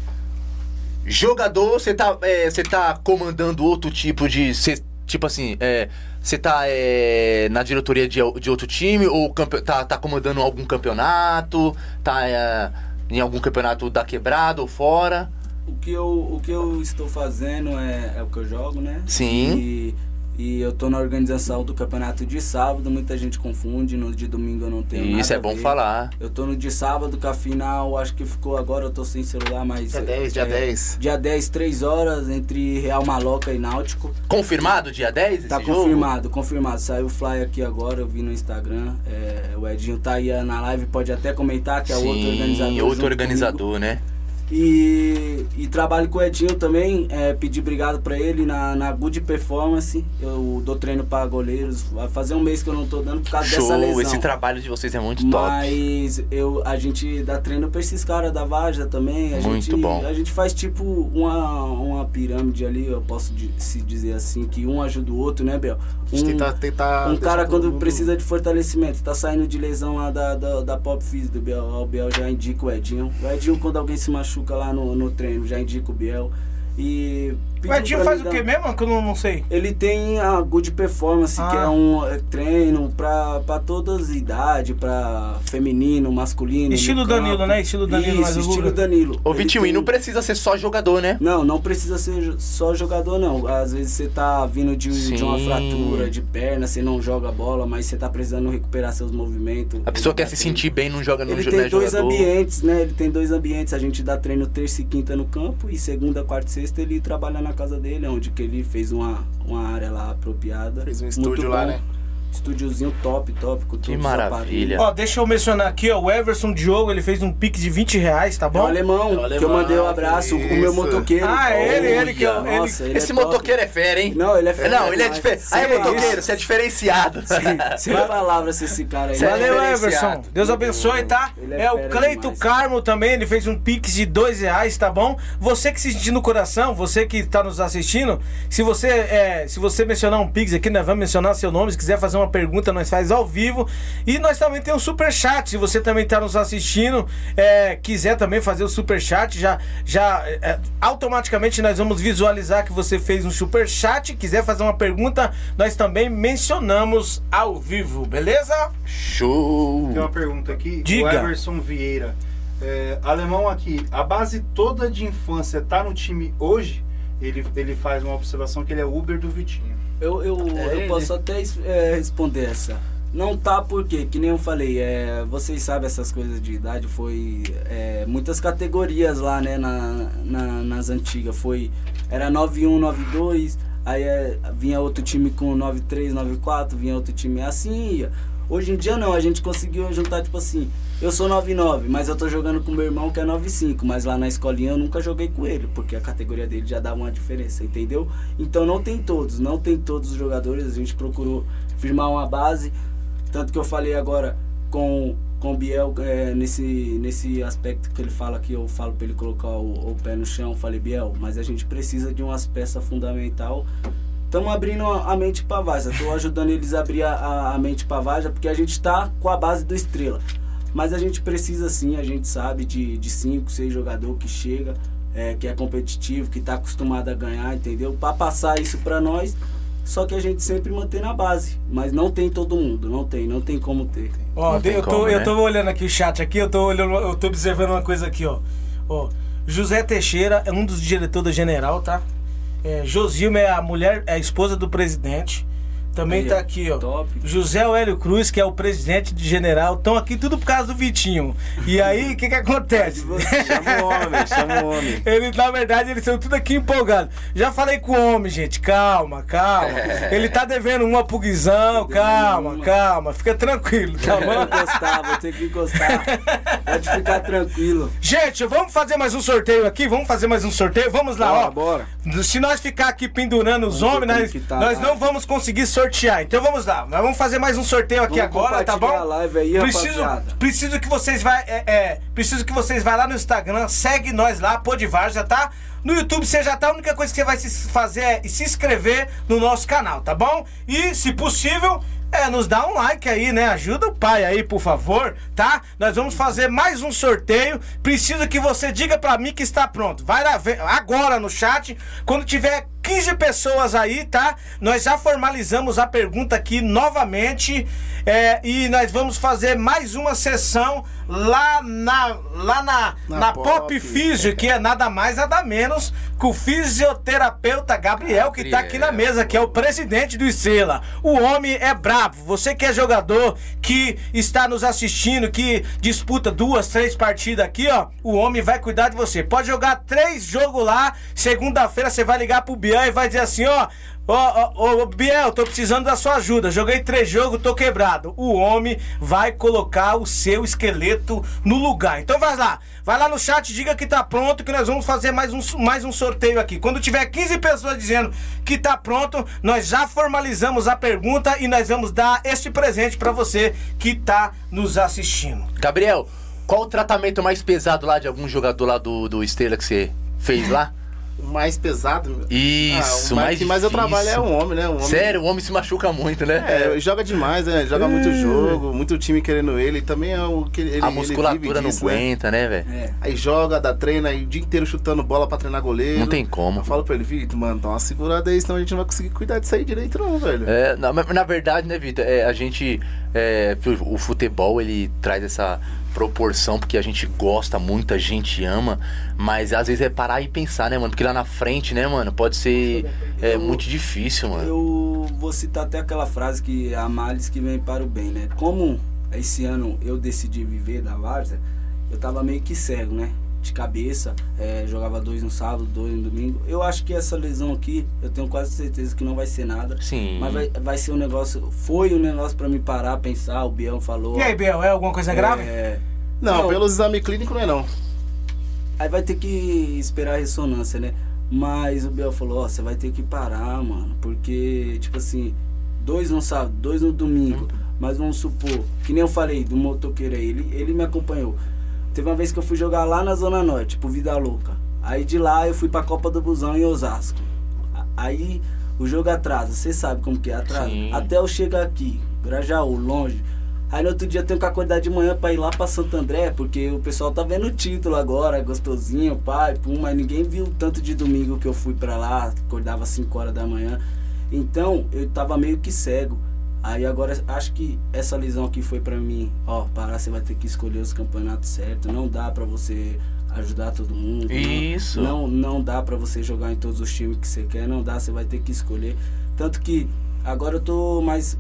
Jogador, você tá, é, tá comandando outro tipo de. Cê, tipo assim, é, você tá é, na diretoria de, de outro time ou tá, tá comandando algum campeonato? Tá é, em algum campeonato da quebrada ou fora? o que eu, o que eu estou fazendo é, é o que eu jogo, né? Sim. E, e eu tô na organização do campeonato de sábado, muita gente confunde, no de domingo eu não tenho Isso é bom falar. Eu tô no de sábado, que a final acho que ficou agora, eu tô sem celular, mas. Dia 10, dia é, 10. Dia 10, 3 horas, entre Real Maloca e Náutico. Confirmado dia 10? Tá confirmado, jogo? confirmado. Saiu o flyer aqui agora, eu vi no Instagram. É, o Edinho tá aí na live, pode até comentar que é Sim, outro organizador. Outro organizador, comigo. né? E, e trabalho com o Edinho também, é, pedir obrigado pra ele na, na Good Performance. Eu dou treino pra goleiros. Vai fazer um mês que eu não tô dando por causa Show, dessa lesão. esse trabalho de vocês é muito top. Mas eu, a gente dá treino pra esses caras da Vaja também. A muito gente, bom. A gente faz tipo uma, uma pirâmide ali, eu posso se dizer assim, que um ajuda o outro, né, Bel? Um, tentar, tentar um cara quando mundo... precisa de fortalecimento, tá saindo de lesão lá da, da, da Pop Fizz do Bel, o Bel já indica o Edinho. O Edinho, quando alguém se machuca lá no, no treino, já indica o Biel. E o Edinho faz o que mesmo? Que eu não, não sei. Ele tem a Good Performance, ah. que é um é, treino pra, pra todas as idades, pra feminino, masculino. Estilo Danilo, né? Estilo Danilo, Isso, estilo Danilo. Ô, Vitinho, e não precisa ser só jogador, né? Não, não precisa ser só jogador, não. Às vezes você tá vindo de, de uma fratura de perna, você não joga bola, mas você tá precisando recuperar seus movimentos. A pessoa quer se sentir bem, não joga no Ele tem dois jogador. ambientes, né? Ele tem dois ambientes. A gente dá treino terça e quinta no campo e segunda, quarta e sexta ele trabalha na na casa dele, onde que ele fez uma, uma área lá apropriada. Fez um estúdio lá, né? Estúdiozinho top, top, com Que maravilha. Ó, deixa eu mencionar aqui, ó, o Everson Diogo, ele fez um pique de 20 reais, tá bom? É o alemão, é o alemão que eu mandei um abraço, isso. o meu motoqueiro. Ah, é ele, ele que eu... Nossa, ele Esse é motoqueiro é fera, hein? Não, ele é fera. Não, ele é diferente. Aí, é motoqueiro, você é diferenciado. Sem, sem palavras esse cara aí. Valeu, Everson. Deus abençoe, tá? É, é o Cleito Carmo também, ele fez um pix de 2 reais, tá bom? Você que se sentir no coração, você que tá nos assistindo, se você, é, se você mencionar um pix aqui, nós vamos mencionar seu nome, se quiser fazer uma pergunta, nós faz ao vivo. E nós também temos o super chat. Se você também está nos assistindo, é, quiser também fazer o super chat, já, já é, automaticamente nós vamos visualizar que você fez um super chat. Quiser fazer uma pergunta, nós também mencionamos ao vivo, beleza? Show! Tem uma pergunta aqui. Diga. O Everson Vieira. É, alemão aqui, a base toda de infância tá no time hoje? Ele, ele faz uma observação que ele é Uber do Vitinho. Eu, eu, é eu posso até é, responder essa. Não tá porque, que nem eu falei, é, vocês sabem essas coisas de idade, foi é, muitas categorias lá, né, na, na, nas antigas. Foi, era 91, 92, aí é, vinha outro time com 93, 94, vinha outro time assim ia. Hoje em dia não, a gente conseguiu juntar, tipo assim, eu sou 99, mas eu tô jogando com meu irmão que é 95, mas lá na escolinha eu nunca joguei com ele, porque a categoria dele já dá uma diferença, entendeu? Então não tem todos, não tem todos os jogadores, a gente procurou firmar uma base, tanto que eu falei agora com com o Biel é, nesse, nesse aspecto que ele fala que eu falo para ele colocar o, o, pé no chão, falei Biel, mas a gente precisa de umas peças fundamental estamos abrindo a mente pra Vaza. Tô ajudando eles a abrir a, a mente pra Vaza, porque a gente tá com a base do Estrela. Mas a gente precisa sim, a gente sabe, de 5, 6 jogador que chega, é, que é competitivo, que tá acostumado a ganhar, entendeu? Para passar isso para nós, só que a gente sempre mantém na base. Mas não tem todo mundo, não tem, não tem como ter. Ó, eu, tô, como, né? eu tô olhando aqui o chat aqui, eu tô olhando, eu tô observando uma coisa aqui, ó. Ó, José Teixeira é um dos diretores da General, tá? É, Josilma é a mulher, é a esposa do presidente. Também Aí, tá aqui, ó. Top. José Hélio Cruz, que é o presidente de general. Estão aqui tudo por causa do Vitinho. E aí, o que que acontece? chama o homem, chama o homem. Ele, na verdade, eles são tudo aqui empolgados. Já falei com o homem, gente. Calma, calma. Ele tá devendo uma pro Guizão. Calma, uma. calma. Fica tranquilo, tá bom? Vou encostar, vou ter que encostar. Pode ficar tranquilo. Gente, vamos fazer mais um sorteio aqui? Vamos fazer mais um sorteio? Vamos lá, bora, ó. Bora. Se nós ficar aqui pendurando os vamos homens, nós, tá nós não vamos conseguir sortear sortear. Então vamos lá. Nós vamos fazer mais um sorteio aqui vamos agora, tá bom? A live aí, preciso, preciso que vocês vai, é, é, preciso que vocês vá lá no Instagram, segue nós lá, Podivar, já tá? No YouTube você já tá, a única coisa que você vai se fazer é se inscrever no nosso canal, tá bom? E, se possível, é, nos dá um like aí, né? Ajuda o pai aí, por favor, tá? Nós vamos fazer mais um sorteio. Preciso que você diga pra mim que está pronto. Vai lá, agora no chat. Quando tiver 15 pessoas aí, tá? Nós já formalizamos a pergunta aqui novamente é, e nós vamos fazer mais uma sessão lá na, lá na, na, na Pop, Pop Físio, que é nada mais, nada menos que o fisioterapeuta Gabriel, que tá aqui na mesa, que é o presidente do Estrela. O homem é brabo. Você que é jogador, que está nos assistindo, que disputa duas, três partidas aqui, ó, o homem vai cuidar de você. Pode jogar três jogos lá, segunda-feira você vai ligar pro Bian e vai dizer assim, ó, Ô, ô, ô, Biel, tô precisando da sua ajuda. Joguei três jogos, tô quebrado. O homem vai colocar o seu esqueleto no lugar. Então vai lá. Vai lá no chat, diga que tá pronto, que nós vamos fazer mais um, mais um sorteio aqui. Quando tiver 15 pessoas dizendo que tá pronto, nós já formalizamos a pergunta e nós vamos dar este presente para você que tá nos assistindo. Gabriel, qual o tratamento mais pesado lá de algum jogador lá do, do Estrela que você fez lá? O mais pesado. Isso, ah, o mais, que mais eu trabalho é o homem, né? O homem... Sério, o homem se machuca muito, né? É, joga demais, né? Joga muito é. jogo, muito time querendo ele. Também é o que ele A musculatura não disso, né? aguenta, né, velho? É. Aí joga, dá treino, aí o dia inteiro chutando bola pra treinar goleiro. Não tem como. Eu falo pra ele, Vitor, mano, dá uma segurada aí, senão a gente não vai conseguir cuidar disso aí direito, não, velho. É, na, na verdade, né, Vitor, é, a gente. É, o futebol ele traz essa proporção, porque a gente gosta, muita gente ama, mas às vezes é parar e pensar, né, mano? Porque lá na frente, né, mano, pode ser é, eu, muito difícil, mano. Eu vou citar até aquela frase que a males que vem para o bem, né? Como esse ano eu decidi viver da Várzea, eu tava meio que cego, né? De cabeça, é, jogava dois no sábado, dois no domingo. Eu acho que essa lesão aqui, eu tenho quase certeza que não vai ser nada. Sim. Mas vai, vai ser um negócio. Foi um negócio para me parar, pensar. O Biel falou. E aí, Biel, é alguma coisa grave? É, não, não, pelos exames clínicos não é não. Aí vai ter que esperar a ressonância, né? Mas o Biel falou, ó, você vai ter que parar, mano. Porque, tipo assim, dois no sábado, dois no domingo. Mas vamos supor, que nem eu falei do motoqueiro aí, ele, ele me acompanhou. Teve uma vez que eu fui jogar lá na Zona Norte, pro Vida Louca. Aí de lá eu fui pra Copa do Busão em Osasco. Aí o jogo atrasa, você sabe como que é, atrasa. Sim. Até eu chegar aqui, Grajaú, longe. Aí no outro dia eu tenho que acordar de manhã pra ir lá pra Santo André, porque o pessoal tá vendo o título agora, gostosinho, pai, pum, mas ninguém viu o tanto de domingo que eu fui pra lá, acordava 5 horas da manhã. Então eu tava meio que cego. Aí agora acho que essa lesão aqui foi pra mim, ó, parar, você vai ter que escolher os campeonatos certos, não dá pra você ajudar todo mundo. Isso. Não, não, dá pra você jogar em todos os times que você quer, não dá, você vai ter que escolher. Tanto que agora eu tô mais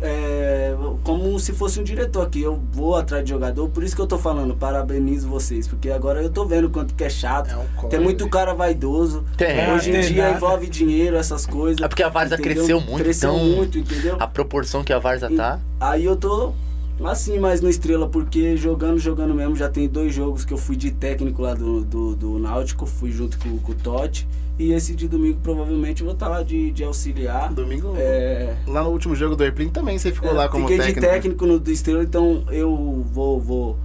é, como se fosse um diretor aqui. Eu vou atrás de jogador, por isso que eu tô falando, parabenizo vocês, porque agora eu tô vendo quanto que é chato. É um tem muito cara vaidoso. Tem. Hoje em dia nada. envolve dinheiro, essas coisas. É porque a Varsa cresceu muito, cresceu então, muito, entendeu? A proporção que a Varsa tá. Aí eu tô assim mais no Estrela, porque jogando, jogando mesmo, já tem dois jogos que eu fui de técnico lá do, do, do Náutico, fui junto com, com o Totti. E esse de domingo provavelmente eu vou estar tá lá de, de auxiliar. Domingo? É... Lá no último jogo do Airplane também você ficou é, lá como fiquei técnico. Fiquei de técnico no do Estrela, então eu vou, vou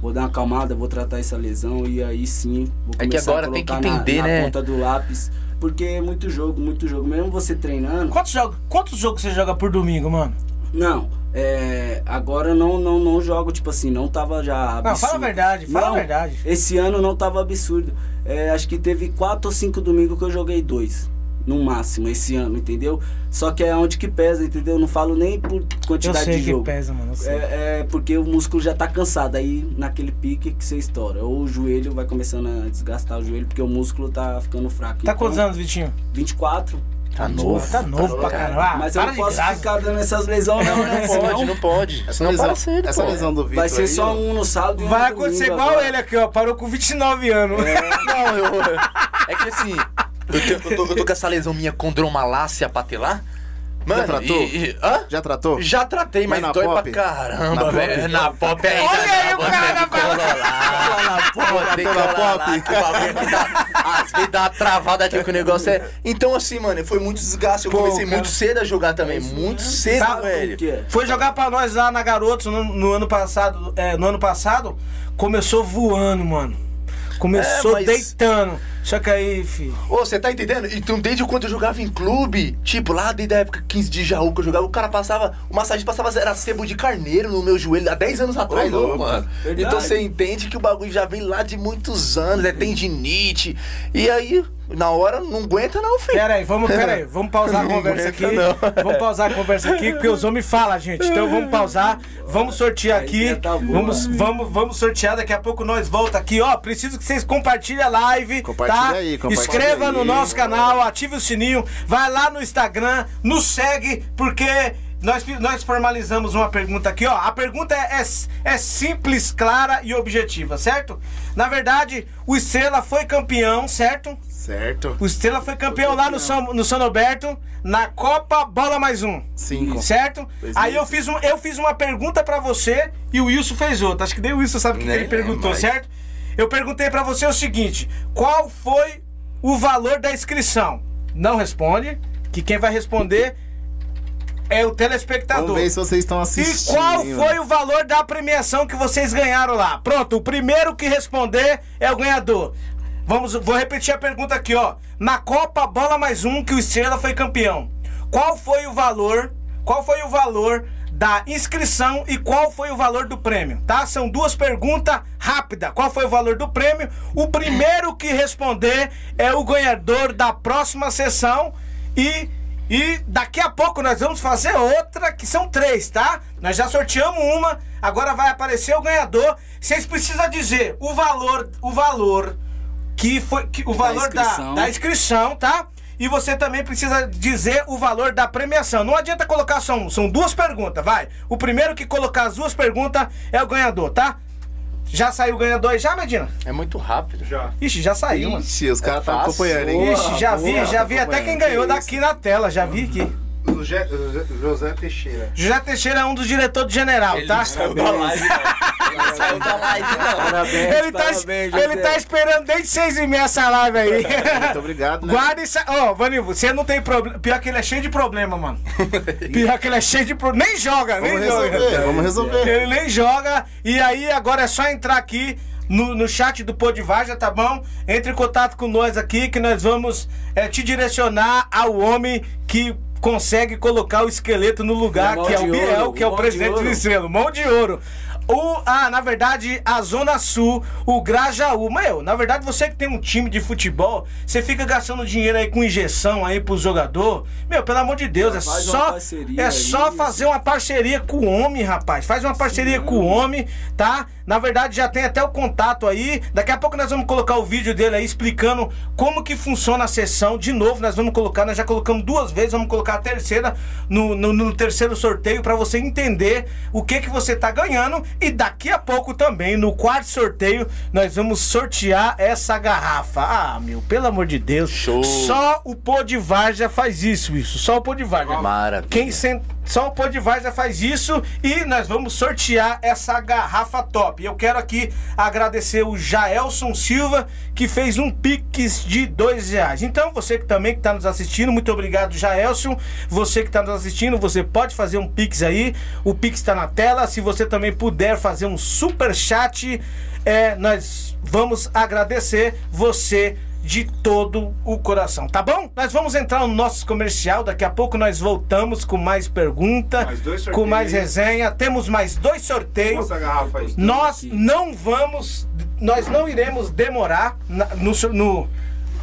vou dar uma acalmada, vou tratar essa lesão e aí sim vou começar é que agora tem que entender, na, na né? ponta do lápis. Porque é muito jogo, muito jogo. Mesmo você treinando. Quantos jogos, quantos jogos você joga por domingo, mano? Não, é, agora não, não, não jogo, tipo assim, não tava já absurdo. Não, fala a verdade, fala não, a verdade. Esse ano não tava absurdo. É, acho que teve quatro ou cinco domingos que eu joguei dois no máximo esse ano, entendeu? Só que é onde que pesa, entendeu? Não falo nem por quantidade eu sei de jogo. Pesa, mano. É, é, porque o músculo já tá cansado, aí naquele pique que você estoura. Ou o joelho vai começando a desgastar o joelho porque o músculo tá ficando fraco. Tá então, quantos anos, Vitinho? 24. Tá novo. Tá novo pra caramba. Ah, Mas eu não posso ficar dando essas lesões, não, né? Não pode, não pode. Essa, lesão, cedo, essa lesão do Vitor Vai ser só um no sábado e um Vai acontecer igual agora. ele aqui, ó. Parou com 29 anos. É. Não, eu. É que assim, eu, eu, tô, eu tô com essa lesão minha condromalácia patelar. Mano, Já tratou? E, e, hã? Já tratou? Já tratei, mas, mas dói pop? pra caramba, velho. Na pop ainda Olha aí o cara. Às vezes dá uma travada aqui que o negócio é... Então, assim, mano, foi muito desgaste. Eu Pô, comecei cara. muito cedo a jogar também. Muito cedo, Sabe velho. Foi jogar pra nós lá na Garotos no, no ano passado. É, no ano passado, começou voando, mano. Começou é, mas... deitando. Só que aí, filho. Ô, você tá entendendo? Então, desde quando eu jogava em clube, tipo, lá desde a época 15 de Jaú que eu jogava, o cara passava. O massagem passava, era sebo de carneiro no meu joelho há 10 anos atrás, Ô, mano. Verdade. Então você entende que o bagulho já vem lá de muitos anos, é tendinite. E aí, na hora não aguenta não, filho. Pera aí, vamos, pera aí, vamos pausar a conversa aqui. Não. Vamos pausar a conversa aqui, porque os homens falam, gente. Então vamos pausar, vamos sortear aqui. Tá vamos, vamos, vamos sortear, daqui a pouco nós volta aqui, ó. Preciso que vocês compartilhem a live. Compartilha tá? aí, Inscreva aí. no nosso canal, ative o sininho, vai lá no Instagram, nos segue, porque nós, nós formalizamos uma pergunta aqui, ó. A pergunta é, é, é, simples, clara e objetiva, certo? Na verdade, o Estrela foi campeão, certo? Certo. O Estrela foi campeão lá no São, no São Roberto, na Copa Bola Mais Um. Cinco. Certo? Aí eu fiz, um, eu fiz uma pergunta para você e o Wilson fez outra. Acho que nem o Wilson sabe o que, né? ele perguntou, é, mas... certo? Eu perguntei para você o seguinte: qual foi o valor da inscrição? Não responde, que quem vai responder é o telespectador. Vamos ver se vocês estão assistindo. E qual foi o valor da premiação que vocês ganharam lá? Pronto, o primeiro que responder é o ganhador. Vamos, vou repetir a pergunta aqui, ó. Na Copa Bola Mais Um, que o Estrela foi campeão. Qual foi o valor? Qual foi o valor da inscrição e qual foi o valor do prêmio, tá? São duas perguntas rápidas. Qual foi o valor do prêmio? O primeiro que responder é o ganhador da próxima sessão e e daqui a pouco nós vamos fazer outra, que são três, tá? Nós já sorteamos uma, agora vai aparecer o ganhador. Vocês precisam dizer o valor, o valor que foi que, o valor da inscrição. Da, da inscrição, tá? E você também precisa dizer o valor da premiação. Não adianta colocar só um, são duas perguntas, vai. O primeiro que colocar as duas perguntas é o ganhador, tá? Já saiu o ganhador aí já, Medina? É muito rápido. Já. Ixi, já saiu, Ixi, os caras estão é tá acompanhando, hein? Ixi, já vi, já vi até quem ganhou daqui na tela, já vi aqui. José, José Teixeira. José Teixeira é um dos diretores de general, ele tá? Não saiu da live, não. Ele saiu da live, não. Parabéns, ele, tá, parabéns, ele tá esperando desde seis e meia essa live aí. Muito obrigado, né? Guarda isso. Ó, oh, Vanil, você não tem problema. Pior que ele é cheio de problema, mano. Pior que ele é cheio de problema. Nem joga, vamos nem resolver, joga. Vamos resolver. Ele nem joga. E aí, agora é só entrar aqui. No, no, chat do Podivaja, tá bom? Entre em contato com nós aqui que nós vamos é, te direcionar ao homem que consegue colocar o esqueleto no lugar, é que é o Biel, que é o presidente do Estrela. Mão de ouro. O, ah, na verdade, a Zona Sul, o Grajaú. Meu, na verdade, você que tem um time de futebol, você fica gastando dinheiro aí com injeção aí pro jogador. Meu, pelo amor de Deus, é só é só fazer uma parceria com o homem, rapaz. Faz uma parceria Sim. com o homem, tá? Na verdade, já tem até o contato aí. Daqui a pouco nós vamos colocar o vídeo dele aí explicando como que funciona a sessão. De novo, nós vamos colocar, nós já colocamos duas vezes, vamos colocar a terceira no, no, no terceiro sorteio para você entender o que que você tá ganhando. E daqui a pouco também, no quarto sorteio, nós vamos sortear essa garrafa. Ah, meu, pelo amor de Deus. Show. Só o Pô de Varja faz isso, isso. Só o Pô de Varja. Maravilha. Quem senta Só o Pô de já faz isso e nós vamos sortear essa garrafa top. Eu quero aqui agradecer o Jaelson Silva que fez um pix de dois reais. Então você que também está nos assistindo, muito obrigado Jaelson. Você que está nos assistindo, você pode fazer um pix aí. O pix está na tela. Se você também puder fazer um super chat, é, nós vamos agradecer você de todo o coração, tá bom? Nós vamos entrar no nosso comercial, daqui a pouco nós voltamos com mais pergunta, mais com mais resenha. Temos mais dois sorteios. Nós não vamos, nós não iremos demorar na, no, no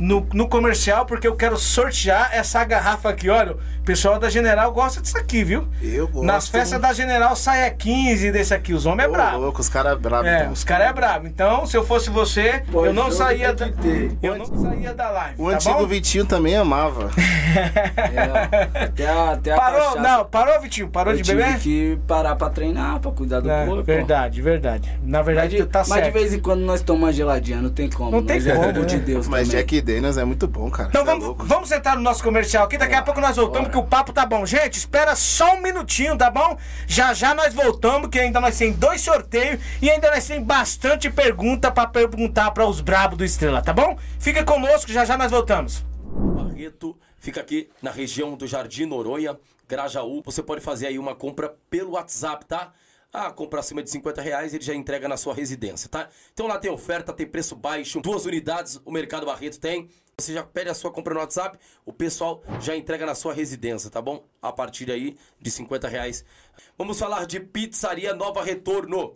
no, no comercial, porque eu quero sortear essa garrafa aqui. Olha, o pessoal da General gosta disso aqui, viu? Eu gosto. Nas festas da General sai a 15 desse aqui. Os homens é brabo. louco, os caras é brabo. É, então. os caras é brabo. Então, se eu fosse você, pois eu não saía da, eu não saía da live. O tá antigo bom? Vitinho também amava. é, até a, até a parou, cachaça. não, parou, Vitinho? Parou eu de beber? Tive que parar pra treinar, pra cuidar do é, corpo. Verdade, verdade. Na verdade, mas, tá mas certo. Mas de vez em quando nós tomamos geladinha, não tem como. Não tem é como. É de Deus mas também. Jack Daniels é muito bom, cara. Então vamos, é vamos entrar no nosso comercial aqui. Daqui a pouco nós voltamos, Bora. que o papo tá bom. Gente, espera só um minutinho, tá bom? Já já nós voltamos, que ainda nós temos dois sorteios e ainda nós temos bastante pergunta para perguntar para os brabos do Estrela, tá bom? Fica conosco, já já nós voltamos. Barreto fica aqui na região do Jardim Noronha, Grajaú. Você pode fazer aí uma compra pelo WhatsApp, tá? Ah, compra acima de 50 reais, ele já entrega na sua residência, tá? Então lá tem oferta, tem preço baixo, duas unidades o Mercado Barreto tem. Você já pede a sua compra no WhatsApp, o pessoal já entrega na sua residência, tá bom? A partir aí de 50 reais. Vamos falar de Pizzaria Nova Retorno.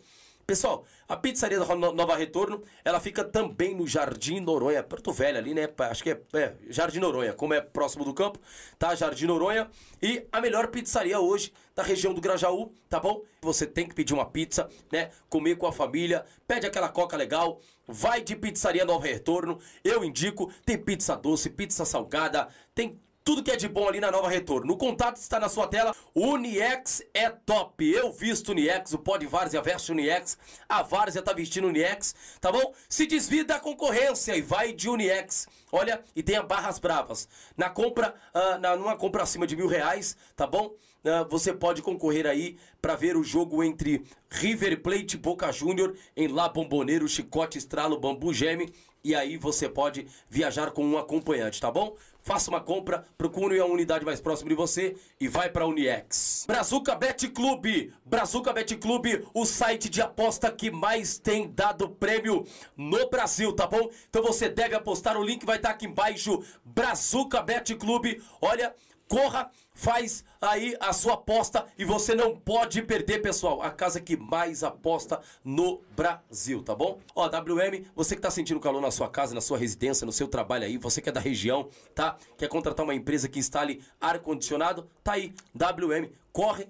Pessoal, a pizzaria da Nova Retorno, ela fica também no Jardim Noronha, Porto Velho ali, né? Acho que é, é, Jardim Noronha, como é próximo do campo, tá? Jardim Noronha. E a melhor pizzaria hoje da região do Grajaú, tá bom? Você tem que pedir uma pizza, né? Comer com a família, pede aquela coca legal, vai de pizzaria Nova Retorno. Eu indico, tem pizza doce, pizza salgada, tem tudo que é de bom ali na Nova Retorno. O contato está na sua tela. Uniex é top. Eu visto Uniex, o Pod Várzea veste Uniex. A Várzea tá vestindo Uniex, tá bom? Se desvia da concorrência e vai de Uniex. Olha, e tenha barras bravas. Na compra, uh, na, numa compra acima de mil reais, tá bom? Uh, você pode concorrer aí para ver o jogo entre River Plate Boca Júnior em La Bomboneiro, Chicote Estralo, Bambu Geme. E aí você pode viajar com um acompanhante, tá bom? Faça uma compra, procure a unidade mais próxima de você e vai para a Uniex. Brazuca Bet Clube. Brazuca Bet Clube, o site de aposta que mais tem dado prêmio no Brasil, tá bom? Então você deve apostar, o link vai estar aqui embaixo. Brazuca Bet Clube. Olha, corra, faz aí a sua aposta e você não pode perder, pessoal. A casa que mais aposta no Brasil, tá bom? Ó, WM, você que tá sentindo calor na sua casa, na sua residência, no seu trabalho aí, você que é da região, tá? Quer contratar uma empresa que instale ar-condicionado? Tá aí, WM, corre.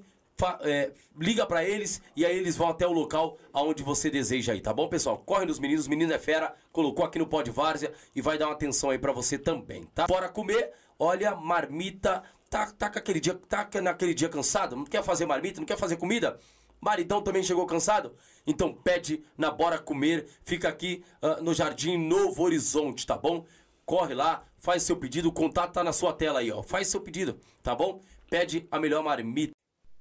É, liga para eles e aí eles vão até o local aonde você deseja aí, tá bom, pessoal? Corre nos meninos, menino é fera, colocou aqui no Pod Várzea e vai dar uma atenção aí para você também, tá? Bora comer, olha, marmita tá, tá, aquele dia, tá naquele dia cansado, não quer fazer marmita, não quer fazer comida? Maridão também chegou cansado? Então pede na Bora Comer, fica aqui uh, no Jardim Novo Horizonte, tá bom? Corre lá, faz seu pedido, o contato tá na sua tela aí, ó. Faz seu pedido, tá bom? Pede a melhor marmita.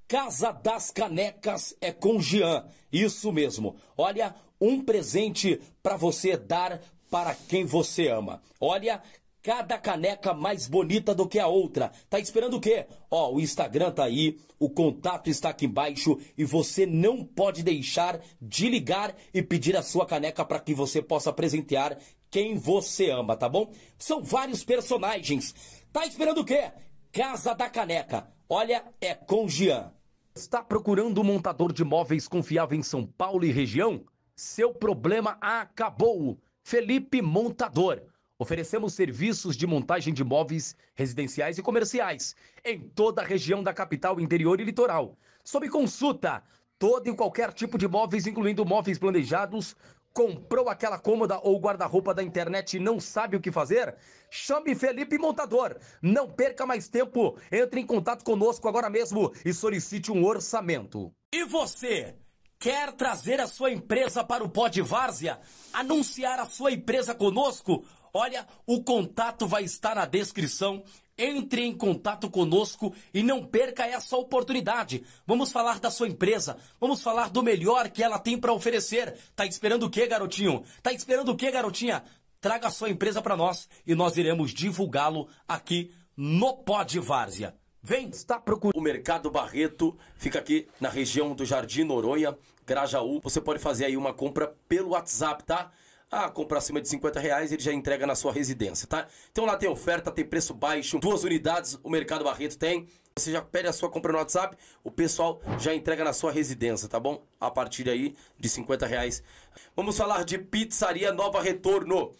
Casa das Canecas é com Jean, isso mesmo. Olha, um presente para você dar para quem você ama. Olha, cada caneca mais bonita do que a outra. Tá esperando o quê? Ó, o Instagram tá aí, o contato está aqui embaixo e você não pode deixar de ligar e pedir a sua caneca para que você possa presentear quem você ama, tá bom? São vários personagens. Tá esperando o quê? Casa da Caneca. Olha, é com Jean. Está procurando um montador de móveis confiável em São Paulo e região? Seu problema acabou. Felipe Montador Oferecemos serviços de montagem de móveis residenciais e comerciais em toda a região da capital, interior e litoral. Sob consulta, todo e qualquer tipo de móveis, incluindo móveis planejados. Comprou aquela cômoda ou guarda-roupa da internet e não sabe o que fazer? Chame Felipe Montador. Não perca mais tempo. Entre em contato conosco agora mesmo e solicite um orçamento. E você? Quer trazer a sua empresa para o Pod Várzea? Anunciar a sua empresa conosco? Olha, o contato vai estar na descrição Entre em contato conosco e não perca essa oportunidade. Vamos falar da sua empresa, vamos falar do melhor que ela tem para oferecer. Tá esperando o que, garotinho? Tá esperando o que, garotinha? Traga a sua empresa para nós e nós iremos divulgá-lo aqui no Pod Várzea. Vem, está procurando. O Mercado Barreto fica aqui na região do Jardim Noronha, Grajaú. Você pode fazer aí uma compra pelo WhatsApp, tá? Ah, compra acima de 50 reais, ele já entrega na sua residência, tá? Então lá tem oferta, tem preço baixo, duas unidades o Mercado Barreto tem. Você já pede a sua compra no WhatsApp, o pessoal já entrega na sua residência, tá bom? A partir aí de 50 reais. Vamos falar de Pizzaria Nova Retorno.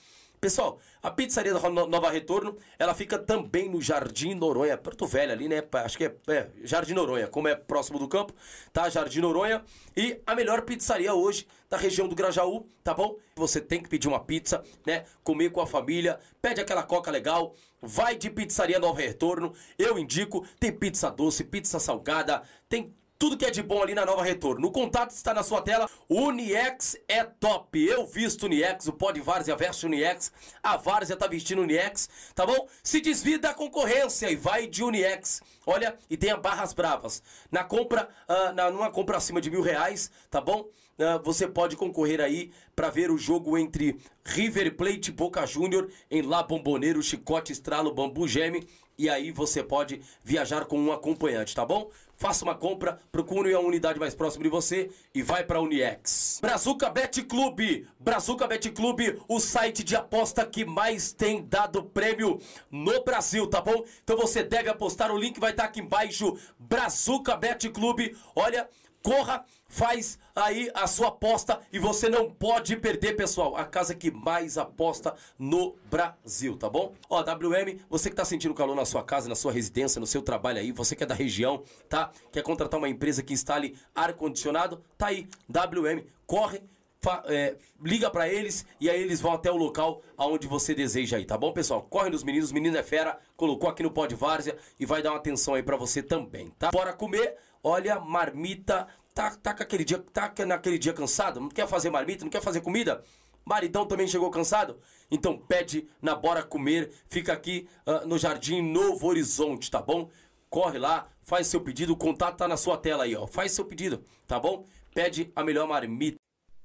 Pessoal, a pizzaria da Nova Retorno, ela fica também no Jardim Noronha, Porto Velho ali, né? Acho que é, é, Jardim Noronha, como é próximo do campo, tá? Jardim Noronha. E a melhor pizzaria hoje da região do Grajaú, tá bom? Você tem que pedir uma pizza, né? Comer com a família, pede aquela coca legal, vai de pizzaria Nova Retorno. Eu indico, tem pizza doce, pizza salgada, tem tudo que é de bom ali na Nova Retorno. O contato está na sua tela. Uniex é top. Eu visto Uniex, o Pod Várzea veste Uniex. A Várzea tá vestindo Uniex, tá bom? Se desvia da concorrência e vai de Uniex. Olha, e tenha barras bravas. Na compra, uh, na, numa compra acima de mil reais, tá bom? Uh, você pode concorrer aí para ver o jogo entre River Plate e Boca Júnior em La Bomboneiro, Chicote, Estralo, Bambu Geme. E aí você pode viajar com um acompanhante, tá bom? Faça uma compra, procure a unidade mais próxima de você e vai para Uniex. Brazuca Bet Clube, Brazuca Bet Clube, o site de aposta que mais tem dado prêmio no Brasil, tá bom? Então você deve apostar, o link vai estar aqui embaixo. Brazuca Bet Clube, olha, corra, faz aí a sua aposta e você não pode perder, pessoal. A casa que mais aposta no Brasil, tá bom? Ó, WM, você que tá sentindo calor na sua casa, na sua residência, no seu trabalho aí, você que é da região, tá? Quer contratar uma empresa que instale ar-condicionado? Tá aí, WM, corre. É, liga para eles e aí eles vão até o local aonde você deseja aí, tá bom, pessoal? Corre nos meninos, menino é fera, colocou aqui no Pod Várzea e vai dar uma atenção aí para você também, tá? Bora comer, olha, marmita, tá, tá, aquele dia, tá naquele dia cansado, não quer fazer marmita, não quer fazer comida? Maridão também chegou cansado? Então pede na Bora Comer, fica aqui uh, no Jardim Novo Horizonte, tá bom? Corre lá, faz seu pedido, o contato tá na sua tela aí, ó. Faz seu pedido, tá bom? Pede a melhor marmita.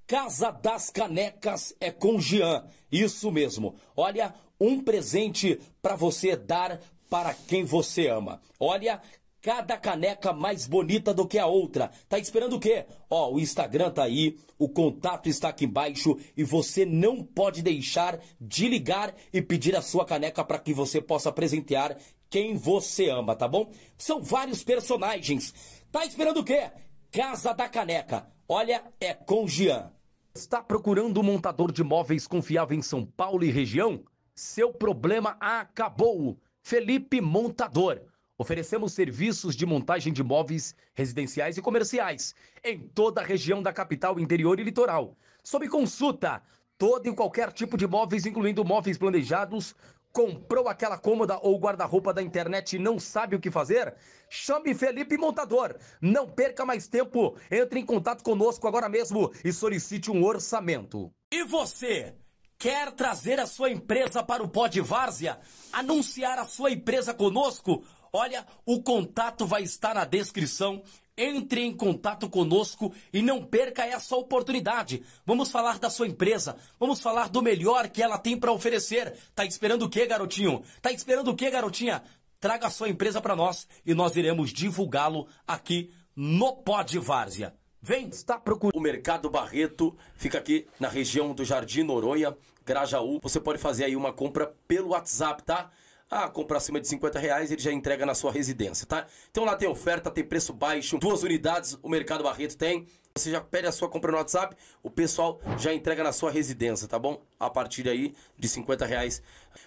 Casa das Canecas é com Jean, isso mesmo. Olha, um presente para você dar para quem você ama. Olha, cada caneca mais bonita do que a outra. Tá esperando o quê? Ó, o Instagram tá aí, o contato está aqui embaixo e você não pode deixar de ligar e pedir a sua caneca para que você possa presentear quem você ama, tá bom? São vários personagens. Tá esperando o quê? Casa da Caneca. Olha, é com Jean. Está procurando um montador de móveis confiável em São Paulo e região? Seu problema acabou. Felipe Montador Oferecemos serviços de montagem de móveis residenciais e comerciais em toda a região da capital, interior e litoral. Sob consulta, todo e qualquer tipo de móveis, incluindo móveis planejados. Comprou aquela cômoda ou guarda-roupa da internet e não sabe o que fazer? Chame Felipe Montador. Não perca mais tempo. Entre em contato conosco agora mesmo e solicite um orçamento. E você? Quer trazer a sua empresa para o Pod Várzea? Anunciar a sua empresa conosco? Olha, o contato vai estar na descrição. Entre em contato conosco e não perca essa oportunidade. Vamos falar da sua empresa, vamos falar do melhor que ela tem para oferecer. Tá esperando o que, garotinho? Tá esperando o que, garotinha? Traga a sua empresa para nós e nós iremos divulgá-lo aqui no Pod Várzea. Vem, está procurando. O Mercado Barreto fica aqui na região do Jardim Noronha, Grajaú. Você pode fazer aí uma compra pelo WhatsApp, tá? Ah, compra acima de 50 reais, ele já entrega na sua residência, tá? Então lá tem oferta, tem preço baixo, duas unidades o Mercado Barreto tem. Você já pede a sua compra no WhatsApp, o pessoal já entrega na sua residência, tá bom? A partir aí de 50 reais.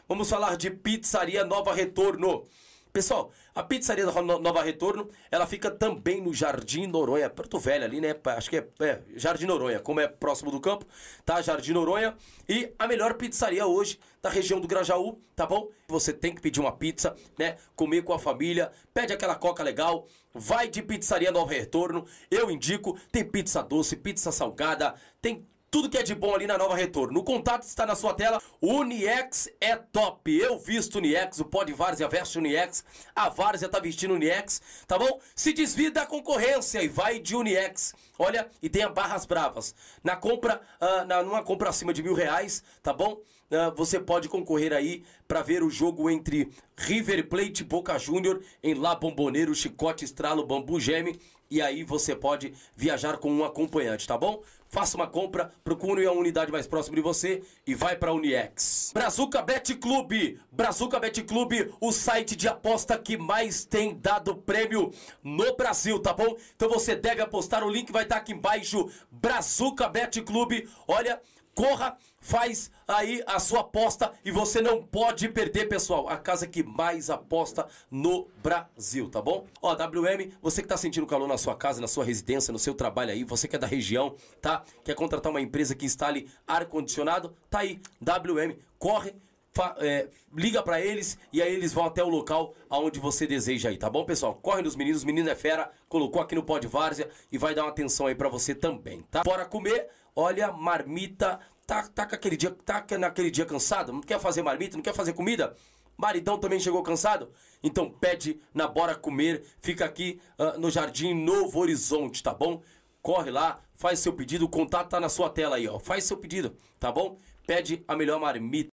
Vamos falar de Pizzaria Nova Retorno. Pessoal, a pizzaria da Nova Retorno, ela fica também no Jardim Noronha, Porto Velho ali, né? Acho que é, é, Jardim Noronha, como é próximo do campo, tá? Jardim Noronha. E a melhor pizzaria hoje da região do Grajaú, tá bom? Você tem que pedir uma pizza, né? Comer com a família, pede aquela coca legal, vai de pizzaria Nova Retorno. Eu indico, tem pizza doce, pizza salgada, tem tudo que é de bom ali na Nova Retorno. O contato está na sua tela. Uniex é top. Eu visto Uniex, o Pod Várzea veste Uniex, a Várzea tá vestindo Uniex, tá bom? Se desvia da concorrência e vai de Uniex. Olha, e tenha barras bravas. Na compra, uh, na, numa compra acima de mil reais, tá bom? Uh, você pode concorrer aí para ver o jogo entre River Plate e Boca Júnior em La Bomboneiro, Chicote, Estralo, Bambu Geme. E aí você pode viajar com um acompanhante, tá bom? Faça uma compra, procure a unidade mais próxima de você e vai para Uniex. Brazuca Bet Clube, Brazuca Bet Clube, o site de aposta que mais tem dado prêmio no Brasil, tá bom? Então você deve apostar, o link vai estar tá aqui embaixo. Brazuca Bet Clube, olha, Corra, faz aí a sua aposta e você não pode perder, pessoal. A casa que mais aposta no Brasil, tá bom? Ó, WM, você que tá sentindo calor na sua casa, na sua residência, no seu trabalho aí, você que é da região, tá? Quer contratar uma empresa que instale ar-condicionado? Tá aí, WM, corre. É, liga para eles e aí eles vão até o local aonde você deseja aí, tá bom, pessoal? Corre nos meninos, menino é fera, colocou aqui no Pod Várzea e vai dar uma atenção aí para você também, tá? Bora comer, olha, marmita, tá, tá, com aquele dia, tá naquele dia cansado, não quer fazer marmita, não quer fazer comida? Maridão também chegou cansado? Então pede na Bora Comer, fica aqui uh, no Jardim Novo Horizonte, tá bom? Corre lá, faz seu pedido, o contato tá na sua tela aí, ó. Faz seu pedido, tá bom? Pede a melhor marmita.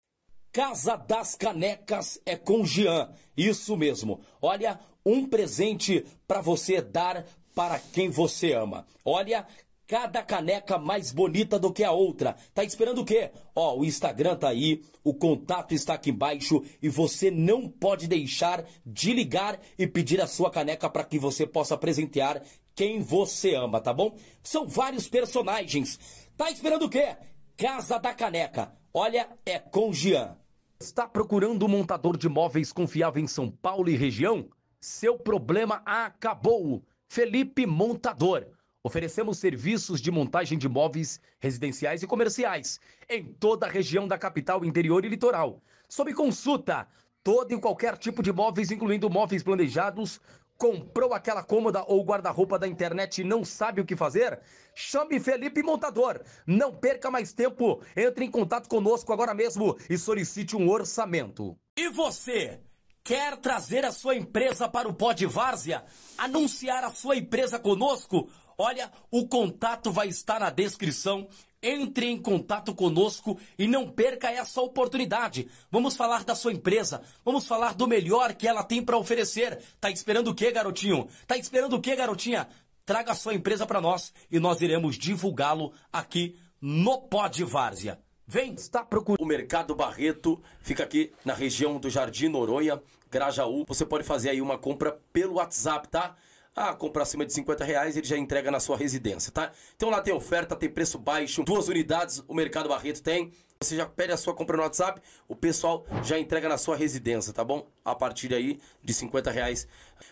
Casa das Canecas é com Jean. Isso mesmo. Olha, um presente para você dar para quem você ama. Olha, cada caneca mais bonita do que a outra. Tá esperando o quê? Ó, o Instagram tá aí, o contato está aqui embaixo e você não pode deixar de ligar e pedir a sua caneca para que você possa presentear quem você ama, tá bom? São vários personagens. Tá esperando o quê? Casa da Caneca. Olha, é com Jean. Está procurando um montador de móveis confiável em São Paulo e região? Seu problema acabou. Felipe Montador. Oferecemos serviços de montagem de móveis residenciais e comerciais em toda a região da capital, interior e litoral. Sob consulta, todo e qualquer tipo de móveis, incluindo móveis planejados, Comprou aquela cômoda ou guarda-roupa da internet e não sabe o que fazer? Chame Felipe Montador. Não perca mais tempo. Entre em contato conosco agora mesmo e solicite um orçamento. E você? Quer trazer a sua empresa para o Pod Várzea? Anunciar a sua empresa conosco? Olha, o contato vai estar na descrição entre em contato conosco e não perca essa oportunidade. Vamos falar da sua empresa, vamos falar do melhor que ela tem para oferecer. Tá esperando o quê, garotinho? Tá esperando o quê, garotinha? Traga a sua empresa para nós e nós iremos divulgá-lo aqui no Pod Várzea. Vem, está procurando. O Mercado Barreto fica aqui na região do Jardim Noronha, Grajaú. Você pode fazer aí uma compra pelo WhatsApp, tá? Ah, comprar acima de 50 reais, ele já entrega na sua residência, tá? Então lá tem oferta, tem preço baixo, duas unidades o Mercado Barreto tem. Você já pede a sua compra no WhatsApp, o pessoal já entrega na sua residência, tá bom? A partir aí de 50 reais.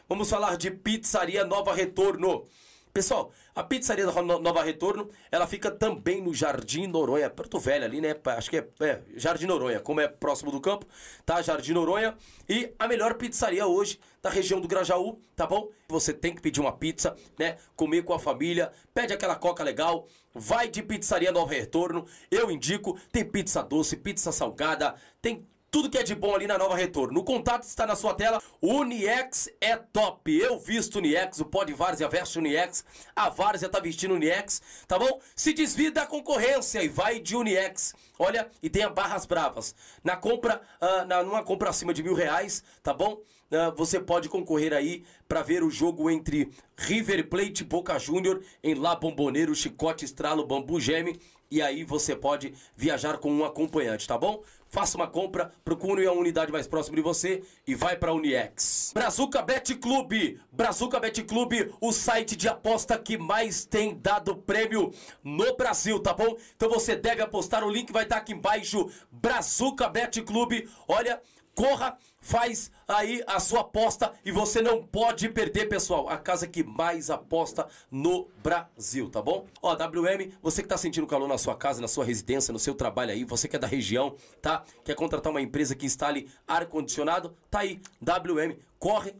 Vamos falar de Pizzaria Nova Retorno. Pessoal, a pizzaria da Nova Retorno, ela fica também no Jardim Noronha, Porto Velho ali, né? Acho que é, é, Jardim Noronha, como é próximo do campo, tá? Jardim Noronha. E a melhor pizzaria hoje da região do Grajaú, tá bom? Você tem que pedir uma pizza, né? Comer com a família, pede aquela coca legal, vai de pizzaria Nova Retorno. Eu indico, tem pizza doce, pizza salgada, tem tudo que é de bom ali na Nova Retorno. O contato está na sua tela. Uniex é top. Eu visto Uniex, o Pod Várzea veste Uniex, a Várzea tá vestindo Uniex, tá bom? Se desvia da concorrência e vai de Uniex. Olha, e tenha barras bravas. Na compra, uh, na, numa compra acima de mil reais, tá bom? Uh, você pode concorrer aí para ver o jogo entre River Plate Boca Júnior em La Bomboneiro, Chicote, Estralo, Bambu Geme. E aí você pode viajar com um acompanhante, tá bom? Faça uma compra, procure a unidade mais próxima de você e vai para Uniex. Brazuca Bet Clube, Brazuca Bet Clube, o site de aposta que mais tem dado prêmio no Brasil, tá bom? Então você deve apostar, o link vai estar aqui embaixo. Brazuca Bet Clube, olha, corra, faz aí a sua aposta e você não pode perder, pessoal. A casa que mais aposta no Brasil, tá bom? Ó, WM, você que tá sentindo calor na sua casa, na sua residência, no seu trabalho aí, você que é da região, tá? Quer contratar uma empresa que instale ar-condicionado? Tá aí, WM, corre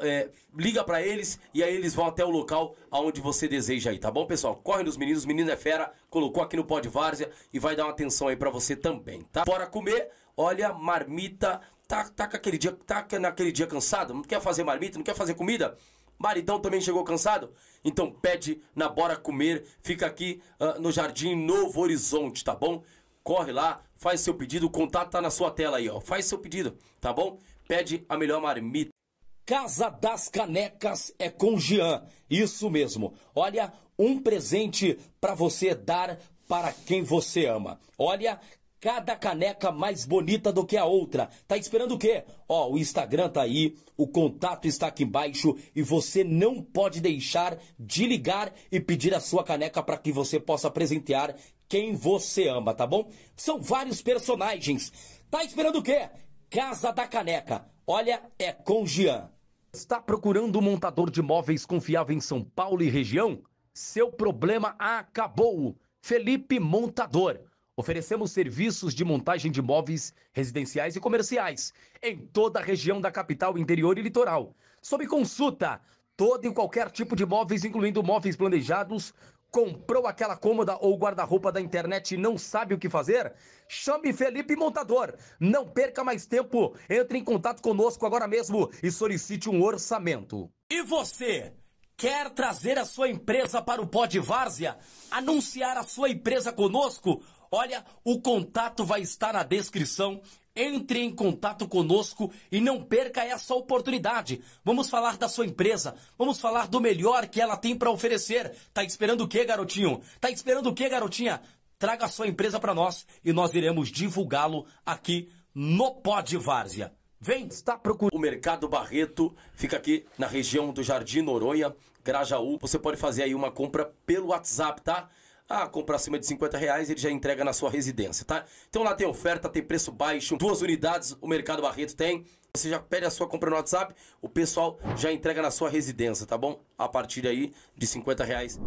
é, liga para eles e aí eles vão até o local aonde você deseja aí, tá bom, pessoal? Corre nos meninos, os meninos é fera, colocou aqui no Pod Várzea e vai dar uma atenção aí para você também, tá? Bora comer, olha, marmita, tá, tá, aquele dia, tá naquele dia cansado, não quer fazer marmita, não quer fazer comida? Maridão também chegou cansado? Então pede na Bora Comer, fica aqui uh, no Jardim Novo Horizonte, tá bom? Corre lá, faz seu pedido, o contato tá na sua tela aí, ó. Faz seu pedido, tá bom? Pede a melhor marmita. Casa das Canecas é com Jean. Isso mesmo. Olha, um presente para você dar para quem você ama. Olha, cada caneca mais bonita do que a outra. Tá esperando o quê? Ó, o Instagram tá aí, o contato está aqui embaixo e você não pode deixar de ligar e pedir a sua caneca para que você possa presentear quem você ama, tá bom? São vários personagens. Tá esperando o quê? Casa da Caneca. Olha, é com Jean. Está procurando um montador de móveis confiável em São Paulo e região? Seu problema acabou. Felipe Montador. Oferecemos serviços de montagem de móveis residenciais e comerciais em toda a região da capital, interior e litoral. Sob consulta, todo e qualquer tipo de móveis, incluindo móveis planejados, Comprou aquela cômoda ou guarda-roupa da internet e não sabe o que fazer? Chame Felipe Montador. Não perca mais tempo. Entre em contato conosco agora mesmo e solicite um orçamento. E você? Quer trazer a sua empresa para o Pod Várzea? Anunciar a sua empresa conosco? Olha, o contato vai estar na descrição entre em contato conosco e não perca essa oportunidade. Vamos falar da sua empresa, vamos falar do melhor que ela tem para oferecer. Tá esperando o que, garotinho? Tá esperando o que, garotinha? Traga a sua empresa para nós e nós iremos divulgá-lo aqui no Pod Várzea. Vem, está procurando. O Mercado Barreto fica aqui na região do Jardim Noronha, Grajaú. Você pode fazer aí uma compra pelo WhatsApp, tá? Ah, comprar acima de 50 reais, ele já entrega na sua residência, tá? Então lá tem oferta, tem preço baixo, duas unidades o Mercado Barreto tem. Você já pede a sua compra no WhatsApp, o pessoal já entrega na sua residência, tá bom? A partir aí de 50 reais.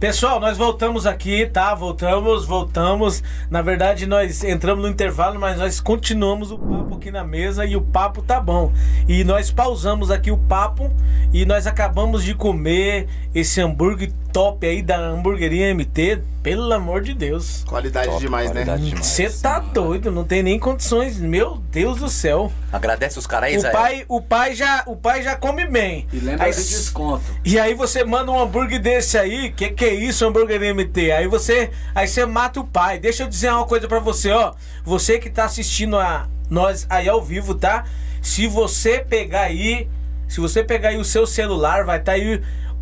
Pessoal, nós voltamos aqui, tá? Voltamos, voltamos. Na verdade, nós entramos no intervalo, mas nós continuamos o papo aqui na mesa e o papo tá bom. E nós pausamos aqui o papo e nós acabamos de comer esse hambúrguer top aí da hamburgueria MT. Pelo amor de Deus. Qualidade top, demais, né? qualidade né? Você tá doido, não tem nem condições. Meu Deus do céu. Agradece os caras aí, o pai, o pai já, O pai já come bem. E lembra aí, de desconto. E aí você manda um hambúrguer desse aí, que que é isso, hambúrguer MT? Aí você, aí você mata o pai. Deixa eu dizer uma coisa para você, ó. Você que tá assistindo a nós aí ao vivo, tá? Se você pegar aí, se você pegar aí o seu celular, vai estar tá aí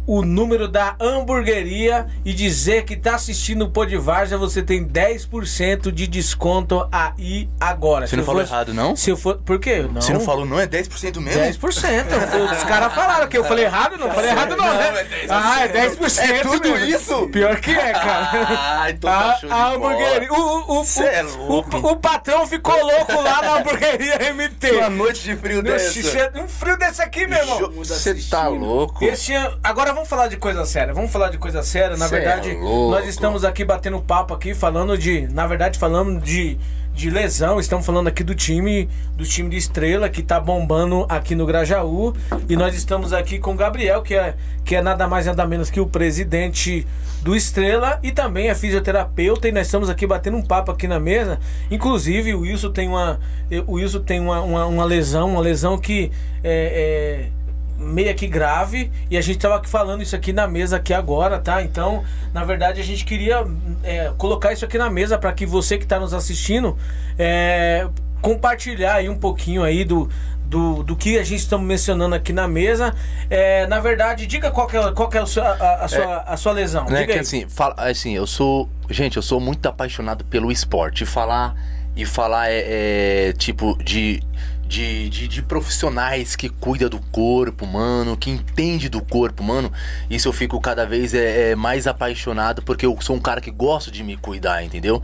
o número da hamburgueria e dizer que está assistindo o Podvarja, você tem 10% de desconto aí agora. Você se não falou for, errado, não? Se eu for, por quê? Não. Você não falou não? É 10% mesmo? 10%. Os caras falaram que eu falei errado, não falei errado não, não né? É ah, é 10%. É tudo mesmo. isso? Pior que é, cara. Ah, então tá a, show a hamburgueria. O, o, o, é o, o, patrão ficou louco lá na hamburgueria MT. Uma noite de frio dessa. Um frio desse aqui, meu irmão. Você tá louco. Esse, agora vamos falar de coisa séria. Vamos falar de coisa séria. Na Cê é verdade, é nós estamos aqui batendo papo aqui, falando de. Na verdade, falando de, de lesão. Estamos falando aqui do time, do time de estrela que tá bombando aqui no Grajaú. E nós estamos aqui com o Gabriel, que é, que é nada mais nada menos que o presidente do Estrela e também é fisioterapeuta. E nós estamos aqui batendo um papo aqui na mesa. Inclusive, o Wilson tem uma. O Wilson tem uma, uma, uma lesão, uma lesão que é, é meio que grave e a gente tava falando isso aqui na mesa aqui agora, tá? Então, na verdade, a gente queria é, colocar isso aqui na mesa para que você que está nos assistindo é, compartilhar aí um pouquinho aí do, do, do que a gente está mencionando aqui na mesa. É, na verdade, diga qual é, qual é a, sua, a, a sua, é, a sua lesão. Né, que assim, fala, assim, eu sou. Gente, eu sou muito apaixonado pelo esporte. Falar e falar é, é tipo de de, de, de, profissionais que cuida do corpo humano, que entende do corpo humano, isso eu fico cada vez é, é, mais apaixonado porque eu sou um cara que gosto de me cuidar, entendeu?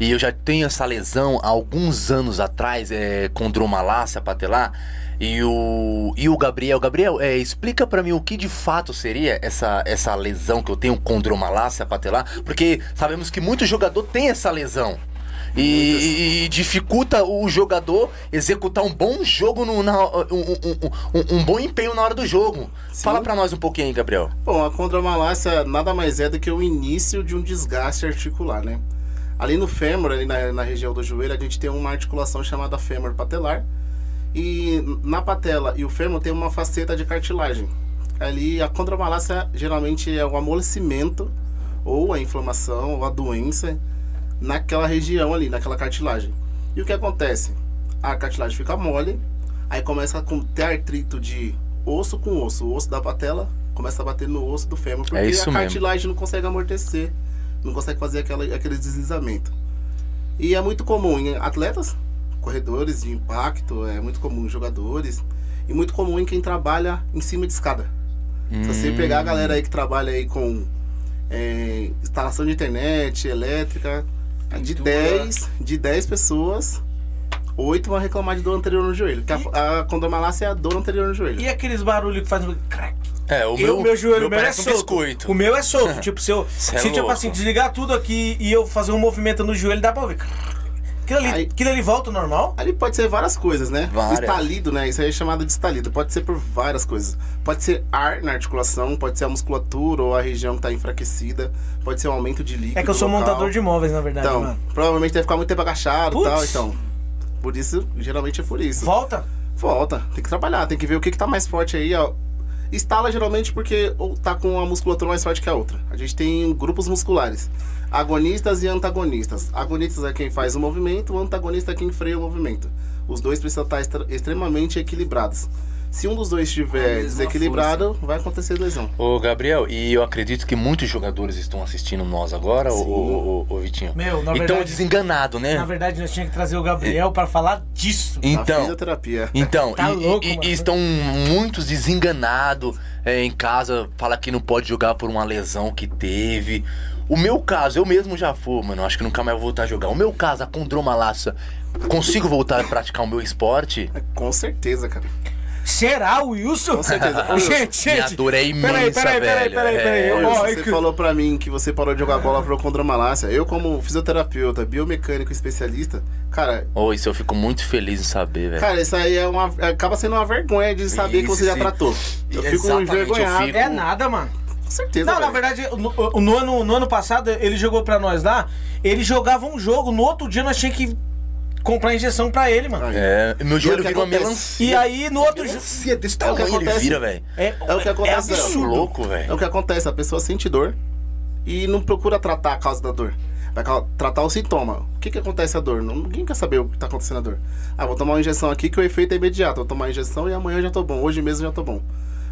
E eu já tenho essa lesão há alguns anos atrás, é, condromalácia patelar, e o, e o Gabriel, Gabriel, é, explica para mim o que de fato seria essa, essa lesão que eu tenho, condromalácia patelar, porque sabemos que muito jogador tem essa lesão. E, e, dificulta o jogador executar um bom jogo, no, na, um, um, um, um, bom empenho na hora do jogo. Sim. Fala para nós um pouquinho Gabriel. Bom, a condromalácia nada mais é do que o início de um desgaste articular, né? Ali no fêmur, ali na, na região do joelho, a gente tem uma articulação chamada fêmur patelar. E na patela e o fêmur tem uma faceta de cartilagem. Ali a condromalácia geralmente é o amolecimento ou a inflamação ou a doença naquela região ali, naquela cartilagem. E o que acontece? A cartilagem fica mole, aí começa a ter artrito de osso com osso. O osso da patela começa a bater no osso do fêmur, porque é a cartilagem não consegue amortecer, não consegue fazer aquela, aquele deslizamento. E é muito comum em atletas, corredores de impacto, é muito comum em jogadores, e muito comum em quem trabalha em cima de escada. Hum. Se você pegar a galera aí que trabalha aí com é, instalação de internet, elétrica, de 10, de 10 pessoas, 8 vão reclamar de dor anterior no joelho. Que a, a condomalácia é a dor anterior no joelho. E aqueles barulhos que fazem crack? É, o meu, meu joelho meu, meu é solto. Um o meu é solto. tipo, se eu, se, é tipo assim, desligar tudo aqui e eu fazer um movimento no joelho, dá pra ouvir. Aquilo ali, aí, aquilo ali volta ao normal? Ali pode ser várias coisas, né? Várias. Estalido, né? Isso aí é chamado de estalido. Pode ser por várias coisas. Pode ser ar na articulação, pode ser a musculatura ou a região que está enfraquecida, pode ser um aumento de líquido. É que eu sou local. montador de imóveis, na verdade. Então, mano. provavelmente deve ficar muito tempo agachado e tal. Então, por isso, geralmente é por isso. Volta? Volta. Tem que trabalhar, tem que ver o que, que tá mais forte aí, ó. Estala geralmente porque ou tá com a musculatura mais forte que a outra. A gente tem grupos musculares agonistas e antagonistas. Agonistas é quem faz o movimento, o antagonista é quem freia o movimento. Os dois precisam estar extremamente equilibrados. Se um dos dois estiver desequilibrado, força. vai acontecer lesão. Ô, Gabriel, e eu acredito que muitos jogadores estão assistindo nós agora, ô, ô, ô, Vitinho. Meu, na verdade. Então, desenganado, né? Na verdade, nós tínhamos que trazer o Gabriel é. para falar disso. Então. fisioterapia. Então, tá e, louco, e, e estão muitos desenganados é, em casa, fala que não pode jogar por uma lesão que teve. O meu caso, eu mesmo já fui, mano. Acho que nunca mais vou voltar a jogar. O meu caso, a condromalaça, consigo voltar a praticar o meu esporte? É, com certeza, cara. Será, Wilson? Com certeza. gente, gente. Minha dor é imensa, peraí, peraí, peraí, peraí, peraí. É. você que... falou pra mim que você parou de jogar bola pro condromalácia. Eu, como fisioterapeuta, biomecânico especialista, cara... Oh, isso eu fico muito feliz em saber, velho. Cara, isso aí é uma... acaba sendo uma vergonha de saber isso, que você sim. já tratou. Eu fico envergonhado. Eu fico... É nada, mano. Com certeza. Não, véio. na verdade, no, no, ano, no ano passado, ele jogou pra nós lá. Ele jogava um jogo, no outro dia nós tínhamos que comprar injeção pra ele, mano. É, meu joelho vira uma melancia. E aí, no outro dia. desse tamanho é ele vira, velho. É, é, o que acontece. É absurdo. louco, velho. É o que acontece, a pessoa sente dor e não procura tratar a causa da dor. Vai tratar o sintoma. O que que acontece a dor? Ninguém quer saber o que tá acontecendo a dor. Ah, vou tomar uma injeção aqui que o efeito é imediato. Vou tomar a injeção e amanhã já tô bom. Hoje mesmo já tô bom.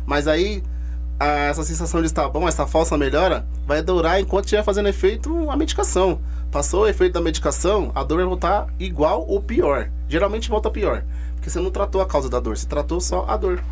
Mas aí a, essa sensação de estar bom, essa falsa melhora, vai durar enquanto estiver fazendo efeito a medicação. Passou o efeito da medicação, a dor vai voltar igual ou pior. Geralmente volta pior. Porque você não tratou a causa da dor, você tratou só a dor.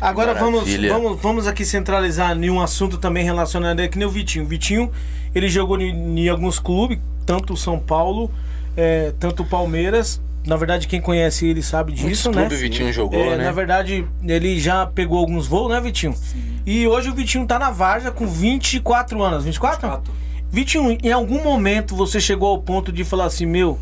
Agora vamos, vamos, vamos aqui centralizar em um assunto também relacionado aqui no Vitinho. O Vitinho, ele jogou em, alguns clubes, tanto o São Paulo, é, tanto o Palmeiras, na verdade, quem conhece ele sabe disso, Muito né? o Vitinho jogou, é, né? Na verdade, ele já pegou alguns voos, né, Vitinho? Sim. E hoje o Vitinho tá na Varja com 24 anos. 24? 24. Vitinho, em algum momento você chegou ao ponto de falar assim, meu.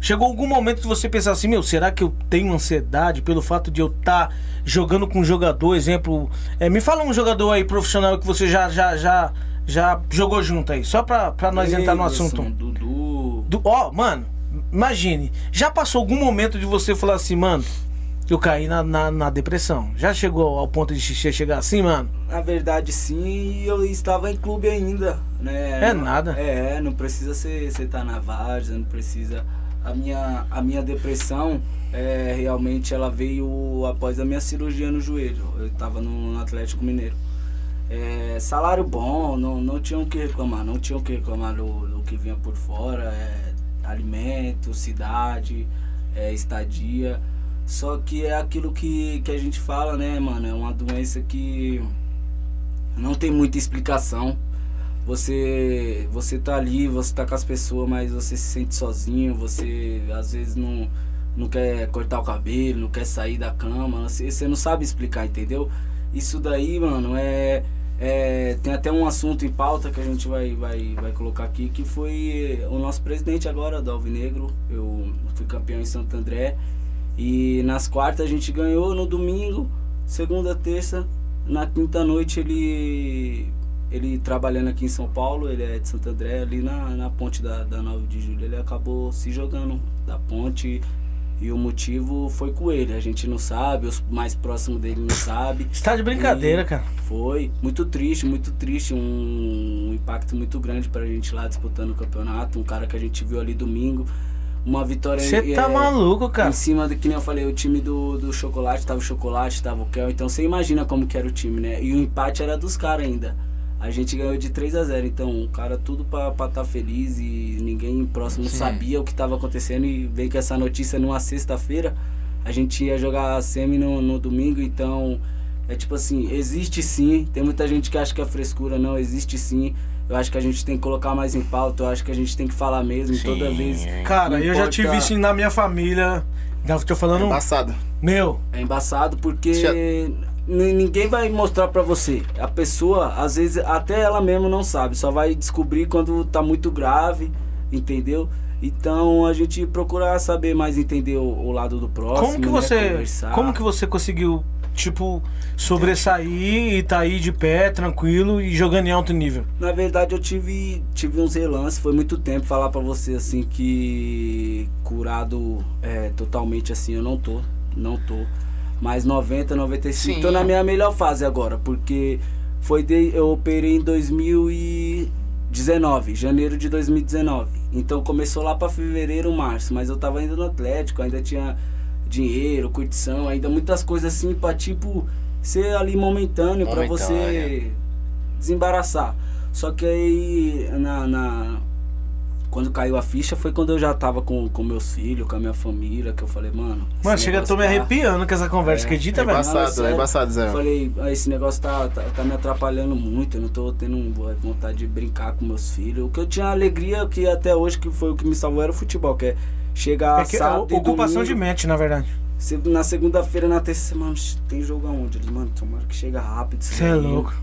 Chegou algum momento que você pensar assim, meu, será que eu tenho ansiedade pelo fato de eu estar tá jogando com um jogador, exemplo. É, me fala um jogador aí profissional que você já já já, já jogou junto aí, só pra, pra nós Ei, entrar no assunto. Dudu. Du, ó, mano, Imagine, já passou algum momento de você falar assim, mano, eu caí na, na, na, depressão. Já chegou ao ponto de chegar assim, mano? Na verdade, sim, eu estava em clube ainda, né? É nada. É, não precisa ser você tá na várzea, não precisa. A minha, a minha depressão, é, realmente, ela veio após a minha cirurgia no joelho. Eu estava no, no Atlético Mineiro. É, salário bom, não, não tinha o que reclamar, não tinha o que reclamar do, do que vinha por fora. É, alimento, cidade, é, estadia. Só que é aquilo que, que a gente fala, né, mano? É uma doença que não tem muita explicação. Você você tá ali, você tá com as pessoas, mas você se sente sozinho, você às vezes não, não quer cortar o cabelo, não quer sair da cama, você, você não sabe explicar, entendeu? Isso daí, mano, é É, tem até um assunto em pauta que a gente vai, vai, vai colocar aqui, que foi o nosso presidente agora, do Alvinegro. Eu fui campeão em Santo André. E nas quartas a gente ganhou, no domingo, segunda, terça, na quinta noite ele ele trabalhando aqui em São Paulo, ele é de Santo André, ali na, na ponte da, da 9 de julho, ele acabou se jogando da ponte e o motivo foi com ele. A gente não sabe, os mais próximos dele não sabe. Está de brincadeira, e cara. Foi muito triste, muito triste, um, um impacto muito grande pra gente lá disputando o campeonato, um cara que a gente viu ali domingo uma vitória Você tá é, maluco, cara. Em cima do que nem eu falei, o time do, do chocolate, tava o chocolate, tava o Kel. Então você imagina como que era o time, né? E o empate era dos caras ainda. A gente ganhou de 3 a 0 Então, o cara tudo pra estar tá feliz e ninguém próximo Sim. sabia o que tava acontecendo. E veio com essa notícia numa sexta-feira. A gente ia jogar a semi no, no domingo, então. É tipo assim, existe sim. Tem muita gente que acha que é frescura, não, existe sim. Eu acho que a gente tem que colocar mais em pauta, eu acho que a gente tem que falar mesmo Sim. toda vez. Cara, eu já tive isso na minha família. Já tô falando. É embaçado. Meu. É embaçado porque já... ninguém vai mostrar pra você. A pessoa, às vezes, até ela mesmo não sabe. Só vai descobrir quando tá muito grave, entendeu? Então a gente procura saber mais entender o, o lado do próximo. Como que né? você, como que você conseguiu tipo, sobressair e tá aí de pé, tranquilo e jogando em alto nível? Na verdade, eu tive, tive uns relances, foi muito tempo falar para você assim que curado é, totalmente assim, eu não tô, não tô. Mas 90, 95, Sim. tô na minha melhor fase agora, porque foi de, eu operei em 2019, janeiro de 2019. Então começou lá para fevereiro, março, mas eu tava ainda no Atlético, ainda tinha dinheiro, curtição, ainda muitas coisas assim pra tipo ser ali momentâneo, momentâneo para você desembaraçar. Só que aí na, na, quando caiu a ficha foi quando eu já tava com, com meus filhos, com a minha família, que eu falei, mano. Mano, chega, tô me tá arrepiando com essa conversa, é, acredita, é velho? Embaçado, é embaçado, Zé. Eu falei, ah, esse negócio tá, tá, tá, me atrapalhando muito, eu não tô tendo vontade de brincar com meus filhos. O que eu tinha alegria, que até hoje que foi o que me salvou era o futebol, que é Chega é que, sábado é ocupação domingo, de mente, na verdade. Na segunda-feira, na terça semana, tem jogo aonde? Ele, mano, tomara que chega rápido. Você é louco.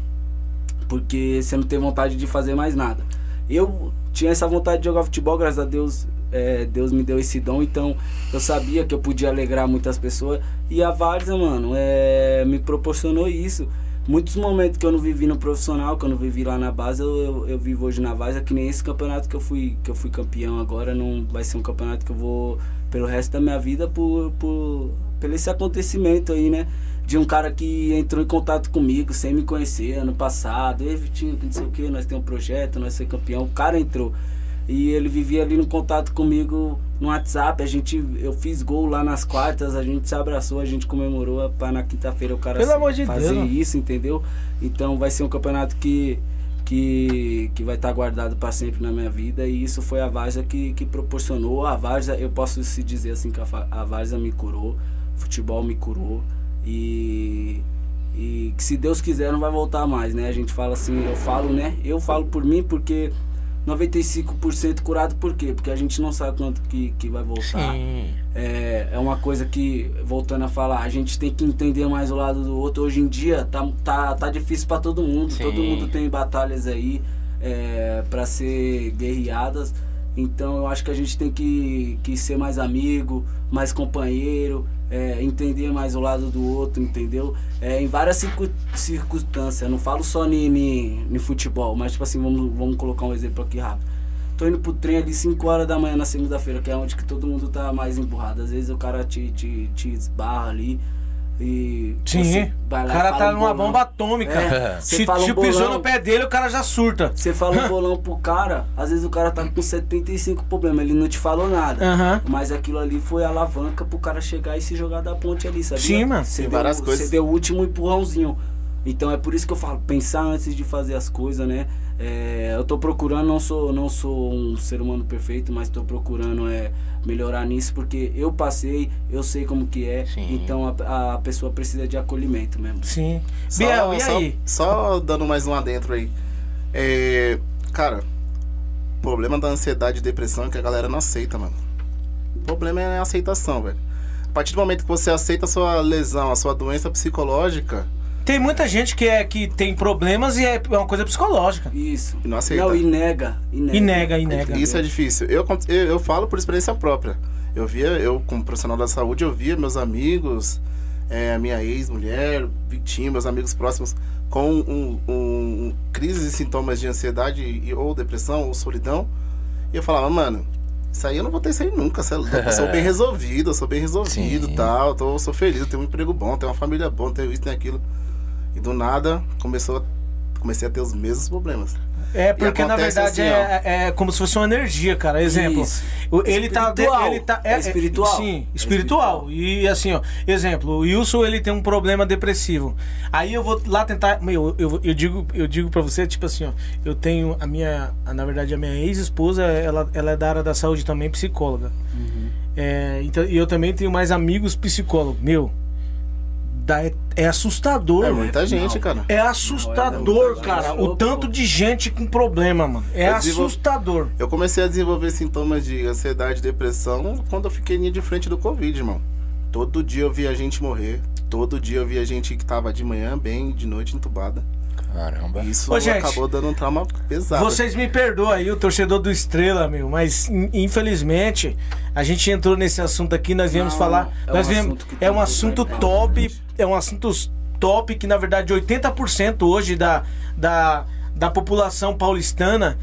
Porque você não tem vontade de fazer mais nada. Eu tinha essa vontade de jogar futebol, graças a Deus, é, Deus me deu esse dom, então eu sabia que eu podia alegrar muitas pessoas. E a Varsa, mano, é, me proporcionou isso muitos momentos que eu não vivi no profissional, que eu não vivi lá na base, eu, eu, eu vivo hoje na base, que nem esse campeonato que eu fui, que eu fui campeão agora, não vai ser um campeonato que eu vou pelo resto da minha vida por, por, por esse acontecimento aí, né? De um cara que entrou em contato comigo sem me conhecer ano passado, ei Vitinho, não sei o que, nós temos um projeto, nós ser campeão, o cara entrou. E ele vivia ali no contato comigo no WhatsApp. A gente, eu fiz gol lá nas quartas, a gente se abraçou, a gente comemorou para na quinta-feira o cara de fazer Deus. isso, entendeu? Então vai ser um campeonato que que, que vai estar tá guardado para sempre na minha vida e isso foi a Varsa que, que proporcionou. A Varsa, eu posso se dizer assim que a, a Varsa me curou, futebol me curou e e que se Deus quiser não vai voltar mais, né? A gente fala assim, eu falo, né? Eu falo por mim porque 95% curado por quê? Porque a gente não sabe quanto que, que vai voltar. É, é uma coisa que, voltando a falar, a gente tem que entender mais o lado do outro. Hoje em dia tá, tá, tá difícil para todo mundo. Sim. Todo mundo tem batalhas aí é, para ser guerreadas. Então eu acho que a gente tem que, que ser mais amigo, mais companheiro, é, entender mais o lado do outro, entendeu? É, em várias circun circunstâncias, não falo só no futebol, mas tipo assim, vamos, vamos colocar um exemplo aqui rápido. Tô indo pro trem ali 5 horas da manhã na segunda-feira, que é onde que todo mundo tá mais emburrado. Às vezes o cara te, te, te esbarra ali. E Sim, o cara tá um numa bolão. bomba atômica. É, se um te pisou no pé dele, o cara já surta. Você fala um bolão pro cara, às vezes o cara tá com 75 problemas, ele não te falou nada. Uhum. Mas aquilo ali foi alavanca pro cara chegar e se jogar da ponte ali, sabe? Sim, mano. Você deu, várias coisas. Você deu o último empurrãozinho. Então é por isso que eu falo, pensar antes de fazer as coisas, né? É, eu tô procurando, não sou, não sou um ser humano perfeito, mas tô procurando é, melhorar nisso, porque eu passei, eu sei como que é, Sim. então a, a pessoa precisa de acolhimento mesmo. Sim. Só, Biel, e aí? Só, só dando mais um adentro aí. É, cara, o problema da ansiedade e depressão é que a galera não aceita, mano. O problema é a aceitação, velho. A partir do momento que você aceita a sua lesão, a sua doença psicológica, Tem muita gente que, é, que tem problemas e é uma coisa psicológica. Isso. E não aceita. Não, e nega. E nega, E nega, e nega. Isso é difícil. Eu, eu, eu falo por experiência própria. Eu via, eu como profissional da saúde, eu via meus amigos, é, a minha ex-mulher, Vitinho, meus amigos próximos, com um, um, um, crises e sintomas de ansiedade e, ou depressão ou solidão. E eu falava, mano, isso aí eu não vou ter isso aí nunca. É eu sou bem resolvido, eu sou bem resolvido e tal. Tô, sou feliz, eu tenho um emprego bom, tenho uma família boa, tenho isso, tenho aquilo. E do nada começou, comecei a ter os mesmos problemas. É, porque na verdade assim, é, é, como se fosse uma energia, cara. Exemplo, Isso. ele tá, ele tá é, é, espiritual. Sim, espiritual. espiritual. E assim, ó, exemplo, o Wilson ele tem um problema depressivo. Aí eu vou lá tentar, meu, eu, eu digo, eu digo para você, tipo assim, ó, eu tenho a minha, na verdade a minha ex-esposa, ela, ela é da área da saúde também, psicóloga. Uhum. É, então, e eu também tenho mais amigos psicólogos. Meu, dá, é, é assustador. É muita gente, cara. É assustador, é cara. O tanto de gente com problema, mano. É eu assustador. Eu comecei a desenvolver sintomas de ansiedade e depressão quando eu fiquei de frente do Covid, irmão. Todo dia eu via gente morrer. Todo dia eu via gente que tava de manhã bem, de noite entubada. Caramba. Isso Ô, gente, acabou dando um trauma pesado. Vocês me perdoam aí, o torcedor do Estrela, meu, mas infelizmente a gente entrou nesse assunto aqui, nós viemos não, falar. É nós um viemos, é um assunto top, é um assunto top que na verdade 80% hoje da, da, da população paulistana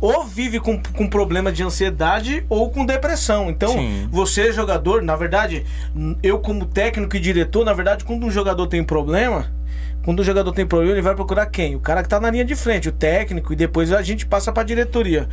ou vive com, com problema de ansiedade ou com depressão. Então, Sim. você, jogador, na verdade, eu como técnico e diretor, na verdade, quando um jogador tem problema, quando o jogador tem problema, ele vai procurar quem? O cara que tá na linha de frente, o técnico, e depois a gente passa pra diretoria.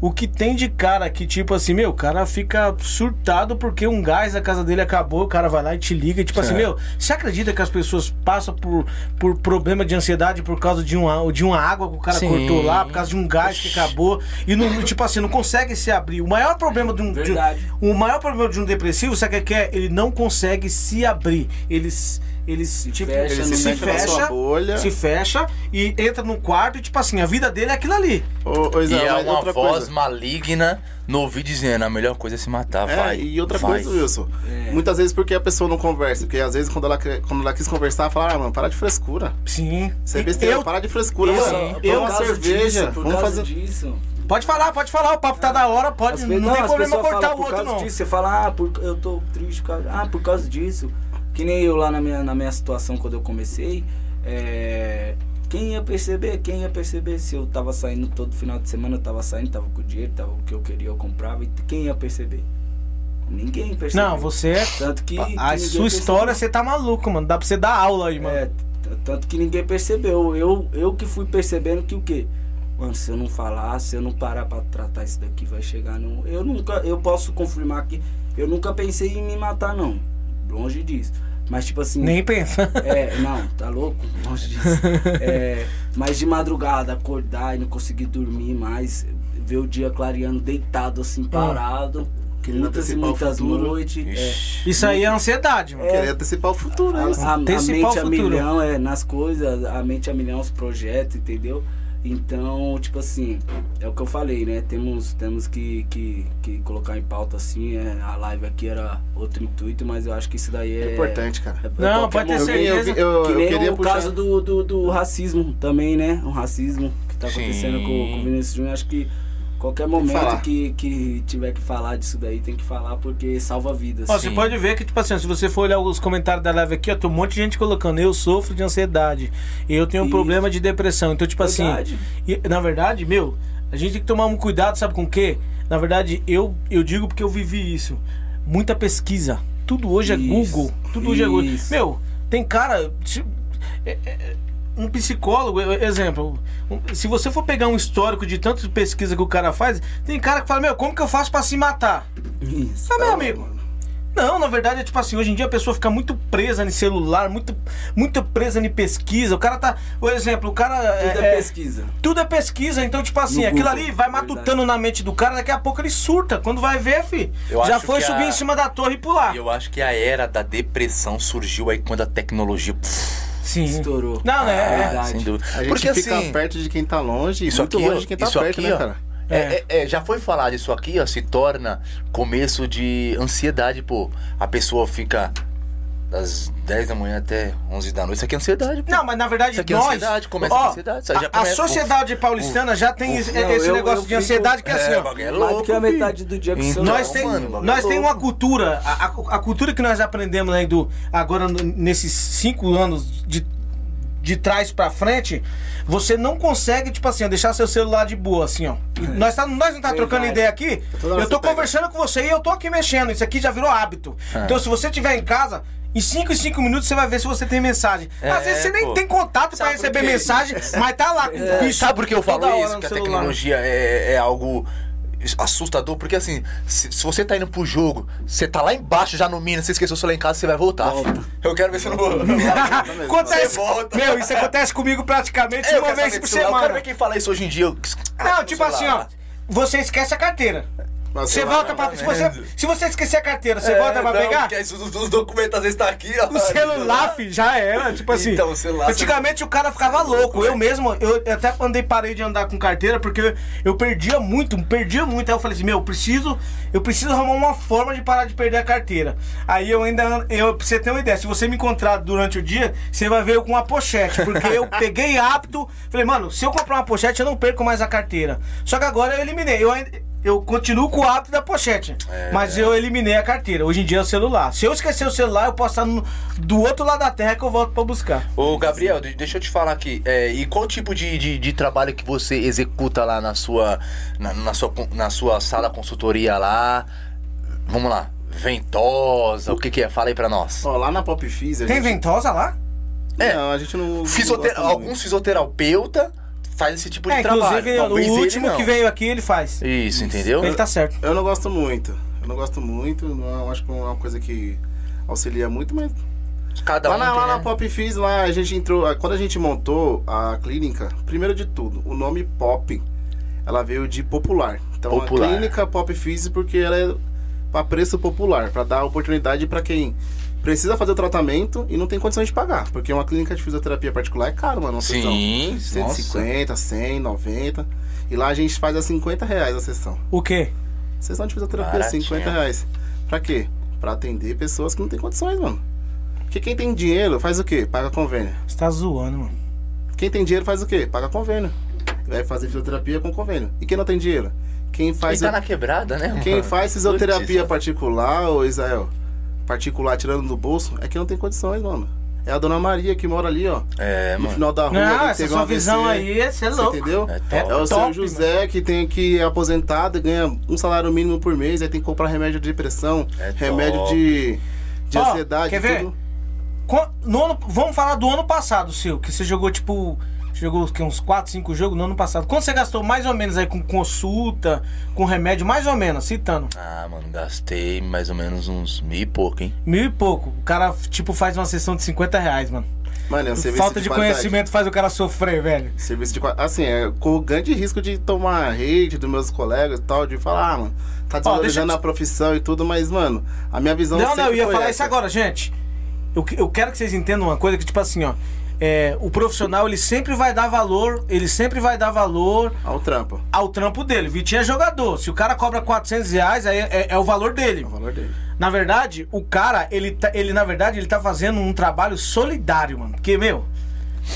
O que tem de cara que, tipo assim, meu, o cara fica surtado porque um gás da casa dele acabou, o cara vai lá e te liga, e, tipo assim, é. meu, você acredita que as pessoas passam por, por problema de ansiedade por causa de uma, de uma água que o cara Sim. cortou lá, por causa de um gás que acabou, e não, tipo assim, não consegue se abrir. O maior problema de um. De, o maior problema de um depressivo, sabe o que é? Ele não consegue se abrir. Eles ele se, tipo, fecha, ele se, fecha, bolha. se fecha e entra no quarto e, tipo assim, a vida dele é aquilo ali. Ô, ô, e é uma voz coisa. maligna no ouvido dizendo a melhor coisa é se matar, é, vai. E outra vai. coisa, Wilson, é. muitas vezes porque a pessoa não conversa, porque às vezes quando ela, quando ela quis conversar, fala, ah, mano, para de frescura. Sim. Você é besteira, eu, para de frescura, eu, mano. Eu, uma cerveja, disso, vamos fazer... Disso. Pode falar, pode falar, o papo tá da hora, pode, não, não tem problema cortar o outro, não. Disso, você fala, ah, por, eu tô triste, ah, por causa disso. Que nem eu lá na minha, na minha situação quando eu comecei. É, quem ia perceber? Quem ia perceber se eu tava saindo todo final de semana, eu tava saindo, tava com dinheiro, tava o que eu queria, eu comprava. E quem ia perceber? Ninguém percebeu. Não, você é. Tanto que. A, sua história, você tá maluco, mano. Dá pra você dar aula aí, mano. É, tanto que ninguém percebeu. Eu, eu que fui percebendo que o quê? Mano, se eu não falar, se eu não parar pra tratar isso daqui, vai chegar no. Eu nunca. Eu posso confirmar que eu nunca pensei em me matar, não longe disso. Mas, tipo assim. Nem pensa. É, não, tá louco? Longe disso. É, mas de madrugada, acordar e não conseguir dormir mais, ver o dia clareando deitado, assim, ah. parado. muitas e muitas noites. É, Isso aí é ansiedade, mano. É, Querer antecipar o futuro, né? A, a, a mente a milhão é nas coisas, a mente a milhão os projetos, entendeu? Então, tipo assim, é o que eu falei, né? Temos, temos que, que, que colocar em pauta assim. É, a live aqui era outro intuito, mas eu acho que isso daí é. É importante, cara. É, Não, pode ter certeza. Eu, eu, que nem eu queria o puxar... caso do, do, do, racismo também, né? O racismo que tá acontecendo com, com o Vinícius Júnior. Acho que Qualquer momento que, que tiver que falar disso daí, tem que falar porque salva vidas. Ó, você pode ver que, tipo assim, se você for olhar os comentários da live aqui, ó, tem um monte de gente colocando, eu sofro de ansiedade, eu tenho um Isso. problema de depressão. Então, tipo assim, verdade. assim, e, na verdade, meu, a gente tem que tomar um cuidado, sabe com o quê? Na verdade, eu, eu digo porque eu vivi isso. Muita pesquisa. Tudo hoje é isso. é Google. Tudo hoje é Google. Meu, tem cara. É, é, um psicólogo, exemplo, se você for pegar um histórico de tantas pesquisas que o cara faz, tem cara que fala, meu, como que eu faço para se matar? Isso. Ah, meu amigo. Não, na verdade é tipo assim, hoje em dia a pessoa fica muito presa no celular, muito, muito presa em pesquisa. O cara tá. Por exemplo, o cara. Tudo é, é pesquisa. Tudo é pesquisa, então, tipo assim, no aquilo Google, ali vai matutando verdade. na mente do cara, daqui a pouco ele surta. Quando vai ver, fi, já foi subir a... em cima da torre e pular. Eu acho que a era da depressão surgiu aí quando a tecnologia. Pff, Sim. Estourou. Não, né? É, verdade. Sem dúvida. A gente Porque, fica assim, perto de quem tá longe e muito aqui, longe de quem tá perto, aqui, né, cara? É. É, é, já foi falado isso aqui, ó, se torna começo de ansiedade, pô. A pessoa fica das 10 da manhã até 11 da noite. Isso aqui é ansiedade. Pô. Não, mas na verdade Isso aqui é nós... ansiedade, começa ó, com ansiedade, isso já a, a sociedade paulistana já tem esse, Não, esse eu- negócio eu de fico- ansiedade que é assim, ó. bagulho é do louco, que a filho. metade do dia o Então. Nós tem, mano, o bagulho nós é tem uma cultura, a, a- a cultura que nós aprendemos aí do agora nesses cinco anos de, de trás pra frente, você não consegue, tipo assim, deixar seu celular de boa, assim, ó. E Nós, tá, nós não tá trocando ideia aqui, eu tô pega. conversando com você e eu tô aqui mexendo, isso aqui já virou hábito. É. Então se você estiver em casa, em 5 em 5 minutos você vai ver se você tem mensagem. É, Às vezes você nem pô. tem contato por receber mensagem, mas tá lá com o bicho Sabe por que eu falo isso? Que a celular. tecnologia é, é algo assustador, porque assim, se, se você tá indo pro jogo, você tá lá embaixo já no mínimo, você esqueceu o celular em casa, você vai voltar. filho. Eu quero ver se eu não vou. acontece, volta. meu, isso acontece comigo praticamente É, eu uma vez por celular. Eu quero semana. ver quem fala isso hoje em dia. Eu- Ah, Não, meu tipo assim, ó. Você esquece a carteira. Mas Você volta pra. Se você, se você esquecer a carteira, você É, volta pra não, pegar? porque os, os documentos às vezes tá aqui, ó. O celular, filho, já era. Tipo assim. Então, o celular- Antigamente o cara ficava louco. Eu mesmo, eu até andei, parei de andar com carteira porque eu perdia muito, perdia muito. Aí eu falei assim, meu, eu preciso, eu preciso arrumar uma forma de parar de perder a carteira. Aí eu ainda, eu, pra você ter uma ideia, se você me encontrar durante o dia, você vai ver eu com uma pochete. Porque eu peguei hábito, falei, mano, se eu comprar uma pochete, eu não perco mais a carteira. Só que agora eu eliminei. Eu ainda. Eu continuo com o hábito da pochete. Mas eu eliminei a carteira. Hoje em dia é o celular. Se eu esquecer o celular, eu posso estar no- do outro lado da terra que eu volto pra buscar. Ô, Gabriel, de- deixa eu te falar aqui. é, e qual tipo de, de, de trabalho que você executa lá na sua, na, na sua, na sua sala consultoria lá? Vamos lá. Ventosa, o que que é? Fala aí pra nós. Ó, lá na Pop Fizz, a Tem gente... ventosa lá? É. Não, a gente não... não Fisiote- gosta muito. Alguns fisioterapeuta faz esse tipo de É, trabalho. inclusive Talvez o último que veio aqui, ele faz. Isso, entendeu? Ele tá certo. Eu não gosto muito. Eu não gosto muito. Não acho que é uma coisa que auxilia muito, mas Cada lá um na, tem, lá na né? Pop Fizz, lá a gente entrou. Quando a gente montou a clínica, primeiro de tudo, o nome Pop, ela veio de popular. Então Popular. a clínica Pop Fizz porque ela é para preço popular, para dar oportunidade para quem precisa fazer o tratamento e não tem condições de pagar. Porque uma clínica de fisioterapia particular é caro, mano. Uma sessão. Sim, nossa. 150, 100, 90. E lá a gente faz a 50 reais a sessão. O quê? Sessão de fisioterapia, Baratinho. 50 reais. Pra quê? Pra atender pessoas que não têm condições, mano. Porque quem tem dinheiro faz o quê? Paga convênio. Você tá zoando, mano. Quem tem dinheiro faz o quê? Paga convênio. Vai fazer fisioterapia com convênio. E quem não tem dinheiro? Quem Quem faz, tá na quebrada, né? quem mano? faz fisioterapia Putz, particular, ô Israel, particular tirando do bolso, é quem não tem condições, mano. É a dona Maria que mora ali, ó. É, no mano. final da rua. Não, essa sua visão aí, você é louco. entendeu? É É, top. o seu José que tem que é aposentado e ganha um salário mínimo por mês, aí tem que comprar remédio de depressão, É remédio top. de, de Ó, ansiedade, quer ver? tudo. No ano, vamos falar do ano passado, seu, que você jogou tipo. Jogou que, uns 4, 5 jogos no ano passado. Quanto você gastou mais ou menos aí com consulta, com remédio, mais ou menos, citando? Ah, mano, gastei mais ou menos uns mil e pouco, hein? Mil e pouco. O cara, tipo, faz uma sessão de 50 reais, mano. Mano, é um serviço Falta de, qualidade. conhecimento faz o cara sofrer, velho. Serviço de Assim, é com o grande risco de tomar hate dos meus colegas e tal, de falar, ah, mano, tá desvalorizando te- a profissão e tudo, mas, mano, a minha visão Não, não, eu ia falar essa. isso agora, gente. Eu, eu quero que vocês entendam uma coisa que, tipo assim, ó. É, o profissional, ele sempre vai dar valor, ele sempre vai dar valor Ao trampo. ao trampo dele. Vitinho é jogador. Se o cara cobra 400 reais, aí é, é o valor dele. É o valor dele. Na verdade, o cara, ele, tá, ele na verdade, ele tá fazendo um trabalho solidário, mano. Porque, meu,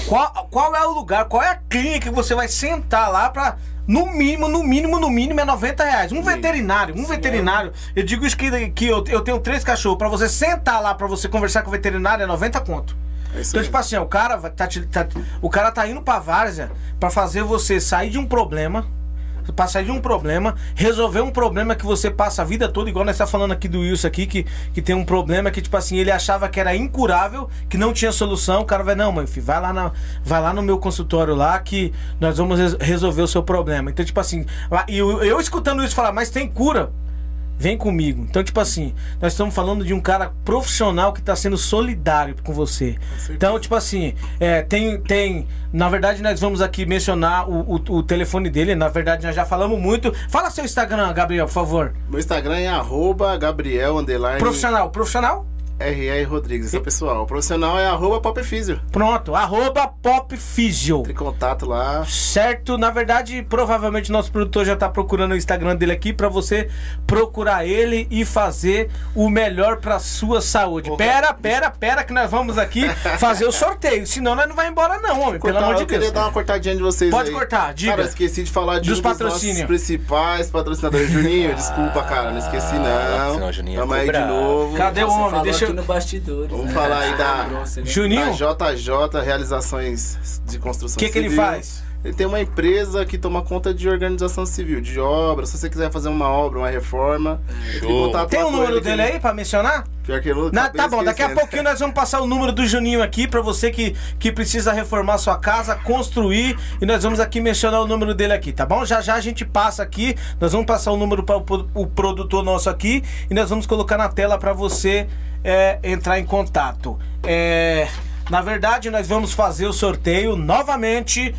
qual, qual é o lugar, qual é a clínica que você vai sentar lá pra. No mínimo, no mínimo, no mínimo é 90 reais. Um veterinário, um veterinário. Eu digo isso que, que eu, eu tenho três cachorros. Pra você sentar lá, pra você conversar com o veterinário, é 90 conto. É Então, tipo assim, o cara, tá, tá- o cara tá indo pra várzea pra fazer você sair de um problema, pra sair de um problema, resolver um problema que você passa a vida toda, igual nós tá falando aqui do Wilson aqui, que, que tem um problema que, tipo assim, ele achava que era incurável, que não tinha solução, o cara vai, não, mãe, filho, vai lá, na, vai lá no meu consultório lá que nós vamos res- resolver o seu problema. Então, tipo assim, e eu, eu escutando isso falar, mas tem cura? Vem comigo. Então, tipo assim, nós estamos falando de um cara profissional que está sendo solidário com você. Então, tipo assim, é, tem, tem. Na verdade, nós vamos aqui mencionar o, o, o telefone dele. Na verdade, nós já falamos muito. Fala seu Instagram, Gabriel, por favor. Meu Instagram é arroba Gabriel. Profissional, profissional? R.R. Rodrigues, esse é o pessoal. O profissional é arroba popfísio. Pronto, arroba popfísio. Tem contato lá. Certo, na verdade, provavelmente nosso produtor já tá procurando o Instagram dele aqui para você procurar ele e fazer o melhor pra sua saúde. Porra. Pera, pera, pera que nós vamos aqui fazer o sorteio, senão nós não vai embora não, homem, Cortar, pelo amor de eu Deus. queria dar uma cortadinha de vocês Pode aí. cortar, diga. Cara, eu esqueci de falar de Dos um dos patrocínios. principais patrocinadores. Juninho, desculpa, cara, não esqueci não. senão Juninho Tamo aí de novo. Cadê o homem? Deixa eu... aqui no bastidores. Vamos né? falar aí da- né? Juninho, Da JJ Realizações de Construção o que, que ele faz? Ele tem uma empresa que toma conta de organização civil, de obra. Se você quiser fazer uma obra, uma reforma, tem que Show. Tem o com número ele, dele que- aí pra mencionar? Pior que eu Na- acabei tá bom, daqui a pouquinho nós vamos passar o número do Juninho aqui pra você que, que precisa reformar sua casa, construir e nós vamos aqui mencionar o número dele aqui, tá bom? Já já a gente passa aqui, nós vamos passar o número para o produtor nosso aqui e nós vamos colocar na tela pra você é, entrar em contato. É, na verdade, nós vamos fazer o sorteio novamente,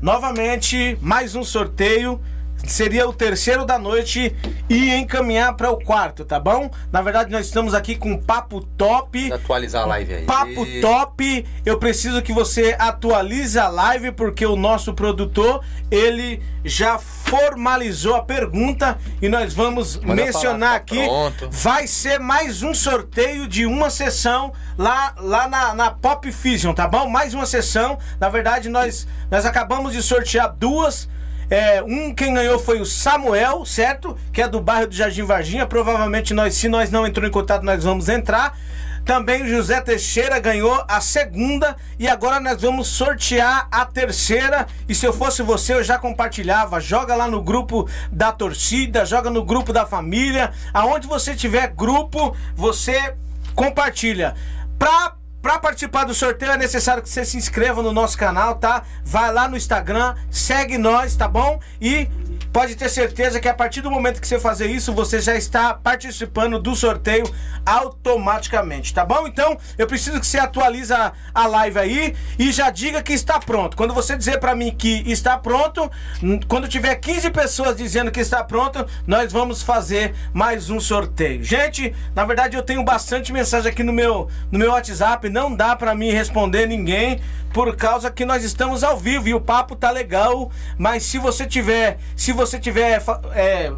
novamente, mais um sorteio seria o terceiro da noite e encaminhar para o quarto, tá bom? Na verdade, nós estamos aqui com um papo top. Atualizar a live aí. Papo top. Eu preciso que você atualize a live porque o nosso produtor, ele já formalizou a pergunta e nós vamos Manda mencionar falar, tá aqui. pronto. Vai ser mais um sorteio de uma sessão lá, lá na, na Pop Fusion, tá bom? Mais uma sessão. Na verdade, nós, nós acabamos de sortear duas. É, um quem ganhou foi o Samuel, certo? Que é do bairro do Jardim Varginha. Provavelmente nós, se nós não entrou em contato, nós vamos entrar. Também o José Teixeira ganhou a segunda e agora nós vamos sortear a terceira. E se eu fosse você, eu já compartilhava. Joga lá no grupo da torcida, joga no grupo da família. Aonde você tiver grupo, você compartilha. Pra Pra participar do sorteio é necessário que você se inscreva no nosso canal, tá? Vai lá no Instagram, segue nós, tá bom? E pode ter certeza que a partir do momento que você fazer isso, você já está participando do sorteio automaticamente, tá bom? Então, eu preciso que você atualize a, live aí e já diga que está pronto. Quando você dizer pra mim que está pronto, quando tiver 15 pessoas dizendo que está pronto, nós vamos fazer mais um sorteio. Gente, na verdade eu tenho bastante mensagem aqui no meu, no meu WhatsApp, não dá pra mim responder ninguém por causa que nós estamos ao vivo e o papo tá legal, mas se você tiver, se você tiver é,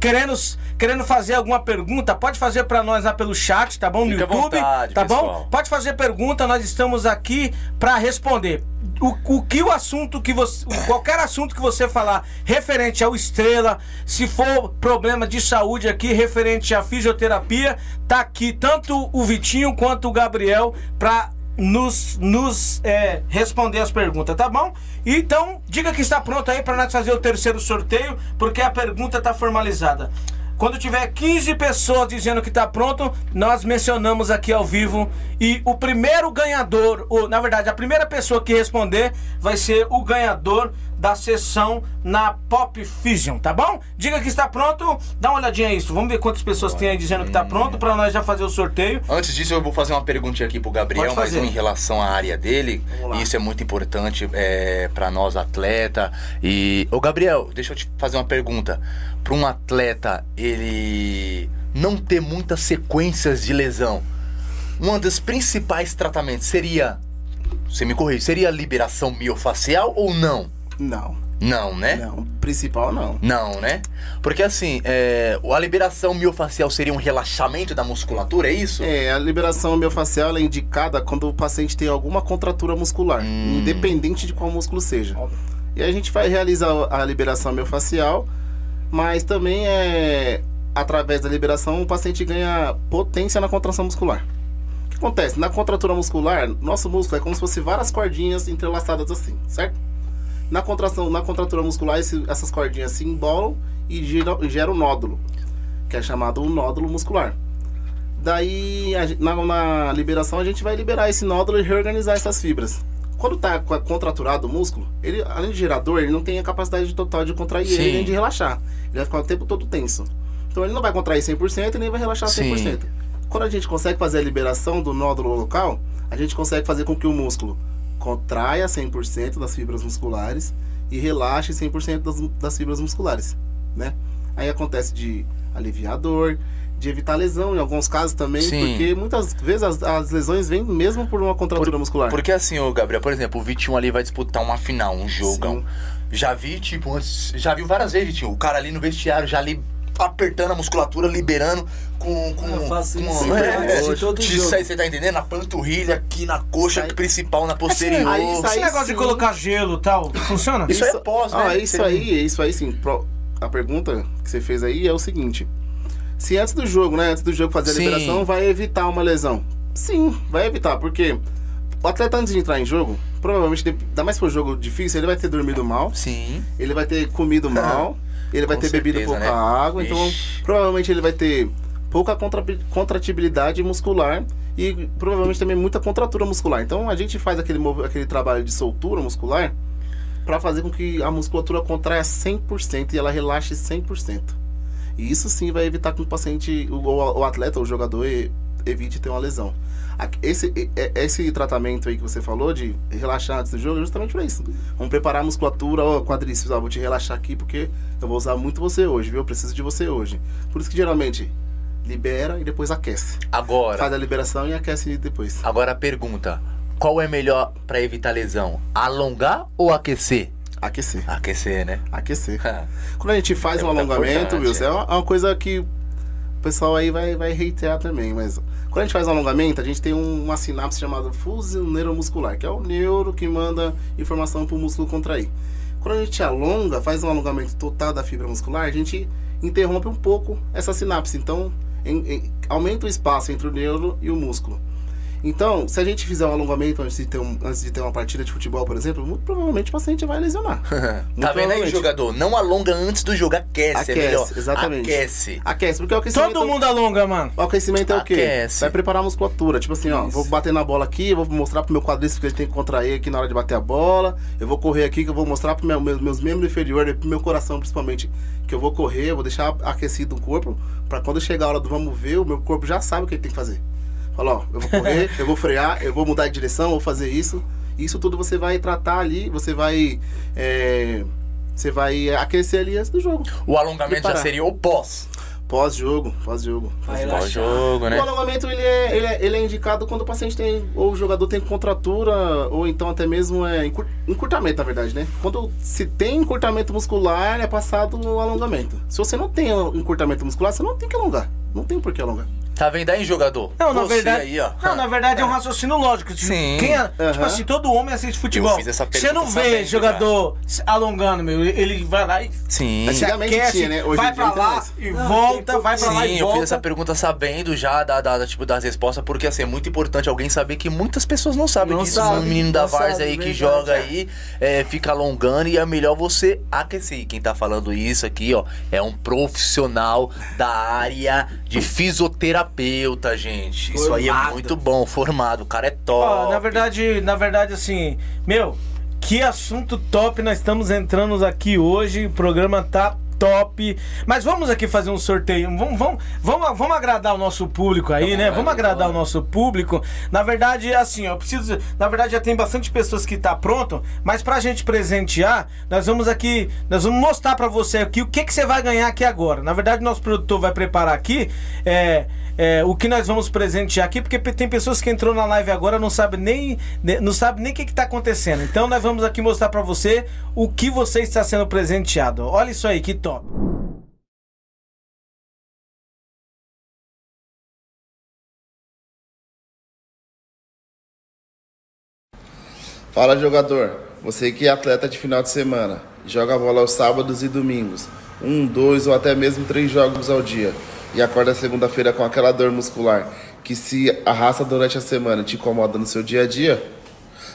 querendo querendo fazer alguma pergunta, pode fazer pra nós lá pelo chat, tá bom? No Fica YouTube, vontade, tá bom? pessoal. Pode fazer pergunta, nós estamos aqui pra responder. O, o que o assunto que você. Qualquer assunto que você falar referente ao estrela, se for problema de saúde aqui, referente à fisioterapia, tá aqui tanto o Vitinho quanto o Gabriel pra nos, nos é, responder as perguntas, tá bom? Então, diga que está pronto aí pra nós fazer o terceiro sorteio, porque a pergunta tá formalizada. Quando tiver 15 pessoas dizendo que tá pronto, nós mencionamos aqui ao vivo. E o primeiro ganhador, ou na verdade, a primeira pessoa que responder vai ser o ganhador da sessão na Pop Fusion, tá bom? Diga que está pronto, dá uma olhadinha nisso. Vamos ver quantas pessoas tem aí dizendo que tá pronto pra nós já fazer o sorteio. Antes disso, eu vou fazer uma perguntinha aqui pro Gabriel, mas em relação à área dele. Isso é muito importante é, para nós, atleta. E. Ô, Gabriel, deixa eu te fazer uma pergunta. Para um atleta, ele não ter muitas sequências de lesão, um dos principais tratamentos seria. Você me corrige, seria a liberação miofacial ou não? Não, Não, né? não. Principal não. Não, né? Porque assim, é, a liberação miofacial seria um relaxamento da musculatura, é isso? É, a liberação miofascial ela é indicada quando o paciente tem alguma contratura muscular, Hum. independente de qual músculo seja. E a gente vai realizar a liberação miofascial, mas também é através da liberação o paciente ganha potência na contração muscular. O que acontece? Na contratura muscular, nosso músculo é como se fosse várias cordinhas entrelaçadas assim, certo? Na contração, na contratura muscular, esse- essas cordinhas se embolam e geram, um nódulo, que é chamado um nódulo muscular. Daí, a na, na liberação, a gente vai liberar esse nódulo e reorganizar essas fibras. Quando tá co- contraturado o músculo, ele, além de gerar dor, ele não tem a capacidade total de contrair Sim. ele nem de relaxar. Ele vai ficar o tempo todo tenso. Então ele não vai contrair 100% e nem vai relaxar Sim. 100%. Quando a gente consegue fazer a liberação do nódulo local, a gente consegue fazer com que o músculo contraia 100% das fibras musculares e relaxe 100% das, das fibras musculares, né? Aí acontece de aliviar a dor, de evitar lesão em alguns casos também, Sim. porque muitas vezes as, as, lesões vêm mesmo por uma contratura por, muscular. Porque assim, ô Gabriel, por exemplo, o Vitinho ali vai disputar uma final, um jogão. Sim. Já vi, tipo, já viu várias vezes, Vitinho, o cara ali no vestiário já ali apertando a musculatura, liberando com. com eu faço isso. Com, é, é, todo isso aí você tá entendendo? Na panturrilha, aqui na coxa aí, principal, na posterior. Aí, isso aí, Esse negócio sim. de colocar gelo e tal, funciona? Isso, isso é pós, né? Ah, isso aí, isso aí sim. A pergunta que você fez aí é o seguinte. Se antes do jogo, né? Antes do jogo fazer a sim. liberação, vai evitar uma lesão. Sim, vai evitar, porque o atleta antes de entrar em jogo, provavelmente, ainda mais for um jogo difícil, ele vai ter dormido mal. Sim. Ele vai ter comido mal. Ele vai Com ter certeza, bebido pouca né? água. Então, provavelmente ele vai ter pouca contra, contratibilidade muscular e provavelmente também muita contratura muscular. Então, a gente faz aquele, aquele trabalho de soltura muscular para fazer com que a musculatura contraia 100% e ela relaxe 100%. E isso sim vai evitar que o paciente, o, o atleta, o jogador, evite ter uma lesão. Esse, esse tratamento aí que você falou de relaxar antes do jogo é justamente para isso. Vamos preparar a musculatura, ó, quadríceps, ó, vou te relaxar aqui porque eu vou usar muito você hoje, viu? Eu preciso de você hoje. Por isso que geralmente libera e depois aquece. Agora. Faz a liberação e aquece depois. Agora a pergunta: qual é melhor para evitar lesão? Alongar ou aquecer? Aquecer. Aquecer, né? Aquecer. Quando a gente faz é um alongamento, Wilson, é uma, é uma, coisa que o pessoal aí vai, vai reiterar também, mas quando a gente faz alongamento, a gente tem um, uma sinapse chamada fusão neuromuscular, que é o neuro que manda informação para o músculo contrair. Quando a gente alonga, faz um alongamento total da fibra muscular, a gente interrompe um pouco essa sinapse. Então, em, em, aumenta o espaço entre o neuro e o músculo. Então, se a gente fizer um alongamento antes de ter, um, antes de ter uma partida de futebol, por exemplo, muito provavelmente o paciente vai lesionar. tá vendo aí, jogador? Não alonga antes do jogo, aquece. Aquece, é melhor. exatamente. Aquece. Aquece, porque o aquecimento... Todo mundo alonga, mano. O aquecimento é o quê? Aquece. Vai preparar a musculatura. Tipo assim, Isso. ó, vou bater na bola aqui, vou mostrar pro meu quadríceps que ele tem que contrair aqui na hora de bater a bola. Eu vou correr aqui, que eu vou mostrar pro meu, meus, meus membros inferiores, pro meu coração principalmente, que eu vou correr, vou deixar aquecido o corpo, para quando chegar a hora do vamos ver, o meu corpo já sabe o que ele tem que fazer. Fala, ó, eu vou correr, eu vou frear, eu vou mudar de direção, vou fazer isso. Isso tudo você vai tratar ali, você vai. É, você vai aquecer ali antes do jogo. O alongamento Preparar. já seria o pós. Pós-jogo, pós-jogo. Pós-jogo, né? O alongamento ele é, ele, é, ele é indicado quando o paciente tem, ou o jogador tem contratura, ou então até mesmo é encurtamento, na verdade, né? Quando se tem encurtamento muscular, é passado o alongamento. Se você não tem encurtamento muscular, você não tem que alongar. Não tem por que alongar. Tá vendo aí, jogador? Não, na verdade. Aí, ó. Não, na verdade é um raciocínio lógico. Tipo, Sim. Quem é, uhum. Tipo assim, todo homem assiste futebol. Eu fiz essa Você não vê sabendo, jogador já. alongando, meu. Ele vai lá e. Sim. Antigamente aquece, tinha, né? Hoje vai pra lá e não, volta, vai pra Sim, lá e volta. Sim, eu fiz essa pergunta sabendo já da, da, da, tipo, das respostas, porque assim, é muito importante alguém saber que muitas pessoas não sabem não disso. Sabe, um menino da Vars aí que joga aí, é, fica alongando e é melhor você aquecer. Quem tá falando isso aqui, ó, é um profissional da área de fisioterapeuta, gente gente. Formado. Isso aí é muito bom, formado. O cara é top. na verdade, na verdade, assim, meu, que assunto top nós estamos entrando aqui hoje. O programa tá top. Mas vamos aqui fazer um sorteio. Vamos, vamos, vamos, vamos agradar o nosso público aí, né? Vamos agradar o nosso público. Na verdade, assim, eu preciso. Na verdade, já tem bastante pessoas que tá pronto, mas pra gente presentear, nós vamos aqui. Nós vamos mostrar pra você aqui o que, que você vai ganhar aqui agora. Na verdade, nosso produtor vai preparar aqui. É é, o que nós vamos presentear aqui, porque tem pessoas que entrou na live agora não sabe nem não sabe nem o que está acontecendo. Então nós vamos aqui mostrar para você o que você está sendo presenteado. Olha isso aí, que top. Fala jogador, você que é atleta de final de semana, joga bola aos sábados e domingos, um, dois ou até mesmo três jogos ao dia e acorda segunda-feira com aquela dor muscular que se arrasta durante a semana te incomoda no seu dia a dia,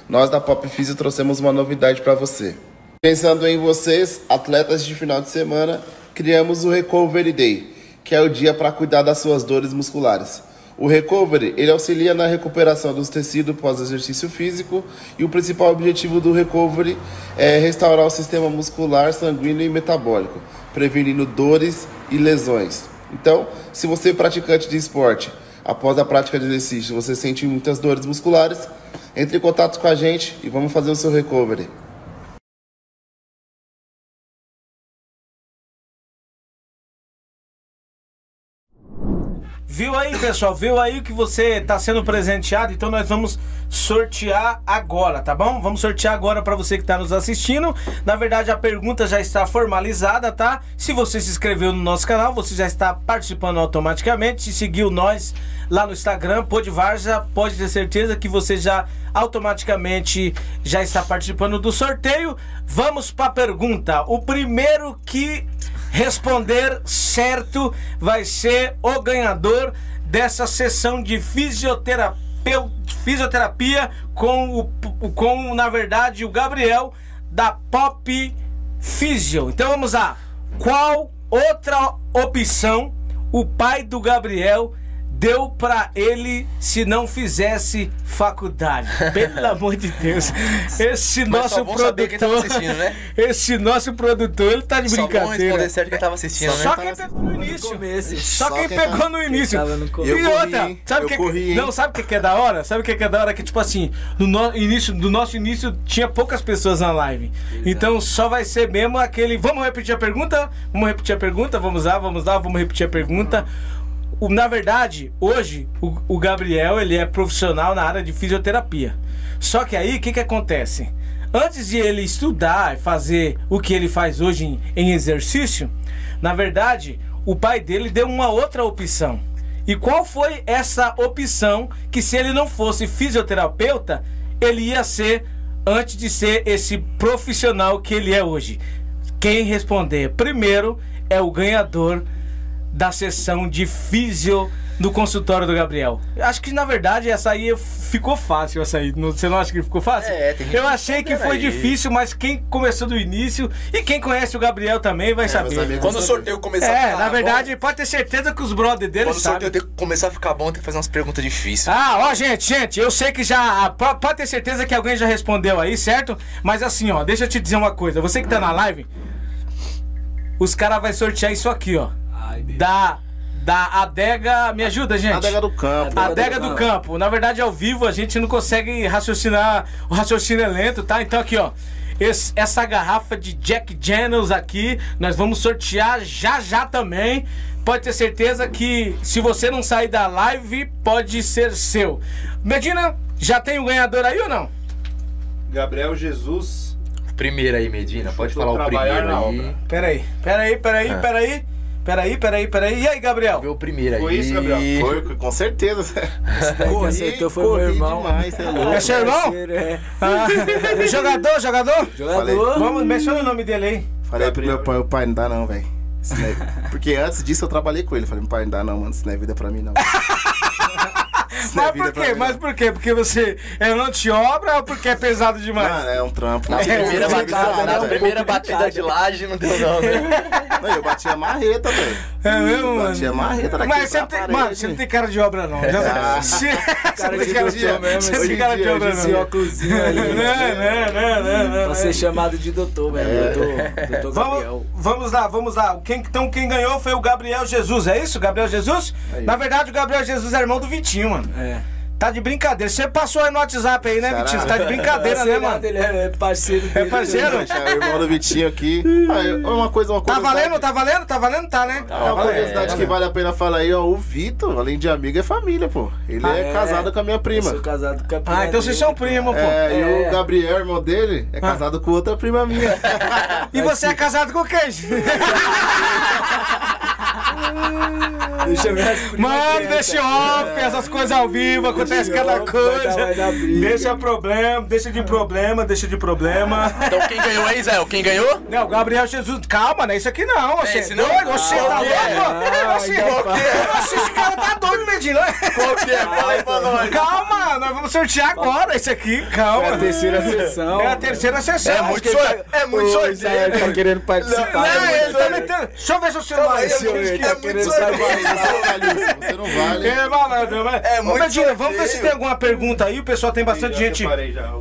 nós da Pop Physio trouxemos uma novidade para você. Pensando em vocês, atletas de final de semana, criamos o Recovery Day, que é o dia para cuidar das suas dores musculares. O recovery ele auxilia na recuperação dos tecidos pós exercício físico e o principal objetivo do recovery é restaurar o sistema muscular, sanguíneo e metabólico, prevenindo dores e lesões. Então, se você é praticante de esporte, após a prática de exercício, você sente muitas dores musculares, entre em contato com a gente e vamos fazer o seu recovery. Viu aí, pessoal? Viu aí que você está sendo presenteado? Então nós vamos sortear agora, tá bom? Vamos sortear agora para você que está nos assistindo. Na verdade, a pergunta já está formalizada, tá? Se você se inscreveu no nosso canal, você já está participando automaticamente. Se seguiu nós lá no Instagram, Pode Varja, pode ter certeza que você já automaticamente já está participando do sorteio. Vamos para a pergunta. O primeiro que responder certo vai ser o ganhador dessa sessão de fisioterapia, fisioterapia com, o, com, na verdade, o Gabriel da Pop Physio. Então vamos lá. Qual outra opção o pai do Gabriel deu para ele se não fizesse faculdade. Pelo amor de Deus. Esse nosso produtor. Né? Esse nosso produtor, ele tá de só brincadeira. certo que tava assistindo, Só né? quem pegou no início. Só, só quem, quem pegou no início. E outra, sabe o que, corri, não sabe o que é da hora? Sabe o que é da hora que tipo assim, no no, início do nosso início tinha poucas pessoas na live. Exato. Então só vai ser mesmo aquele, vamos repetir a pergunta? Vamos repetir a pergunta? Vamos lá, vamos lá, vamos repetir a pergunta. Uhum o, na verdade, hoje o, o, Gabriel ele é profissional na área de fisioterapia. Só que aí o que, que acontece? Antes de ele estudar e fazer o que ele faz hoje em, em exercício, na verdade, o pai dele deu uma outra opção. E qual foi essa opção que se ele não fosse fisioterapeuta, ele ia ser antes de ser esse profissional que ele é hoje? Quem responder primeiro é o ganhador da sessão de físio no consultório do Gabriel. Acho que na verdade essa aí ficou fácil essa aí. Você não acha que ficou fácil? É, tem Eu achei que foi aí. difícil, mas quem começou do início e quem conhece o Gabriel também vai é, saber. Quando o sorteio começar é, a ficar na verdade, bom, pode ter certeza que os brother dele Quando sabem. o sorteio começar a ficar bom, tem que fazer umas perguntas difíceis. Ah, ó, gente, gente, eu sei que já pode ter certeza que alguém já respondeu aí, certo? Mas assim, ó, deixa eu te dizer uma coisa. Você que tá na live, os caras vai sortear isso aqui, ó da da adega. Me ajuda, gente. Adega do campo. Adega, do, do campo. campo. Na verdade, ao vivo a gente não consegue raciocinar. O raciocínio é lento, tá? Então aqui, ó. Esse, essa garrafa de Jack Daniels aqui, nós vamos sortear já já também. Pode ter certeza que se você não sair da live, pode ser seu. Medina, já tem o um ganhador aí ou não? Gabriel Jesus. Primeiro aí, Medina. Pode falar o primeiro aí. Peraí, peraí, peraí, ah. peraí. Peraí, peraí, peraí. E aí, Gabriel? Viu o primeiro aí. Foi isso, Gabriel? Foi, com certeza. corri, acertou foi corri meu irmão. demais, é louco. É seu irmão? É. Ah, jogador, jogador? Jogador. Falei. Vamos, menciona o nome dele aí. Falei Gabriel. pro meu pai, o pai, não dá não, velho. Porque antes disso eu trabalhei com ele. Falei, meu pai, não dá não, mano. Isso não é vida pra mim, não. Mas por quê? Mas por quê? Porque você é anti-obra ou porque é pesado demais? Mano, é um trampo. Na é, primeira, batida, na primeira batida de laje não deu não, né? Não, eu bati a marreta, velho. É mesmo, mano? Bati a marreta daqui Mas você, tem, mano, você não tem cara de obra, não. Já ah, você, cara de cara de obra mesmo. Você tem cara de obra, não. Esse ali. Não, não, não, não, não. Pra ser chamado de doutor, velho. É. Doutor, doutor Gabriel. Vamos lá, vamos lá. Quem, então quem ganhou foi o Gabriel Jesus, é isso? Gabriel Jesus? Na verdade, o Gabriel Jesus é irmão do Vitinho, mano. É. Tá de brincadeira. Você passou aí no WhatsApp aí, né, Será? Vitinho? Você tá de brincadeira, né, mano? Ele é parceiro dele. É parceiro? É o irmão do Vitinho aqui. Ah, uma coisa, uma coisa. Tá valendo, tá valendo? Tá valendo? Tá, né? Tá, é uma curiosidade é, que vale a pena falar aí, ó. O Vitor, além de amigo, é família, pô. Ele ah, é, é, casado com a minha prima. Eu sou casado com a prima. Ah, então vocês são primo, pô. É, e o é. Gabriel, irmão dele, é ah. casado com outra prima minha. e você é casado com quem? deixa Mano, deixa off, essas coisas ao vivo, acontece cada coisa. Deixa problema, deixa de problema, deixa de problema. Então quem ganhou aí, Zé? Quem ganhou? Não, Gabriel Jesus. Calma, não é isso aqui não. Você, é, esse não? Você tá louco? Você, esse cara tá doido, Medina. Qual que é? Fala aí pra nós. Calma, nós vamos sortear agora esse aqui, calma. É a terceira sessão. É a terceira sessão. É muito sorteio. É muito sorteio. Ele tá querendo participar. Não, ele tá metendo. Deixa eu ver seu celular. Tá querendo saber. Você não vale. É malandro, É muito Medina, vamos ver se tem alguma pergunta aí. O pessoal tem bastante gente.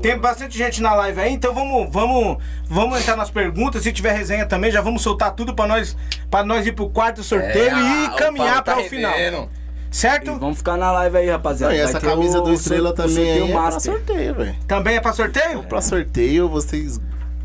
Tem bastante gente na live aí, então vamos, vamos, vamos entrar nas perguntas. Se tiver resenha também, já vamos soltar tudo pra nós, pra nós ir pro quarto sorteio é, e caminhar para o tá final. Certo? E vamos ficar na live aí, rapaziada. Não, e essa camisa o, do Estrela também é pra sorteio, velho. Também é pra sorteio? Pra sorteio, vocês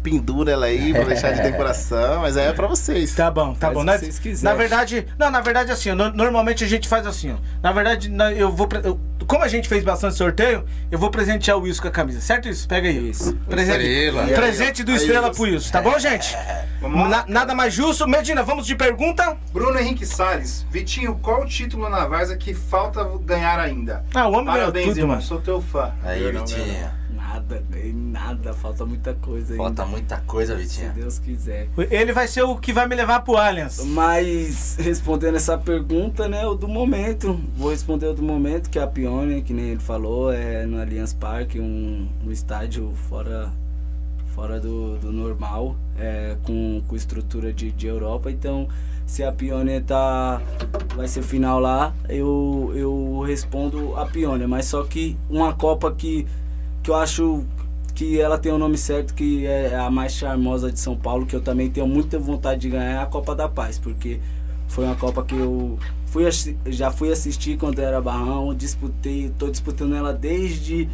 pendura ela aí pra deixar de decoração, mas é pra vocês. Tá bom, tá Faz bom. Na, vocês quiserem. na verdade, não, na verdade assim, ó, no- normalmente a gente faz assim, ó. Na verdade, na- eu vou eu- como a gente fez bastante sorteio, eu vou presentear o Wilson com a camisa, certo isso? Pega aí. Isso. Presente, Estrela. presente do Aí, Estrela Wilson. pro Wilson, tá bom, gente? Vamos lá? Na- nada mais justo. Medina, vamos de pergunta? Bruno Henrique Salles. Vitinho, qual o título na Varsa que falta ganhar ainda? Ah, o homem ganhou Parabéns, tudo, irmão. mano. Sou teu fã. Aí, Vitinho. Nada, ganhei nada, falta muita coisa aí. Falta muita coisa, Se Vitinho. Deus quiser. Ele vai ser o que vai me levar pro Allianz. Mas respondendo essa pergunta, né, o do momento. Vou responder o do momento, que é a Pione, que nem ele falou, é no Allianz Parque, um, um estádio fora, fora do, do normal, é, com, com estrutura de, de Europa. Então, se a Pione tá. Vai ser final lá, eu, eu respondo a Pione. Mas só que uma Copa que, que eu acho que ela tem o nome certo, que é a mais charmosa de São Paulo, que eu também tenho muita vontade de ganhar, é a Copa da Paz, porque foi uma Copa que eu fui já fui assistir quando era Barrão, disputei, tô disputando ela desde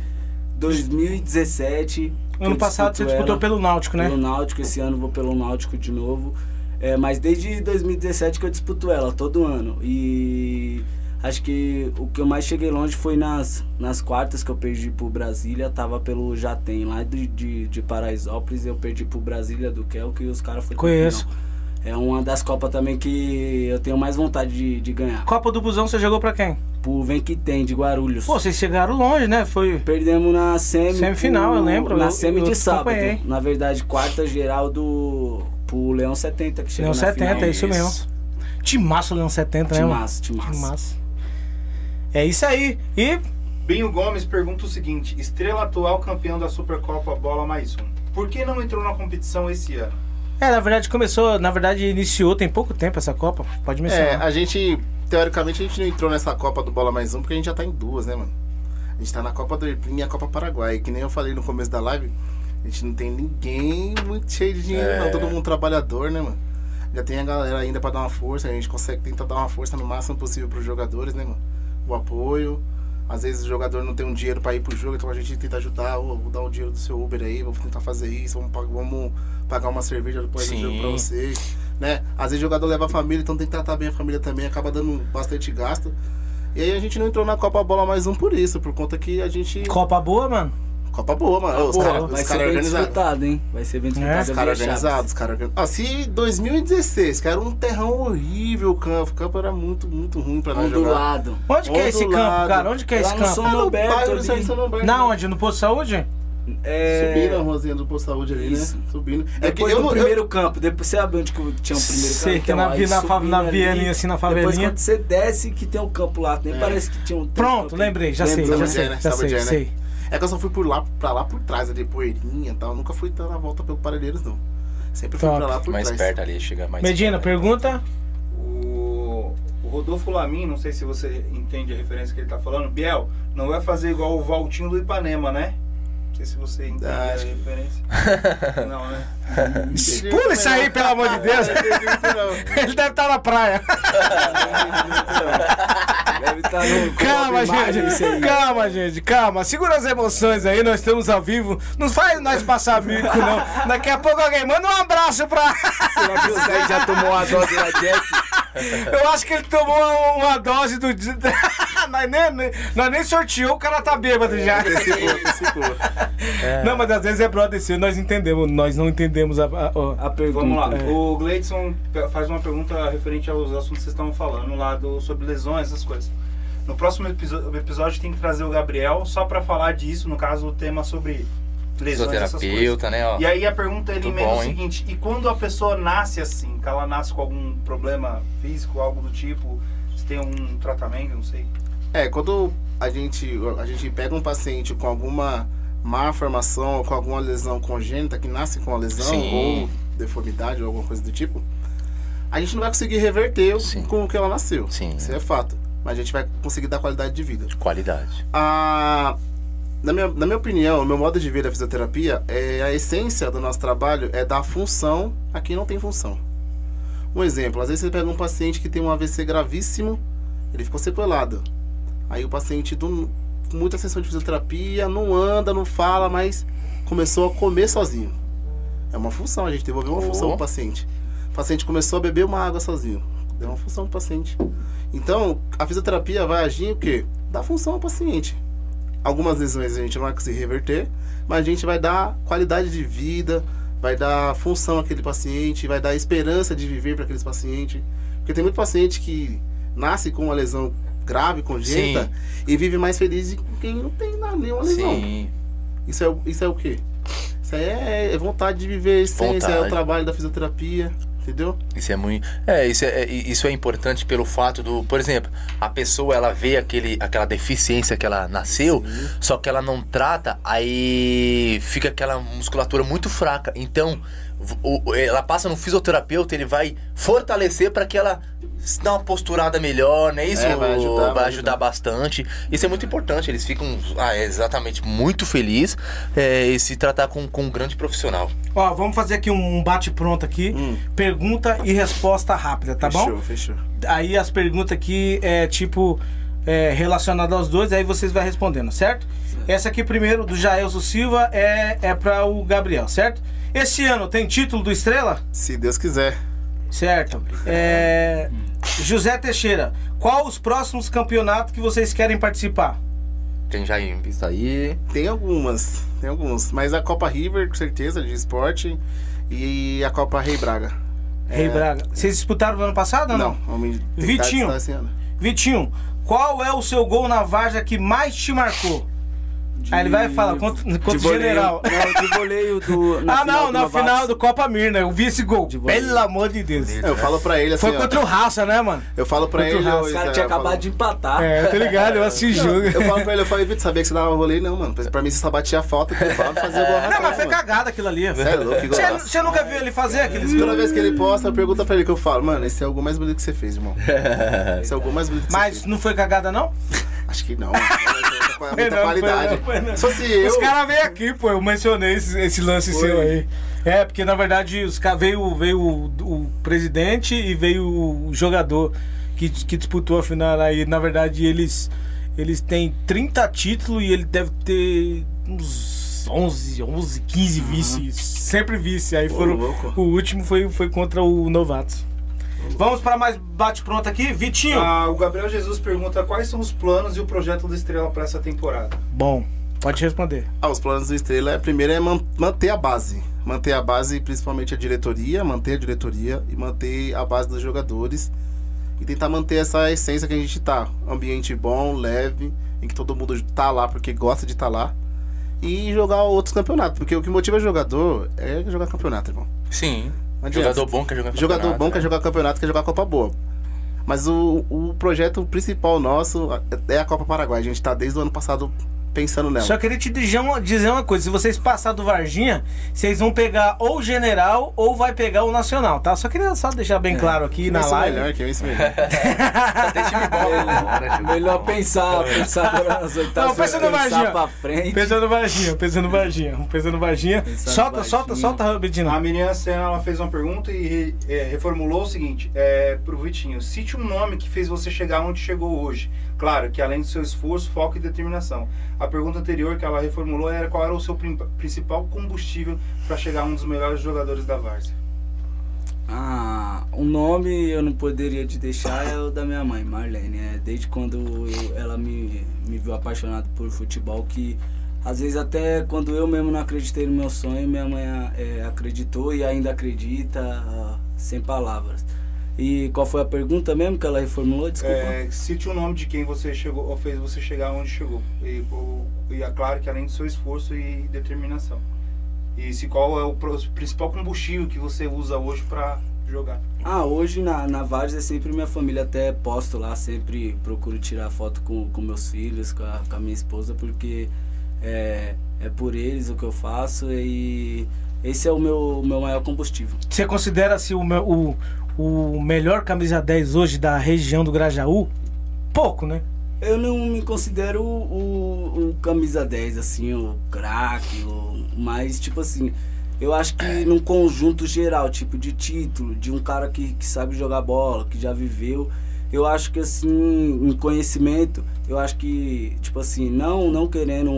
2017. que Ano passado você disputo disputou pelo Náutico, né? pelo Náutico, esse ano vou pelo Náutico de novo. É, mas desde 2017 que eu disputo ela, todo ano. E acho que o que eu mais cheguei longe foi nas, nas quartas que eu perdi pro Brasília, tava pelo Jatem, lá de, de, de Paraisópolis, eu perdi pro Brasília do Kel, que os caras foram Conheço. É uma das Copas também que eu tenho mais vontade de, de ganhar. Copa do Busão você jogou pra quem? Pro Vem Que Tem, de Guarulhos. Pô, vocês chegaram longe, né? Foi. Perdemos na semi. Semifinal, pro- eu lembro, Na eu- semi eu de sábado. acompanhei. Na verdade, quarta geral do. pro Leão 70, que chegou Leão na 70, final. é isso mesmo. Timaço Leão 70, né? Timaço, timaço. Timaço. É isso aí. E Binho Gomes pergunta o seguinte: Estrela atual campeão da Supercopa Bola Mais Um. Por que não entrou na competição esse ano? É, na verdade começou, na verdade iniciou tem pouco tempo essa Copa. Pode É, mencionar. a gente, teoricamente, a gente não entrou nessa Copa do Bola Mais Um porque a gente já tá em duas, né, mano? A gente tá na Copa do Erplim e a Copa Paraguai. Que nem eu falei no começo da live, a gente não tem ninguém muito cheio de dinheiro, É. não. Todo mundo trabalhador, né, mano? Já tem a galera ainda pra dar uma força, a gente consegue tentar dar uma força no máximo possível pros jogadores, né, mano? O apoio. Às vezes o jogador não tem um dinheiro pra ir pro jogo, então a gente tenta ajudar, ô, vou dar o dinheiro do seu Uber aí, vou tentar fazer isso, vamos, vamos pagar uma cerveja depois do jogo pra vocês, né? Às vezes o jogador leva a família, então tem que tratar bem a família também, acaba dando bastante gasto. E aí a gente não entrou na Copa Bola mais um por isso, por conta que a gente. Copa boa, mano. Copa boa, mano. Os boa. caras Vai os ser cara bem organizados. disputado, hein? Vai ser bem disputado. É, Os caras organizados, os caras organizados. Ah, se 2016, que era um terrão horrível o campo, o campo era muito, muito ruim pra nós jogar. Ondulado. Onde que é esse campo, cara? Onde que é Lá esse no campo? São É no bairro do. São Roberto. Na onde? No Posto de Saúde? É... Subindo a rosinha do Posto de Saúde ali, Isso. né? Subindo. É que Depois eu do não. primeiro campo, depois você sabe onde que tinha o primeiro Sei campo? que é na na na ali, vielinha, assim, na Depois favelinha. quando você desce que tem um campo lá, nem É. parece que tinha um um Pronto, lembrei, já sei, já sei, é, né? já sei, é, né? É que eu só fui por lá, pra lá por trás, ali, Poeirinha e tal. Nunca fui dar a volta pelo Parelheiros, não. Sempre fui Top. pra lá por Mais trás. perto ali, chega mais Medina, perto. pergunta. O, o Rodolfo Lamin, não sei se você entende a referência que ele tá falando. Biel, não vai fazer igual o Valtinho do Ipanema, né? Não sei se você entende Ah, a referência. não, né? Pula isso aí, pelo amor de Deus. Ele deve estar na praia. Deve estar no Calma, gente. Calma, gente. Calma. Segura as emoções aí. Nós estamos ao vivo. Não faz nós passar mico, não. Daqui a pouco alguém manda um abraço pra. Será que o Zé já tomou a dose da Jack? Eu acho que ele tomou uma, uma dose do. nós, nem, nós nem sorteou, o cara tá bêbado já. Antecipou, antecipou. Não, mas às vezes é brother seu, nós entendemos. Nós não entendemos a. a-. A pergunta. Vamos lá. É. O Gleidson faz uma pergunta referente aos assuntos que vocês estão falando lá do, sobre lesões, essas coisas. No próximo episódio tem que trazer o Gabriel só pra falar disso, no caso o tema sobre lesões, essas coisas. Fisioterapeuta, né? Ó. E aí a pergunta ele emenda o bom, hein? seguinte, e quando a pessoa nasce assim, que ela nasce com algum problema físico, algo do tipo, se tem um tratamento, não sei. É, quando a gente, a gente pega um paciente com alguma má formação ou com alguma lesão congênita, que nasce com a lesão Sim. ou deformidade ou alguma coisa do tipo, a gente não vai conseguir reverter Sim. com o que ela nasceu. Sim. Isso é fato. Mas a gente vai conseguir dar qualidade de vida. Qualidade. A, na, minha, na minha opinião, o meu modo de ver a fisioterapia é a essência do nosso trabalho é dar função a quem não tem função. Um exemplo, às vezes você pega um paciente que tem um AVC gravíssimo, ele ficou sequelado. Aí o paciente do, muita sessão de fisioterapia, não anda, não fala, mas começou a comer sozinho. É uma função, a gente devolveu uma oh. função pro paciente. O paciente começou a beber uma água sozinho. Deu uma função pro paciente. Então, a fisioterapia vai agir o quê? Dá função ao paciente. Algumas lesões a gente não vai conseguir reverter, mas a gente vai dar qualidade de vida, vai dar função àquele paciente, vai dar esperança de viver para aqueles pacientes. Porque tem muito paciente que nasce com uma lesão grave, congênita, Sim. e vive mais feliz que quem não tem nenhuma lesão. Sim. Isso é, isso é o quê? Isso é, é vontade de viver, isso é o trabalho da fisioterapia. Entendeu? Isso é muito. É isso, é, isso é importante pelo fato do. Por exemplo, a pessoa ela vê aquele, aquela deficiência que ela nasceu, Sim. só que ela não trata, aí fica aquela musculatura muito fraca. Então, o, ela passa no fisioterapeuta, ele vai fortalecer para que ela dê uma posturada melhor, né? Isso é, vai, ajudar, vai, vai ajudar, bastante. Isso é muito importante. Eles ficam ah, exatamente muito felizes é, e se tratar com, com um grande profissional. Ó, vamos fazer aqui um bate-pronto aqui. Hum. Pergunta e resposta rápida, tá fechou, bom? Fechou, fechou. Aí as perguntas aqui é tipo é, relacionadas aos dois, aí vocês vão respondendo, certo? Essa aqui primeiro, do Jaelso Silva, é, é para o Gabriel, certo? Esse ano tem título do Estrela? Se Deus quiser. Certo. É... José Teixeira, qual os próximos campeonatos que vocês querem participar? Tem já em vista aí? Tem algumas, tem alguns. Mas a Copa River, com certeza, de esporte. E a Copa Rei Braga. Rei é... Braga. Vocês disputaram no ano passado ou não? Não, Vitinho. Vitinho, qual é o seu gol na Varja que mais te marcou? De... Aí ele vai falar quanto, quanto general. Não, de voleio do. ah, não, na final do Copa Mirna. Eu vi esse gol. Pelo amor de Deus. Eu falo pra ele assim. Foi contra ó, o Raça, né, mano? Eu falo pra contra ele. O, o cara tinha acabado de empatar. É, eu tô ligado, eu assisti jogo. Eu falo pra ele, eu falei, Vitor, sabia que você dava voleio? Não, mano. Pra mim você só batia a falta que eu fazia gol Não, mas foi cagada aquilo ali. Você é louco, Você, você nunca viu ele fazer aqueles Toda vez que ele posta, pergunta pra ele que eu falo, mano, esse é o gol mais bonito que você fez, irmão. Esse é o gol mais bonito que você fez. Mas não foi cagada, não? Acho que não. muita não, qualidade. Foi não, foi. Só se eu... Os caras veio aqui, pô, eu mencionei esse, esse lance foi. seu aí. É, porque na verdade os veio, veio o, o presidente e veio o jogador que, que disputou a final aí. Na verdade, eles, eles têm 30 títulos e ele deve ter uns 11, 11 15 vices. Sempre vice. Aí foram, o último foi, foi contra o Novato. Vamos para mais bate-pronto aqui. Vitinho. Ah, o Gabriel Jesus pergunta quais são os planos e o projeto do Estrela para essa temporada. Bom, pode responder. Ah, os planos do Estrela, é, primeiro é manter a base. Manter a base, principalmente a diretoria, manter a diretoria e manter a base dos jogadores. E tentar manter essa essência que a gente tá. Ambiente bom, leve, em que todo mundo tá lá porque gosta de estar tá lá. E jogar outros campeonatos. Porque o que motiva o jogador é jogar campeonato, irmão. Sim. Jogador bom quer jogar campeonato. Jogador bom né? quer jogar campeonato, quer jogar Copa Boa. Mas o, o projeto principal nosso é a Copa Paraguai. A gente está desde o ano passado pensando nela. Só queria te dizer uma, dizer uma coisa: se vocês passar do Varginha, vocês vão pegar ou o General ou vai pegar o Nacional, tá? Só queria só deixar bem é. claro aqui na live. Melhor, que isso melhor. Tem time bom, Melhor pensar, pensar nas oitavas. Não, pensa no Varginha. Pra frente. Pensa no Varginha, pensa no Varginha. Pensa no Varginha. solta, solta, solta, Bedina. A menina Senna, ela fez uma pergunta e é, reformulou o seguinte: é, pro Vitinho, cite um nome que fez você chegar onde chegou hoje. Claro que além do seu esforço, foco e determinação. A pergunta anterior que ela reformulou era qual era o seu principal combustível para chegar a um dos melhores jogadores da Várzea. Ah, o nome eu não poderia te deixar é o da minha mãe, Marlene. É, desde quando eu, ela me, me viu apaixonado por futebol, que às vezes até quando eu mesmo não acreditei no meu sonho, minha mãe é, acreditou e ainda acredita, sem palavras. E qual foi a pergunta mesmo que ela reformulou? Desculpa. É, cite o nome de quem você chegou ou fez você chegar onde chegou. E, e é claro que além do seu esforço e determinação. E se qual é o principal combustível que você usa hoje para jogar? Ah, hoje na, na Vargas é sempre minha família, até posto lá, sempre procuro tirar foto com, com meus filhos, com a, com a minha esposa, porque é, é por eles o que eu faço e esse é o meu, meu maior combustível. Você considera se o, o, o melhor camisa 10 hoje da região do Grajaú? Pouco, né? Eu não me considero o, o, camisa 10, assim, o craque, mas tipo assim, eu acho que num conjunto geral, tipo de título, de um cara que, que sabe jogar bola, que já viveu, eu acho que assim, em conhecimento, eu acho que, tipo assim, não não querendo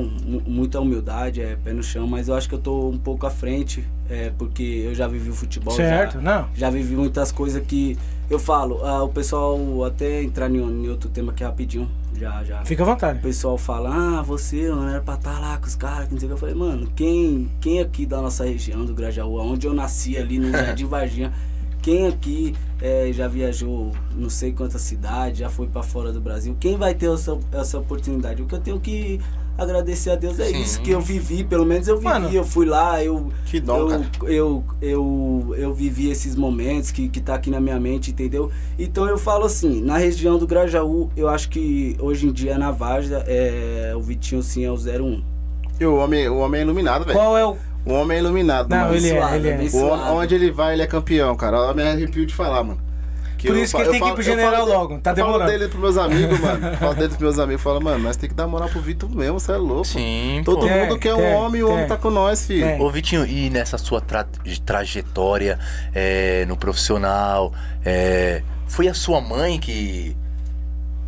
muita humildade, é pé no chão, mas eu acho que eu tô um pouco à frente É, porque eu já vivi o futebol. Certo, já, não. Já vivi muitas coisas que eu falo. Ah, o pessoal, até entrar em, em outro tema aqui rapidinho. Já, já. Fica à vontade. O pessoal fala, ah, você, mano, era pra estar tá lá com os caras, que não sei o que. Eu falei, mano, quem, quem aqui da nossa região, do Grajaú, onde eu nasci ali no Jardim Varginha, quem aqui é, já viajou não sei quantas cidades, já foi para fora do Brasil, quem vai ter essa, essa oportunidade? O que eu tenho que agradecer a Deus é Sim. isso que eu vivi, pelo menos eu vivi, Mano, eu fui lá, eu que dom, eu, eu, eu, eu, eu vivi esses momentos que, que tá aqui na minha mente, entendeu? Então eu falo assim, na região do Grajaú, eu acho que hoje em dia na Várzea, é, o Vitinho sim é o 01. E o homem, o homem é iluminado, velho. Qual é o o homem é iluminado, Não, mano. ele é, ele é. O, onde ele vai, ele é campeão, cara. Eu me arrepio de falar, mano. Que Por isso que ele tem que ir pro general logo, tá demorando. Eu falo dele pros meus amigos, mano. falo dele pros meus amigos, falo, mano, nós tem que dar moral pro Vitor mesmo, você é louco. Sim, Todo pô. mundo quer um homem e o homem tá com nós, filho. Ô, Vitinho, e nessa sua tra trajetória é, no profissional, é, foi a sua mãe que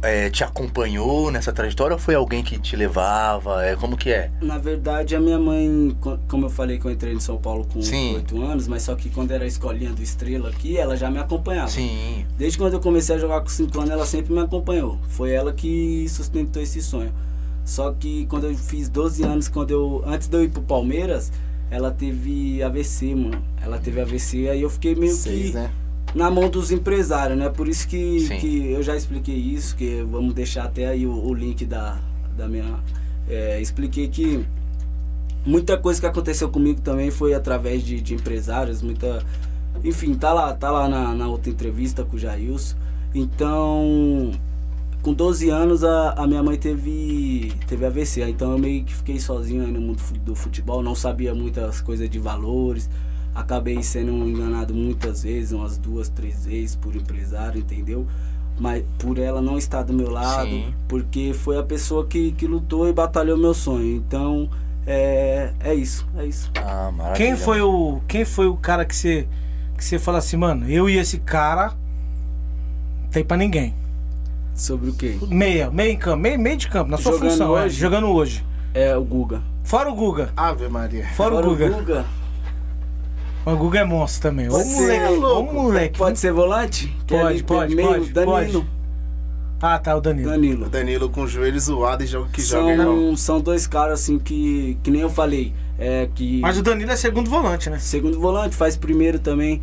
é, te acompanhou nessa trajetória ou foi alguém que te levava? É, como que é? Na verdade, a minha mãe, como eu falei que eu entrei em São Paulo com oito anos, mas só que quando era a escolinha do Estrela aqui, ela já me acompanhava. Sim. Desde quando eu comecei a jogar com 5 anos, ela sempre me acompanhou. Foi ela que sustentou esse sonho. Só que quando eu fiz 12 anos, quando eu antes de eu ir pro Palmeiras, ela teve AVC, mano. Ela teve AVC, aí eu fiquei meio Seis, que né? Na mão dos empresários, né? Por isso que, que eu já expliquei isso, que vamos deixar até aí o, o link da, da minha. É, expliquei que muita coisa que aconteceu comigo também foi através de, de empresários, muita. Enfim, tá lá, tá lá na, na outra entrevista com o Jailson. Então, com 12 anos a, a minha mãe teve, teve AVC. Então eu meio que fiquei sozinho aí no mundo do futebol, não sabia muitas coisas de valores acabei sendo enganado muitas vezes, umas duas, três vezes por empresário, entendeu? Mas por ela não estar do meu lado, Sim. porque foi a pessoa que, que lutou e batalhou meu sonho. Então, é, é isso, é isso. Ah, quem foi o quem foi o cara que você que você fala assim, mano, eu e esse cara não tem para ninguém. Sobre o quê? Meia, meia em campo, meio, meio de campo, na sua jogando função, é, hoje, é, jogando hoje. É o Guga. Fora o Guga. Ave Maria. Fora, Fora o Guga. O Guga. O Guga é monstro também. Pode ser, moleque, louco. moleque. Pode ser volante? Pode, pode, meio, pode. Danilo. Pode. Ah, tá, o Danilo. Danilo. O Danilo com o joelho zoado e joga que são, joga São dois caras assim que, que nem eu falei. É, que... Mas o Danilo é segundo volante, né? Segundo volante, faz primeiro também.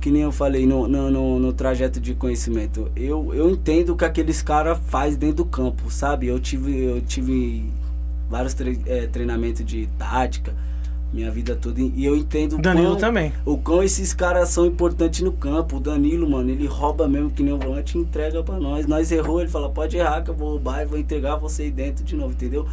Que nem eu falei no, no, no, no trajeto de conhecimento. Eu, eu entendo o que aqueles caras faz dentro do campo, sabe? Eu tive, eu tive vários tre é, treinamentos de tática minha vida toda. E eu entendo Danilo quão, também. o quão esses caras são importantes no campo. O Danilo, mano, ele rouba mesmo que nem o volante e entrega pra nós. Nós errou, ele fala, pode errar que eu vou roubar e vou entregar você aí dentro de novo, entendeu?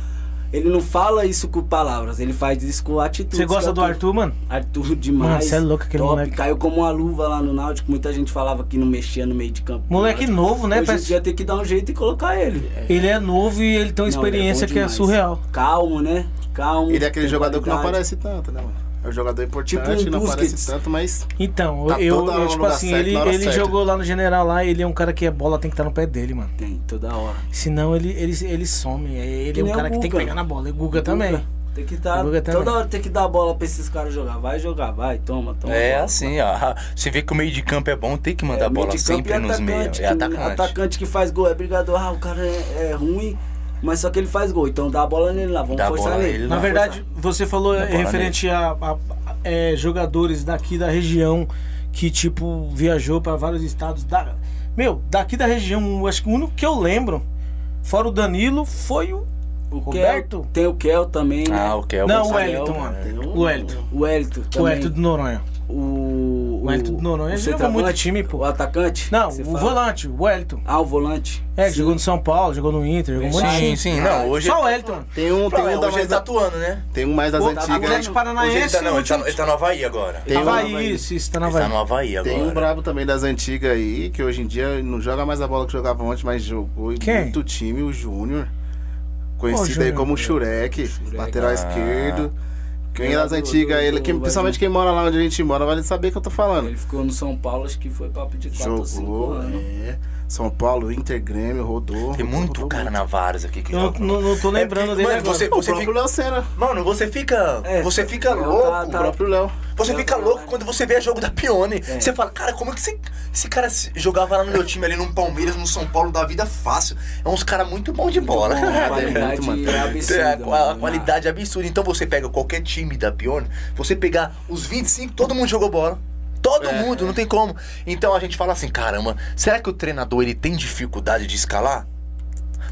Ele não fala isso com palavras, ele faz isso com atitude. Você gosta do Arthur, mano? Arthur demais. Você é louco aquele top, moleque. Caiu como uma luva lá no Náutico. Muita gente falava que não mexia no meio de campo. Moleque novo, né? Hoje parece... dia tem que dar um jeito e colocar ele. Ele é novo e ele tem uma não, experiência é que é surreal. Calmo, né? calmo. Ele é aquele jogador qualidade. que não aparece tanto, né, mano? É um jogador importante, tipo um não aparece tanto, mas. Então, tá eu, eu tipo assim, certo, ele, ele jogou lá no General lá, ele é um cara que a bola tem que estar no pé dele, mano. Tem, toda hora. Senão ele, ele, ele some. Ele que é um cara que tem que pegar na bola. E o Guga, Guga também. Tem que estar. Tá, toda hora tem que dar a bola pra esses caras jogar. Vai jogar, vai, toma, toma. É bola, assim, ó. Você vê que o meio de campo é bom, tem que mandar é, a bola sempre nos meios. É atacante. Atacante que faz gol é brigador. Ah, o cara é, é ruim mas só que ele faz gol. Então dá a bola nele lá, vamos dá forçar nele. Na verdade, forçar. você falou referente a, a, a é, jogadores daqui da região que, tipo, viajou para vários estados. Da, meu, daqui da região, acho que o único que eu lembro, fora o Danilo, foi o o Roberto? Kel, tem o Kel também, né? Ah, o Kel. Não, o Wellington, mano. O Wellington. O Wellington. O Wellington do Noronha. O. O Wellington do Noronha. Ele jogou muito time, pô. O atacante? Não, o fala? volante, o Wellington. Ah, o volante. É, sim. jogou no São Paulo, jogou no Inter, jogou muito Sim, sim, não. Hoje Só o Wellington. Tem um, tem um da mais. Ele tá atuando, né? Tem um mais das antigas. O Atlético Paranaense. Ele tá, não, ele tá, ele tá no Havaí agora. Tem Havaí, isso, isso, tá no Havaí. Ele tá no Havaí agora. Tem um brabo também das antigas aí, que hoje em dia não joga mais a bola que jogava ontem, mas jogou Quem? muito time, o Júnior. Conhecido oh, aí como Shurek, lateral ah. esquerdo. Quem é das antigas, ele, quem, principalmente quem mora lá onde a gente mora, vai saber que eu tô falando. Ele ficou no São Paulo, acho que foi papo de 4 ou 5 anos. É. São Paulo, Inter, Grêmio, rodou. Tem rodou, muito rodou cara muito. na Várzea aqui que Não, joga. não, não tô lembrando É, dele mano, agora. você, O você próprio fica, Léo Senna. mano, você fica, É, você fica tá- louco. tá- O próprio Léo. Você fica louco quando você vê jogo da Pione. É. Você fala, cara, como é que esse, esse cara jogava lá no meu time, ali no Palmeiras, no São Paulo, da vida fácil? É uns caras muito bons de bola. Bom, a qualidade muito, mano. é absurda. É, a, a mano. qualidade é absurda. Então você pega qualquer time da Pione, você pegar os 25, todo mundo jogou bola. Todo É. mundo, não tem como. Então a gente fala assim, caramba, será que o treinador ele tem dificuldade de escalar?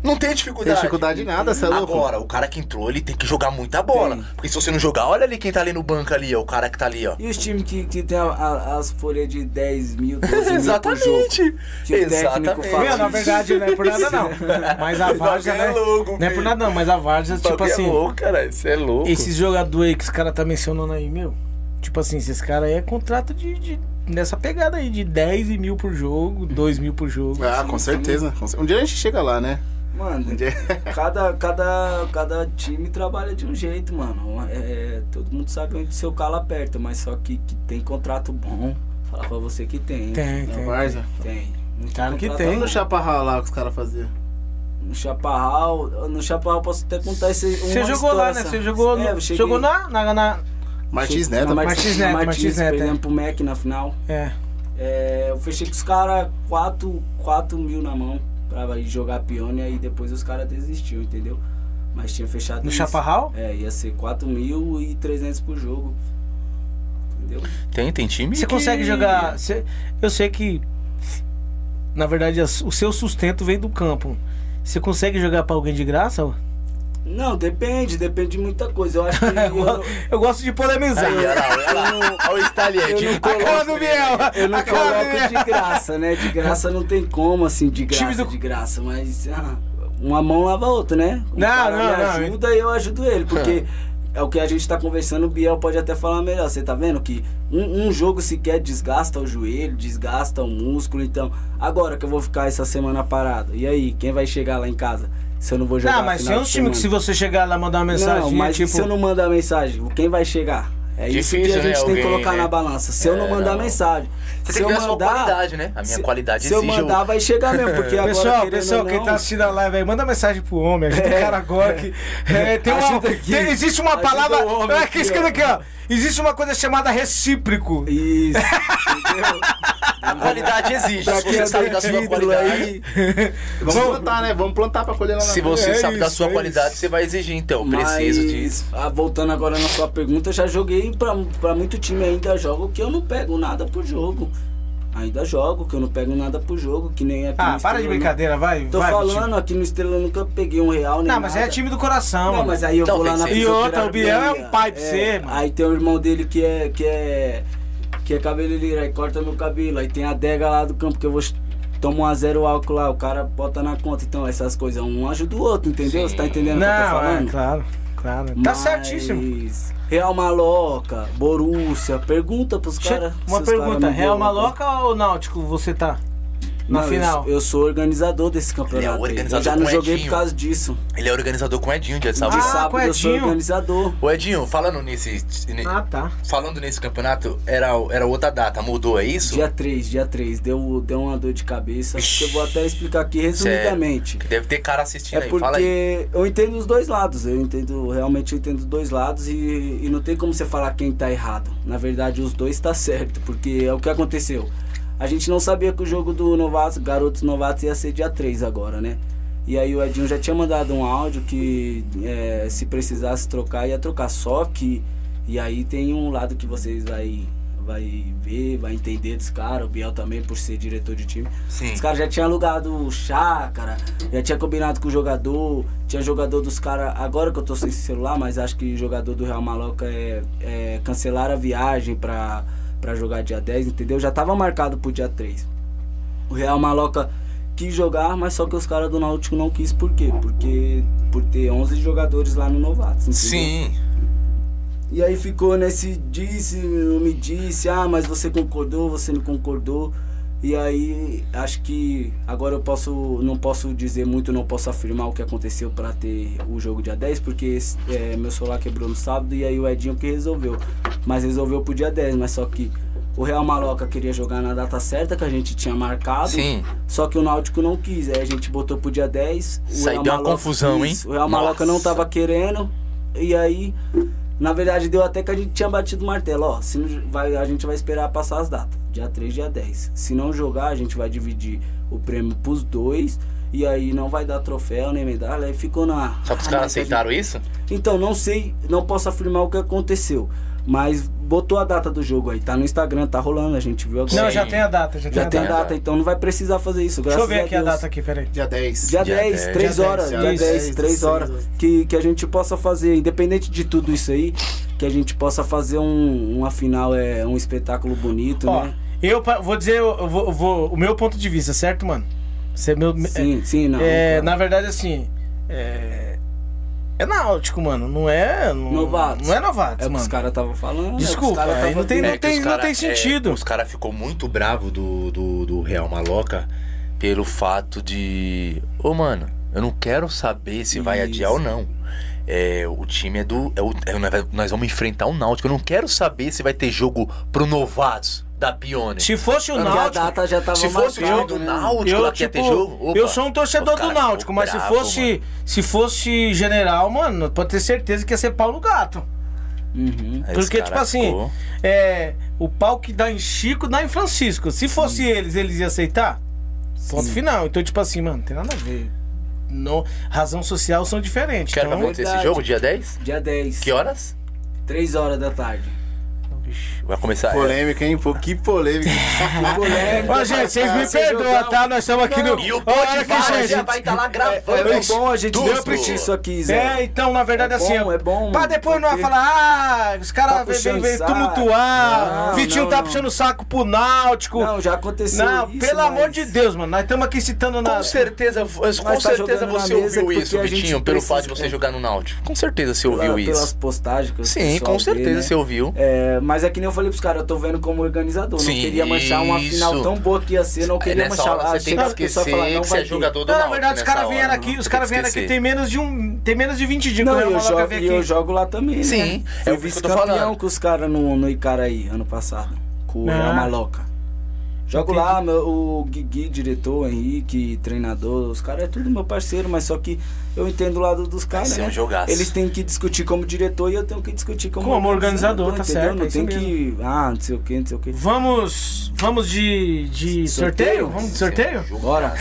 Não tem Tem dificuldade. dificuldade em nada, você é louco. Agora, o cara que entrou, ele tem que jogar muita bola. Tem. Porque se você não jogar, olha ali quem tá ali no banco ali, ó, o cara que tá ali, ó. E os times que, que tem a- a- as folhas de 10 mil, 12 mil por jogo? Exatamente. Que Exatamente. fala. Meu, na verdade, não é por nada não. Mas a Várzea, bagulho né? é louco, Não é por nada não, mas a Várzea, tipo bagulho assim, É louco, cara. Isso é louco. esses jogadores aí que os caras tá mencionando aí, meu. Tipo assim, esses caras aí é contrato de, de- nessa pegada aí, de 10 mil por jogo, 2 mil por jogo. Ah, com certeza. cer- Um dia a gente chega lá, né? Mano, Um dia... cada, cada, cada time trabalha de um jeito, mano. É, todo mundo sabe onde seu calo aperta, mas só que, que tem contrato bom. Falar pra você que tem. hein? Tem, Na tem. Tem. Muito Claro que tem. No chaparral lá que os caras faziam? No Chaparral, no Chaparral eu posso até contar esse. Você jogou lá, né? Você jogou, É, no- jogou na, na, na- Martins Neto. na Martins Neto, Martins Neto, é. perdemos pro Mac na final. É. É, eu fechei com os caras 4, 4 mil na mão pra ir jogar pione, aí depois os caras desistiu, entendeu? Mas tinha fechado No isso. Chaparral? É, ia ser 4 mil e 300 por jogo. Entendeu? Tem, tem time Você que- consegue jogar. você- eu sei que. Na verdade, o seu sustento vem do campo. Você consegue jogar pra alguém de graça? Não, depende, depende de muita coisa. Eu acho que. eu, Eu, não- gosto de polemizar. Aí, olha lá, olha lá. Não- Olha o estaliante. eu não A cara coloco- do Biel! Eu não a cara do coloco Biel. de graça, né? De graça não tem como, assim, de graça, do- de graça, mas ah, uma mão lava a outra, né? O Não, cara não, me não. ajuda e eu ajudo ele, porque é o que a gente tá conversando, o Biel pode até falar melhor. Você tá vendo que um, um jogo sequer desgasta o joelho, desgasta o músculo, então. Agora que eu vou ficar essa semana parado, e aí, quem vai chegar lá em casa? Se eu não vou jogar Não, mas final tem uns times que se você chegar lá mandar uma mensagem, Não, mas tipo. se eu não mandar mensagem, quem vai chegar? É isso que Difícil, a gente né? tem que colocar né? na balança. Se eu não É, mandar não. mensagem, Você se tem eu que ver a sua mandar, qualidade, né? A minha se- qualidade se eu exige. o- mandar, vai chegar mesmo, porque agora, Pessoal, pessoal, quem não, tá assistindo a live aí, manda mensagem pro homem. Ajuda o É. cara agora que. é, tem uma, aqui. tem- existe uma Ajuda palavra. homem é, que escrito ó. aqui, ó. Existe uma coisa chamada recíproco. Isso, entendeu? A qualidade exige. Pra Se você é sabe do da sua qualidade. aí, Vamos plantar, né? Vamos plantar pra colher lá na Se você É sabe da sua é qualidade, isso. você vai exigir, então. Preciso disso. ah, voltando agora na sua pergunta, eu já joguei pra, pra muito time ainda jogo que eu não pego nada por jogo. Ainda jogo, que eu não pego nada por jogo, que nem aqui Ah, no para de brincadeira, vai. Tô vai, falando, time. aqui no Estrela eu nunca peguei um real nem Não, mas é nada. time do coração. Não, mas aí eu Então, vou lá na. E outra, o Biel é um pai pra você, mano. Aí tem o irmão dele que é que é que é cabeleireiro, aí corta meu cabelo, aí tem a adega lá do campo que eu vou tomo um a zero álcool lá, o cara bota na conta, então essas coisas um ajuda o outro, entendeu? Você tá entendendo o que eu tô Não, é, falando? claro, claro. Tá Mas, certíssimo. Real Maloca, Borussia, pergunta pros caras. Uma cara pergunta, não Real Maloca ou Náutico você tá? Na Não, final. Eu, eu sou organizador desse campeonato. Ele é organizador eu já não joguei Edinho. por causa disso. Ele é organizador com o Edinho, dia de De sábado. Ah, sábado com eu sou organizador. Ô Edinho, falando nesse. ne- Ah, tá. Falando nesse campeonato, era, era outra data, mudou, é isso? Dia 3, dia 3. Deu, deu uma dor de cabeça. Eu vou até explicar aqui resumidamente. Que Deve ter cara assistindo É aí, fala aí. porque eu entendo os dois lados. Eu entendo, realmente eu entendo os dois lados e, e não tem como você falar quem tá errado. Na verdade, os dois tá certo, porque é o que aconteceu. A gente não sabia que o jogo do novato, Garotos Novatos ia ser dia 3 agora, né? E aí o Edinho já tinha mandado um áudio que é, se precisasse trocar, ia trocar. Só que. E aí tem um lado que vocês vai, vai ver, vai entender dos caras, o Biel também, por ser diretor de time. Sim. Os caras já tinham alugado chácara, já tinha combinado com o jogador, tinha jogador dos caras. Agora que eu tô sem celular, mas acho que o jogador do Real Maloca é, é cancelar a viagem pra, pra jogar dia 10, entendeu? Já tava marcado pro dia 3. O Real Maloca quis jogar, mas só que os caras do Náutico não quis, por quê? Porque por ter 11 jogadores lá no Novatos, entendeu? Sim. E aí ficou nesse disse, não me disse, ah, mas você concordou, você não concordou. E aí acho que agora eu posso, não posso dizer muito, não posso afirmar o que aconteceu para ter o jogo dia 10, porque é, meu celular quebrou no sábado e aí o Edinho que resolveu. Mas resolveu pro dia 10, mas só que o Real Maloca queria jogar na data certa que a gente tinha marcado. Sim. Só que o Náutico não quis. Aí a gente botou pro dia 10. Isso aí deu uma confusão, hein? O Real Maloca não tava querendo. E aí, na verdade, deu até que a gente tinha batido o martelo. Ó, se vai, a gente vai esperar passar as datas. Dia 3, dia 10. Se não jogar, a gente vai dividir o prêmio pros dois. E aí não vai dar troféu nem medalha. Aí ficou na. Só que os caras aceitaram isso? Então, não sei, não posso afirmar o que aconteceu. Mas botou a data do jogo aí, tá no Instagram, tá rolando, a gente viu agora. Não, já tem a data, já, já tem, a data. então não vai precisar fazer isso. Deixa eu ver a aqui Deus. a data aqui, peraí. Dia 10. Dia, dia 10, 10, 3 horas, dia 10, 10 3 horas. Que, que a gente possa fazer, independente de tudo isso aí, que a gente possa fazer um, uma final, é, um espetáculo bonito, Ó, né? Eu vou dizer eu vou, vou, o meu ponto de vista, certo, mano? Você, meu, sim, é, sim, não. É, Na verdade, assim. É, é náutico, mano. Não é. Não, novatos. Não é novatos, é mano. os caras estavam falando. Desculpa, é aí não tem, não é tem, cara, não tem sentido. É, os caras ficou muito bravo do, do, do Real Maloca pelo fato de. Ô, oh, mano, eu não quero saber se Isso. vai adiar ou não. É, o time é do. É o, é, nós vamos enfrentar o Náutico. Eu não quero saber se vai ter jogo pro novatos da Pione. Se fosse o Náutico. A data já tava se fosse o jogo do né? Náutico, eu, lá tipo, ter jogo. Opa, eu sou um torcedor do Náutico, mas bravo, se fosse se fosse general, mano, pode ter certeza que ia ser pau no gato. Uhum. Porque, tipo assim, é, o pau que dá em Chico dá em Francisco. Se fosse eles, eles iam aceitar? Ponto Sim. final. Então, tipo assim, mano, não tem nada a ver. No, razão social são diferentes. Quero então, vai acontecer esse jogo dia 10? Dia 10. Que horas? 3 horas da tarde. Vai começar. Polêmica, hein? Pô, que polêmica. que polêmica. Ó, gente, vocês me perdoam, tá? Nós estamos aqui no. E o podcast já vai estar tá lá gravando. É, é bom a gente discutir isso aqui, Zé. É, então, na verdade, é assim. Bom, é bom. Pra depois não falar, ah, os caras tá vêm tumultuar. Vitinho tá puxando o saco pro Náutico. Não, já aconteceu. Não, isso, pelo amor de Deus, mano. Nós estamos aqui citando na. Com certeza, com tá certeza você ouviu isso, Vitinho, pelo fato de você jogar no Náutico. Com certeza você ouviu isso. Pelas postagens que Sim, com certeza né? você ouviu. Mas é que nem eu falei pros caras, eu tô vendo como organizador. Sim, não queria manchar uma final tão boa que ia ser, não queria manchar. Hora você tem que esquecer falar, não que vai você é jogador do não, Na verdade, os caras vieram aqui, os caras vieram aqui tem menos de um, tem menos de 20 dias. Não, eu, jogo, e eu jogo lá também, Sim, né? é eu vice-campeão com os caras no, no Icaraí, ano passado. Com o Real Maloca. Jogo Entendi. lá, meu, o Guigui, diretor, o Henrique, treinador, os caras é tudo meu parceiro, mas só que eu entendo o lado dos caras. Né? Um Eles têm que discutir como diretor e eu tenho que discutir como, como organizador, tá entendeu? certo. Não é tem que. Ah, não sei o que, não sei o que. Vamos. Vamos de, de sorteio? sorteio? Vamos de sorteio? Bora.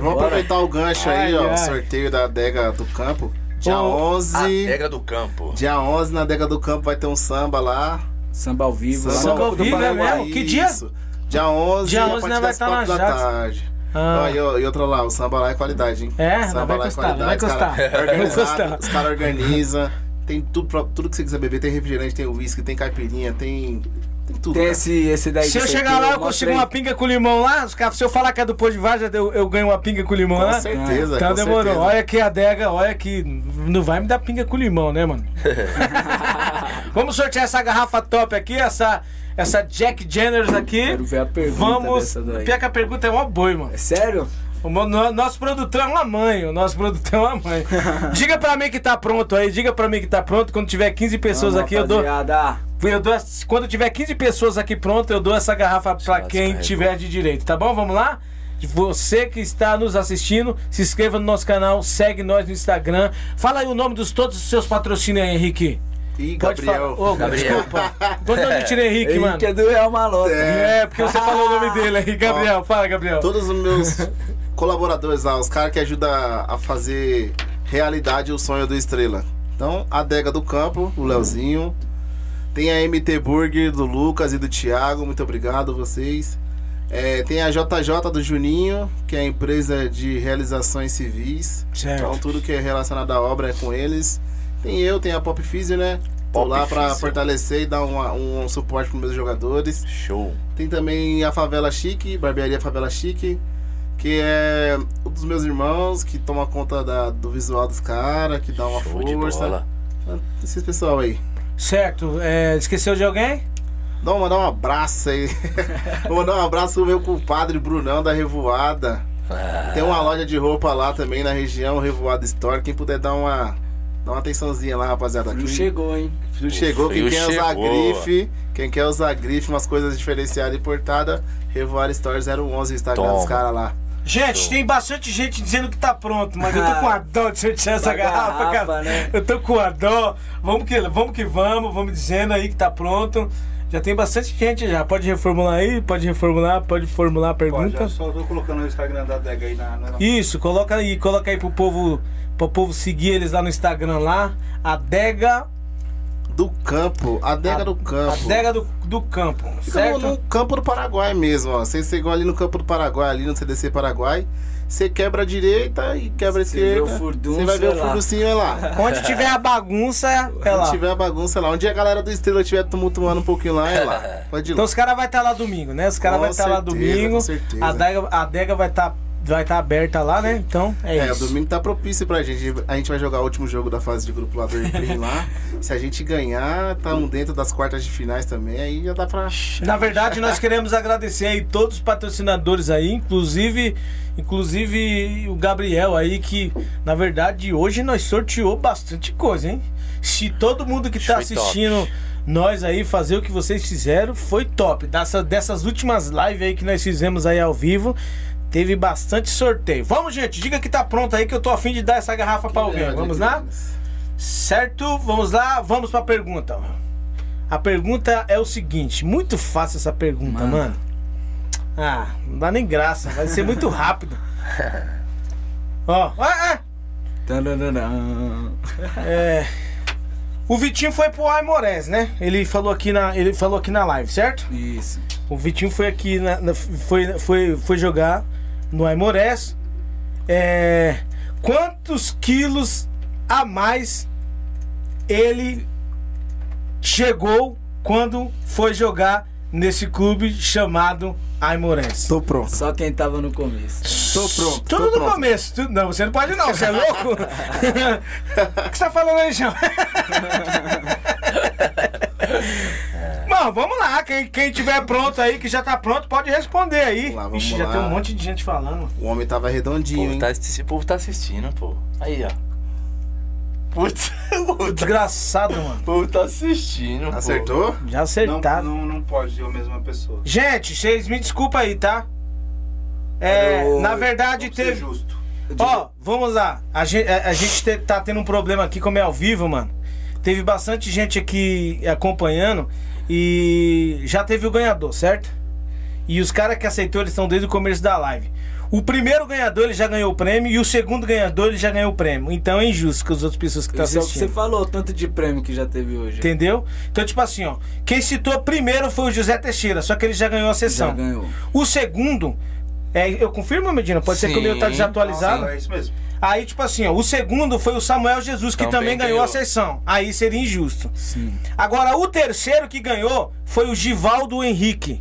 Vamos aproveitar o gancho ai, aí, ó. Ai. O sorteio da adega do campo. Dia oh, 11. Adega do campo. Dia 11 na adega do campo vai ter um samba lá. Samba ao vivo. Samba, samba ao vivo, é mesmo? Que dia? Isso. Dia 11, Dia 11 vai estar na da tarde. Ah. e, e outra lá, o samba lá é qualidade, hein? É, samba vai lá custar, é qualidade. Vai custar. Cara, os caras organizam. Tem tudo, pra, tudo que você quiser beber. Tem refrigerante, tem uísque, tem caipirinha, tem. Tem tudo. Tem esse, esse daí. Se eu chegar lá, eu consigo uma pinga com limão lá. Se eu falar que é do Pô de Varja, eu, eu ganho uma pinga com limão com lá. Certeza, então com demorou. Certeza. Olha aqui a adega, olha que não vai me dar pinga com limão, né, mano? Vamos sortear essa garrafa top aqui, essa essa Jack Jenners aqui. Quero ver a pergunta Vamos. Pior que a pergunta é uma boi, mano. É sério? O nosso produtor é uma mãe, o nosso produtor é uma mãe. diga pra mim que tá pronto aí, diga pra mim que tá pronto. Quando tiver 15 pessoas Vamos, aqui, eu dou, rapaziada. eu dou. Quando tiver 15 pessoas aqui pronto, eu dou essa garrafa pra quem tiver de direito, tá bom? Vamos lá? Você que está nos assistindo, se inscreva no nosso canal, segue nós no Instagram. Fala aí o nome dos todos os seus patrocínios aí, Henrique. Ih, Gabriel. Ô, Gabriel. Desculpa. Quando eu tirei Henrique, Henrique mano? Henrique é do Real Maloca. É, porque você falou o nome dele aí. Gabriel, Ó, fala, Gabriel. Todos os meus colaboradores lá, os caras que ajudam a fazer realidade o sonho do Estrela. Então, a Adega do Campo, o Leozinho. Tem a MT Burger do Lucas e do Thiago, muito obrigado a vocês. É, tem a JJ do Juninho, que é a empresa de realizações civis. Certo. Então, tudo que é relacionado à obra é com eles. Tem eu, tem a Pop Physio, né? Tô Pop lá pra Physio. fortalecer e dar uma- um, suporte pros meus jogadores. Show. Tem também a Favela Chique, Barbearia Favela Chique, que é um dos meus irmãos que toma conta da- do visual dos caras, que dá uma Show de força. bola. Esses pessoal aí. Certo. É, esqueceu de alguém? Dá uma, mandar um abraço aí. Vou mandar um abraço pro meu compadre Brunão da Revoada. Ah, Tem uma loja de roupa lá também na região, Revoada Store. Quem puder dar uma, Dá uma atençãozinha lá, rapaziada. Frio chegou, hein? Frio chegou. Quem quer usar grife, quem quer usar grife, umas coisas diferenciadas importadas, Revoar Store 011, Instagram Toma. dos caras lá. Gente, tem bastante gente dizendo que tá pronto, mas eu tô com a dó de sortear essa garrafa, garrafa, cara. Né? Eu tô com a dó. Vamos que, vamos que vamos, vamos dizendo aí que tá pronto. Já tem bastante gente já. Pode reformular aí, pode reformular, pode formular a pergunta. Pode, só tô colocando o Instagram da Dega aí na, na... Isso, coloca aí, coloca aí pro povo, pro povo seguir eles lá no Instagram lá. Adega do campo, adega a, do campo. Adega do, do campo. Fica certo? No, no, campo do Paraguai mesmo, ó. Você chegou ali no campo do Paraguai, ali no CDC Paraguai. Você quebra a direita e quebra a esquerda. Você vai ver o furducinho é lá. Onde tiver a bagunça, é lá. Onde tiver a bagunça é lá. Onde a galera do Estrela estiver tumultuando um pouquinho lá, é lá. Pode ir Então os caras vão estar tá lá domingo, né? Os caras vão estar tá lá domingo. Com certeza. A adega, a adega vai estar. Tá vai estar tá aberta lá, né? Então é, é isso. É, o domingo tá propício pra gente. A gente vai jogar o último jogo da fase de grupo lá do lá. Se a gente ganhar, estamos dentro das quartas de finais também, aí já dá pra. Na verdade, nós queremos agradecer aí todos os patrocinadores aí, inclusive. Inclusive o Gabriel aí, que na verdade hoje nós sorteou bastante coisa, hein? Se todo mundo que tá assistindo top. nós aí fazer o que vocês fizeram, foi top. Dessa, dessas últimas lives aí que nós fizemos aí ao vivo, Teve bastante sorteio. Vamos, gente, diga que tá pronto aí que eu tô afim de dar essa garrafa para alguém. Vamos lá? Certo? Vamos lá, vamos pra pergunta. A pergunta é o seguinte, muito fácil essa pergunta, mano. mano. Ah, não dá nem graça, vai ser muito rápido. Ó, é, é. O Vitinho foi pro Aimorés, né? Ele falou aqui na, ele falou aqui na live, certo? Isso. O Vitinho foi aqui na, na foi, foi, foi jogar no Aimorés. É, quantos quilos a mais ele chegou quando foi jogar nesse clube chamado Aimorés? Tô pronto. Só quem tava no começo. Tô pronto. Tudo tô no pronto. começo. Tudo, não, você não pode não, você é louco? o que você tá falando aí, João? Bom, vamos lá. Quem, quem tiver pronto aí, que já tá pronto, pode responder aí. Vamos lá, vamos Ixi, lá. já tem um monte de gente falando. O homem tava redondinho, hein? Tá, esse povo tá assistindo, pô. Aí, ó. Putz, Desgraçado, mano. O povo tá assistindo. Acertou? Pô. Já acertaram. Não, não, não pode ser a mesma pessoa. Gente, vocês me desculpa aí, tá? É, Eu... na verdade teve. Justo. Ó, vamos lá. A gente, a, a gente te, tá tendo um problema aqui, como é ao vivo, mano. Teve bastante gente aqui acompanhando. E já teve o ganhador, certo? E os caras que aceitou, eles estão desde o começo da live. O primeiro ganhador ele já ganhou o prêmio e o segundo ganhador ele já ganhou o prêmio. Então é injusto com as outras pessoas que estão tá assistindo. É o que você falou, tanto de prêmio que já teve hoje. Entendeu? Então, tipo assim, ó. Quem citou primeiro foi o José Teixeira, só que ele já ganhou a sessão. Já ganhou. O segundo, é, eu confirmo, Medina? Pode sim. ser que o meu tá desatualizado. É isso mesmo. Aí, tipo assim, ó, o segundo foi o Samuel Jesus, que também, também ganhou, a sessão. Aí seria injusto. Sim. Agora, o terceiro que ganhou foi o Givaldo Henrique.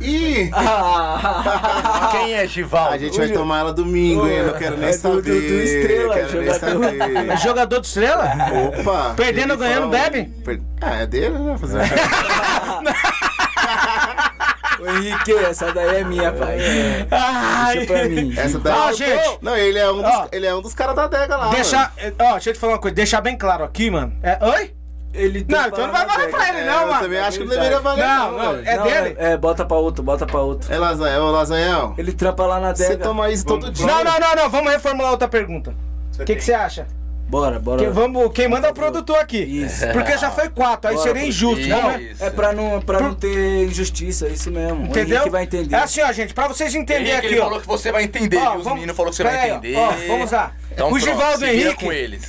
Ih! Ah. Quem é Givaldo? A gente vai tomar ela domingo, hein? Eu não quero nem é saber. Do, do, do Estrela, quero jogador. Nem saber. É jogador do Estrela? Opa! Perdendo ou ganhando, bebe? Per... Ah, é dele, né? Fazer Ô Henrique, essa daí é minha, pai. Ai. Deixa pra mim. Essa daí ó, gente. Não, ele é um dos, ele é um dos caras da adega lá. Deixa, ó, deixa eu te falar uma coisa, deixar bem claro aqui, mano. É, oi? Ele não, então não vai valer pra ele, é, não, mano. Eu também acho que não deveria valer, não. Não, não é não, dele? É, é, bota pra outro, bota pra outro. É Lasanhão, Lasanhão. Ele trampa lá na adega. Você toma isso todo dia. Não, não, não, não. Vamos reformular outra pergunta. O que você acha? Bora, bora. Que, vamos, quem manda é o produtor aqui. Isso. Porque já foi quatro, aí bora, seria injusto. Isso. Não, é, é pra, não, pra Por... não ter injustiça, é isso mesmo. Entendeu? que vai entender. É assim, ó, gente, pra vocês entenderem aqui. Ele ó. falou que você vai entender, ó, os meninos falaram que você vai entender. Ó, vamos lá. Então, o Givaldo Henrique,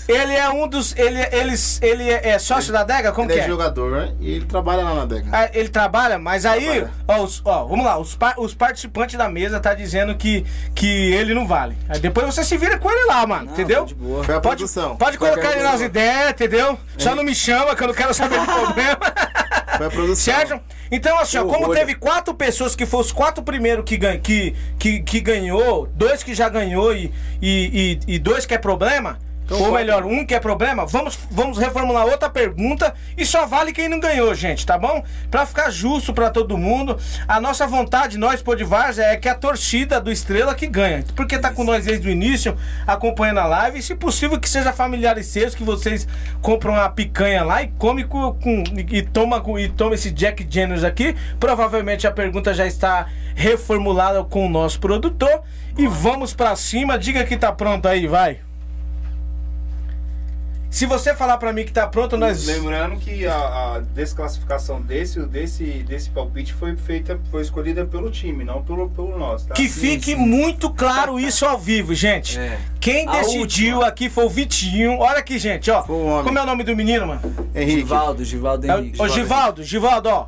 ele é um dos. Ele, eles, ele é sócio ele, da Dega? Como ele que é? é jogador né? e ele trabalha lá na Dega. Ah, ele trabalha, mas aí, trabalha. Ó, os, ó, vamos lá, os, os participantes da mesa tá dizendo que, que ele não vale. Aí depois você se vira com ele lá, mano, não, entendeu? De boa. Foi a pode, produção. Pode colocar ele nas ideias, entendeu? Só não me chama, que eu não quero saber do problema. Foi a produção. Certo? Então, assim, ó, como teve quatro pessoas que foram os quatro primeiros que, que, que, que ganhou, dois que já ganhou e, e, e, e dois que é problema, Então, Ou melhor, um que é problema, vamos, vamos reformular outra pergunta e só vale quem não ganhou, gente, tá bom? Pra ficar justo pra todo mundo, a nossa vontade, nós, Podivars, é que a torcida do Estrela que ganha. Porque tá com nós desde o início, acompanhando a live, e se possível que seja familiares seus, que vocês compram uma picanha lá e come com, com e, toma, e toma esse Jack Daniels aqui. Provavelmente a pergunta já está reformulada com o nosso produtor. E vamos pra cima, diga que tá pronto aí, vai. Se você falar para mim que tá pronto, nós. Lembrando que a, a, desclassificação desse, desse, desse palpite foi feita, foi escolhida pelo time, não pelo, pelo nosso. Tá? Que fique sim. muito claro isso ao vivo, gente. É. Quem a decidiu última. aqui foi o Vitinho. Olha aqui, gente, ó. Como é o nome do menino, mano? Henrique. Givaldo, Givaldo é Henrique. Ô, Givaldo, Givaldo, ó.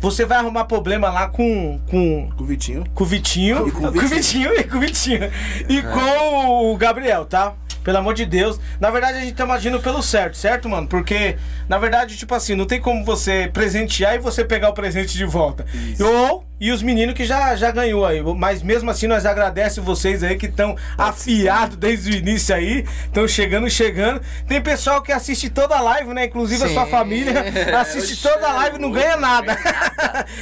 Você vai arrumar problema lá com. Com, com o Vitinho. Com o Vitinho. com o Vitinho e com o Vitinho. E é. com o Gabriel, tá? Pelo amor de Deus. Na verdade, a gente tá agindo pelo certo, certo, mano? Porque, na verdade, tipo assim, não tem como você presentear e você pegar o presente de volta. Isso. Ou e os meninos que já, já ganhou aí. Mas mesmo assim, nós agradecemos vocês aí que estão afiados desde o início aí. Estão chegando, chegando. Tem pessoal que assiste toda a live, né? Inclusive Sim. a sua família assiste toda a live e não ganha nada.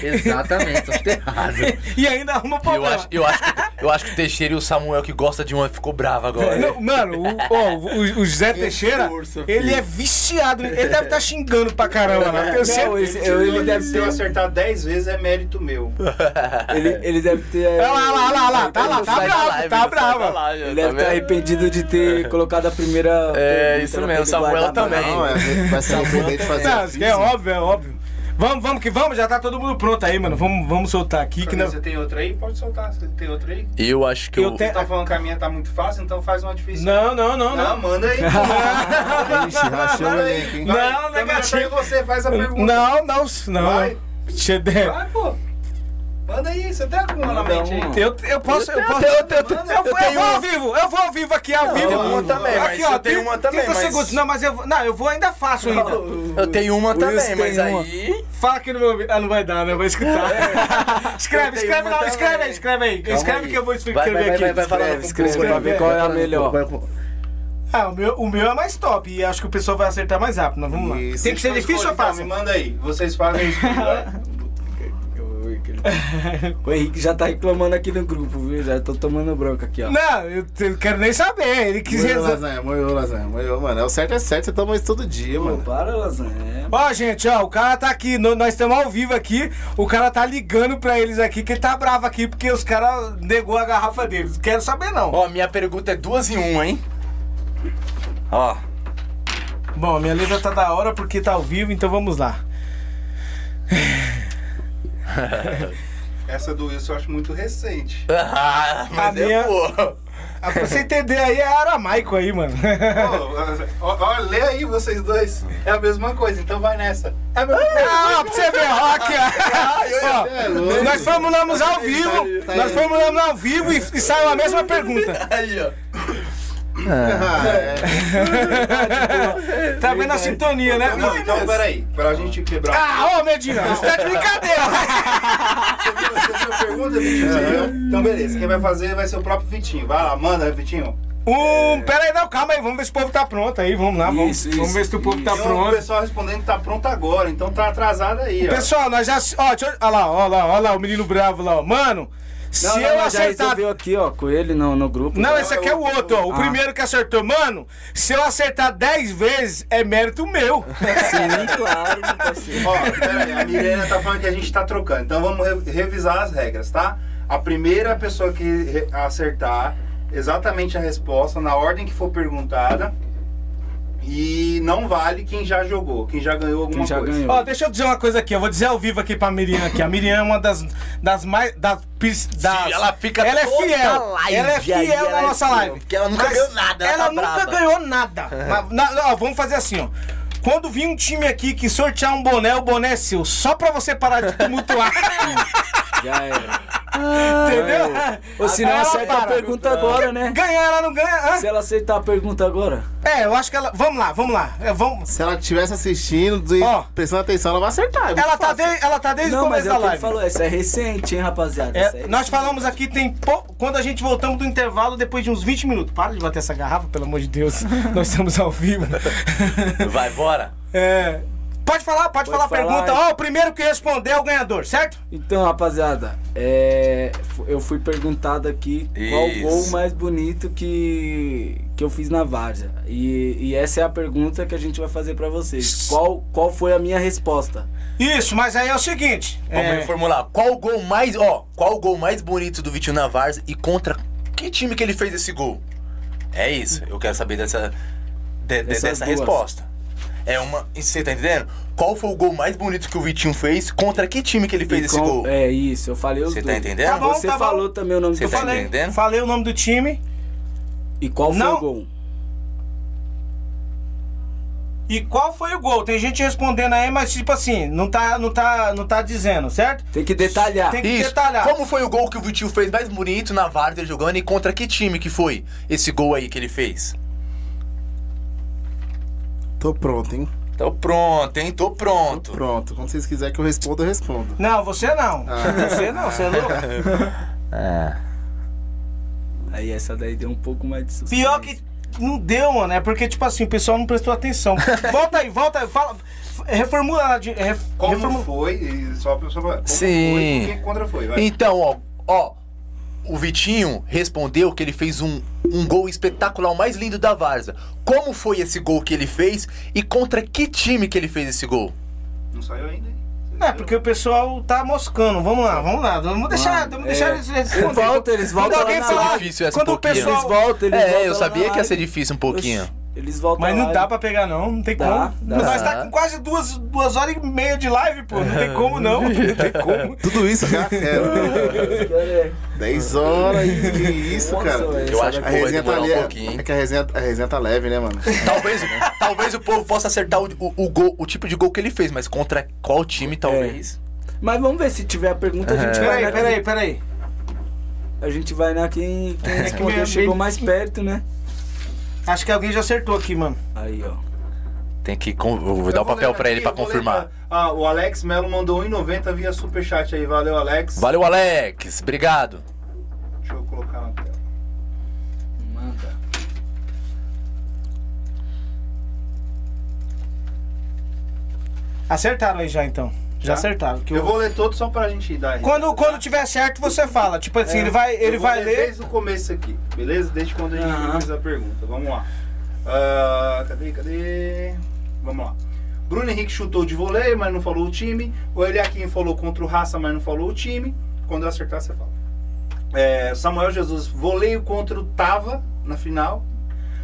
Exatamente, tô errado. e ainda arruma problema. Eu acho, eu, acho que, eu acho que o Teixeira e o Samuel que gosta de uma ficou bravo agora. Não, mano, o, ó, o, o José Teixeira, força, ele é viciado. Ele deve estar tá xingando pra caramba, né? Eu não, ele, ele deve ter acertado 10 vezes, é mérito meu ele, ele deve ter. Olha lá, olha lá, olha lá, tá lá, tá bravo, tá bravo. Ele deve estar arrependido de ter colocado a primeira. É, isso mesmo, Samuel também. Não, é, vai ser arrepender de fazer. Não, é óbvio, é óbvio. Vamos, vamos que vamos, já tá todo mundo pronto aí, mano. Vamos, vamos soltar aqui. que não... Você tem outra aí? Pode soltar. Você tem outra aí? Eu acho que eu. eu te... Você tá falando que a minha tá muito fácil, então faz uma difícil. Não, não, não. Não, não. manda aí. Ixi, rachou o elenco, hein? Não, negativo. você faz a pergunta. Não, não, não. Vai. Vai, pô. Manda aí, você tem alguma na mente aí? Eu, eu posso. Eu, posso, eu, eu, eu, eu vou ao vivo, eu vou ao vivo aqui, ao vivo. Eu tenho uma também, aqui, ó, eu tenho uma também. 30 segundos. Não, mas eu, não, eu vou ainda faço ainda. Eu tenho uma também, mas aí. Fala aqui no meu ouvido. Ah, não vai dar, né? Eu vou escutar. escreve, escreve não, escreve aí, escreve aí. Escreve que eu vou escrever aqui. Vai, vai, vai, escreve pra ver qual é a melhor. Ah, o meu, o meu é mais top e acho que o pessoal vai acertar mais rápido. Mas vamos lá. Tem que ser difícil ou fácil? Me manda aí. Vocês fazem isso. o Henrique já tá reclamando aqui no grupo, viu? Já tô tomando bronca aqui, ó. Não, eu, eu quero nem saber. Ele quis moiou, lasanha, moiou, lasanha, moiou, mano. É o certo é certo, você toma isso todo dia, Pô, mano. Para, lasanha. Ó, gente, ó, o cara tá aqui, nós estamos ao vivo aqui. O cara tá ligando pra eles aqui, que ele tá bravo aqui, porque os caras negou a garrafa deles. Não quero saber, não. Ó, minha pergunta é duas em uma, hein? Ó. Bom, minha letra tá da hora porque tá ao vivo, então vamos lá. Essa do Wilson eu acho muito recente. Ah, mas a é minha... boa. Ah, pra você entender aí, é aramaico aí, mano. Ó, lê aí vocês dois. É a mesma coisa, então vai nessa. É a mesma coisa. Ah, pra você ver, rock. ó, nós formulamos ao vivo. Nós formulamos ao vivo e, e saiu a mesma pergunta. Aí, ó. É. tá vendo a sintonia, né? Não, então peraí, pra gente quebrar. Ah, ô Medina, isso tá de brincadeira. você viu a pergunta, Vitinho? Você viu? Então beleza, quem vai fazer vai ser o próprio Vitinho. Vai lá, manda, Vitinho. Um, pera aí, não, calma aí, vamos ver se o povo tá pronto aí, vamos lá, vamos, isso, vamos ver se o povo tá pronto. O pessoal respondendo que tá pronto agora, então tá atrasado aí, ó. Pessoal, nós já, ó, deixa ó lá, ó lá, ó lá, o menino bravo lá, ó. Mano, se não, eu acertar. Já aqui, ó, com ele no, no grupo. Não, esse aqui é o outro, ó. O ah. primeiro que acertou. Mano, se eu acertar 10 vezes, é mérito meu. Sim, claro, Ó, peraí, a Mirena tá falando que a gente tá trocando. Então vamos re revisar as regras, tá? A primeira pessoa que acertar exatamente a resposta, na ordem que for perguntada e não vale quem já jogou, quem já ganhou alguma quem já coisa. Ganhou. Ó, deixa eu dizer uma coisa aqui, eu vou dizer ao vivo aqui pra Miriam aqui. A Miriam é uma das, das mais. Das, das, Sim, ela fica Ela é fiel. Live, ela é fiel na é nossa live. Porque ela nunca ganhou nada. Ela, ela tá nunca brava. ganhou nada. Mas, na, ó, vamos fazer assim, ó. Quando vir um time aqui que sortear um boné, o boné é seu. Só pra você parar de tumultuar. Já era. Entendeu? Ou se não acerta a pergunta agora, né? Ganhar, ela não ganha. Se ela aceitar a pergunta agora. É, eu acho que ela. Vamos lá, vamos lá. É, vamos... Se ela estivesse assistindo e oh, prestando atenção, ela vai acertar. É ela, tá de, ela tá desde não, o começo mas é da live. falou, essa é recente, hein, rapaziada? É, é nós falamos aqui, tem po... quando a gente voltamos do intervalo, depois de uns 20 minutos. Para de bater essa garrafa, pelo amor de Deus. nós estamos ao vivo. Vai, bora. É. Pode falar, pode, pode falar, a pergunta. Ó, oh, o primeiro que responder é o ganhador, certo? Então, rapaziada, é... eu fui perguntado aqui Isso. qual o gol mais bonito que, que eu fiz na Várzea. E, e essa é a pergunta que a gente vai fazer para vocês. Qual, qual foi a minha resposta? Isso, mas aí é o seguinte. Vamos é... reformular. Qual o gol mais, ó, qual o gol mais bonito do Vitinho na Várzea e contra que time que ele fez esse gol? É isso, eu quero saber dessa, de, de, dessa duas. resposta. É uma. Você tá entendendo? Qual foi o gol mais bonito que o Vitinho fez? Contra que time que ele fez esse gol? É isso, eu falei os Você tá entendendo? Tá bom, Você tá falou bom. também o nome Você do tá falei, entendendo? Falei o nome do time. E qual foi Não. o gol? E qual foi o gol? Tem gente respondendo aí, mas tipo assim, não tá, não tá, não tá dizendo, certo? Tem que detalhar. Tem que Isso. detalhar. Como foi o gol que o Vitinho fez mais bonito na Várzea jogando e contra que time que foi esse gol aí que ele fez? Tô pronto, hein? Tô pronto, hein? Tô pronto. Tô pronto. Quando vocês quiserem que eu responda, eu respondo. Não, você não. Ah. Você não, você é louco. É. Aí essa daí deu um pouco mais de suspense. Pior que não deu, mano. É porque, tipo assim, o pessoal não prestou atenção. volta aí, volta aí. Fala, reformula. Ref, como reformula. foi? Só, só, como Sim. Foi, quem contra foi? Vai. Então, ó, ó. O Vitinho respondeu que ele fez um, um gol espetacular, o mais lindo da Varza. Como foi esse gol que ele fez e contra que time que ele fez esse gol? Não saiu ainda, hein? É, porque o pessoal tá moscando. Vamos lá, vamos lá. Vamos deixar, vamos deixar é. eles responder. Volta, eles voltam. Quando alguém falar, difícil essa quando o pessoal eles voltam, eles É, eu sabia que ia ser difícil um pouquinho. Oxi. Eles voltam Mas não dá pra pegar, não. Não tem dá, como. Dá. Nós tá com quase duas, duas horas e meia de live, pô. Não tem como, não. Não tem como. Tudo isso já quero. 10 horas, que isso, cara. Eu acho que a resenha tá um pouquinho. É que a resenha, a resenha tá leve, né, mano? Talvez, talvez o povo possa acertar o, o, o, gol, o tipo de gol que ele fez, mas contra qual time, talvez. É. Mas vamos ver se tiver a pergunta, a gente é. vai. Peraí, peraí, peraí. A gente vai na quem, quem respondeu, chegou mais perto, né? Acho que alguém já acertou aqui, mano. Aí, ó. Tem que. Vou dar o papel pra ele pra confirmar. Ah, o Alex Melo mandou 1,90 via superchat aí. Valeu, Alex. Valeu, Alex. Obrigado. Deixa eu colocar na tela. Manda. Acertaram aí já então. Já, acertaram. Que eu, eu vou ler todos só pra gente dar. Quando, quando tiver certo, você fala. Tipo assim, é, ele vai, ele vai ler. Desde o começo aqui, beleza? Desde quando a gente uhum. fez a pergunta. Vamos lá. Uh, cadê, cadê? Vamos lá. Bruno Henrique chutou de voleio, mas não falou o time. O Eliakim falou contra o Raça, mas não falou o time. Quando eu acertar, você fala. É, Samuel Jesus, voleio contra o Tava na final.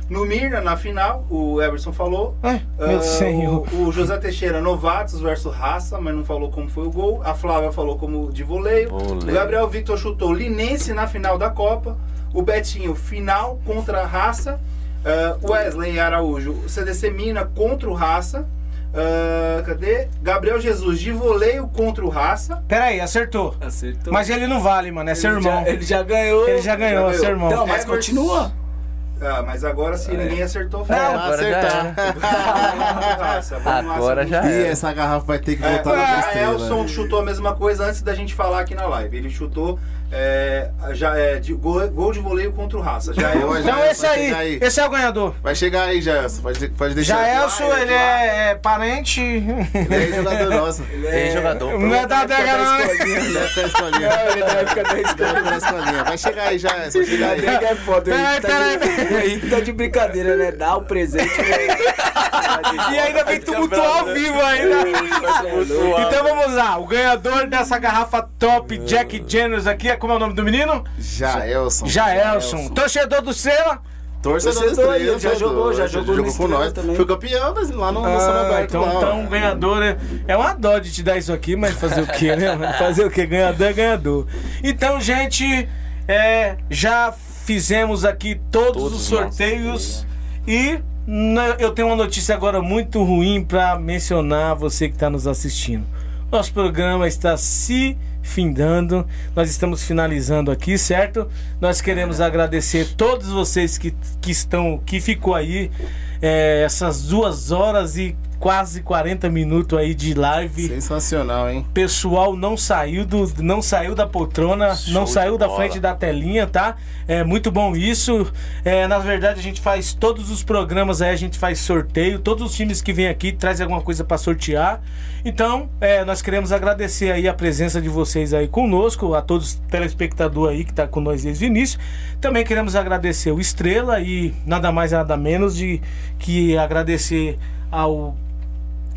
No Mirna, na final, o Everson falou. É, meu uh, senhor. O, o, José Teixeira, novatos versus raça, mas não falou como foi o gol. A Flávia falou como de voleio. O Gabriel Victor chutou Linense na final da Copa. O Betinho, final contra a raça. Uh, Wesley Araújo, CDC Mina contra o raça. Uh, cadê? Gabriel Jesus de voleio contra o Raça. Peraí, acertou. Acertou. Mas ele não vale, mano. É ele seu irmão. Já, ele já ganhou. Ele já ganhou, já ganhou. seu irmão. Não, mas Everson, continua. Ah, mas agora se ninguém acertou, foi. Não, agora acertar. agora já E essa garrafa vai ter que voltar é, na A Elson chutou a mesma coisa antes da gente falar aqui na live. Ele chutou é, já é de, gol, gol, de voleio contra o Raça. Já é, então esse aí, aí, esse é o ganhador. Vai chegar aí, Jaelson. Pode, pode deixar. Jaelson, ele é, é, parente. Ele é jogador nosso. Ele é jogador. Não é da adega, não. Ele é da escolinha. Ele é da época da escolinha. Vai chegar aí, Jaelson. Chega aí. é foda. Peraí, peraí. Tá de brincadeira, né? Dá o presente. E ainda vem tumultuar ao vivo ainda. Então vamos lá. O ganhador dessa garrafa top Jack Daniels aqui como é o nome do menino? Jaelson. Jaelson. Torcedor do Sela. Torcedor, Torcedor ele já jogou, já jogou, jogou com nós. Também. Foi campeão lá no, ah, Então, lá, então ganhador é, é uma dó de te dar isso aqui, mas fazer o quê, né? Fazer o quê? Ganhador é ganhador. Então, gente, é, já fizemos aqui todos, todos os sorteios e eu tenho uma notícia agora muito ruim para mencionar você que está nos assistindo. Nosso programa está se findando, nós estamos finalizando aqui, certo? Nós queremos agradecer todos vocês que, que estão, que ficou aí é, essas duas horas e quase 40 minutos aí de live. Sensacional, hein? Pessoal não saiu do não saiu da poltrona, Show não saiu da frente da telinha, tá? É muito bom isso. É, na verdade a gente faz todos os programas aí, a gente faz sorteio, todos os times que vêm aqui trazem alguma coisa para sortear. Então, é, nós queremos agradecer aí a presença de vocês aí conosco, a todos os telespectadores aí que tá com nós desde o início. Também queremos agradecer o Estrela e nada mais nada menos de que agradecer ao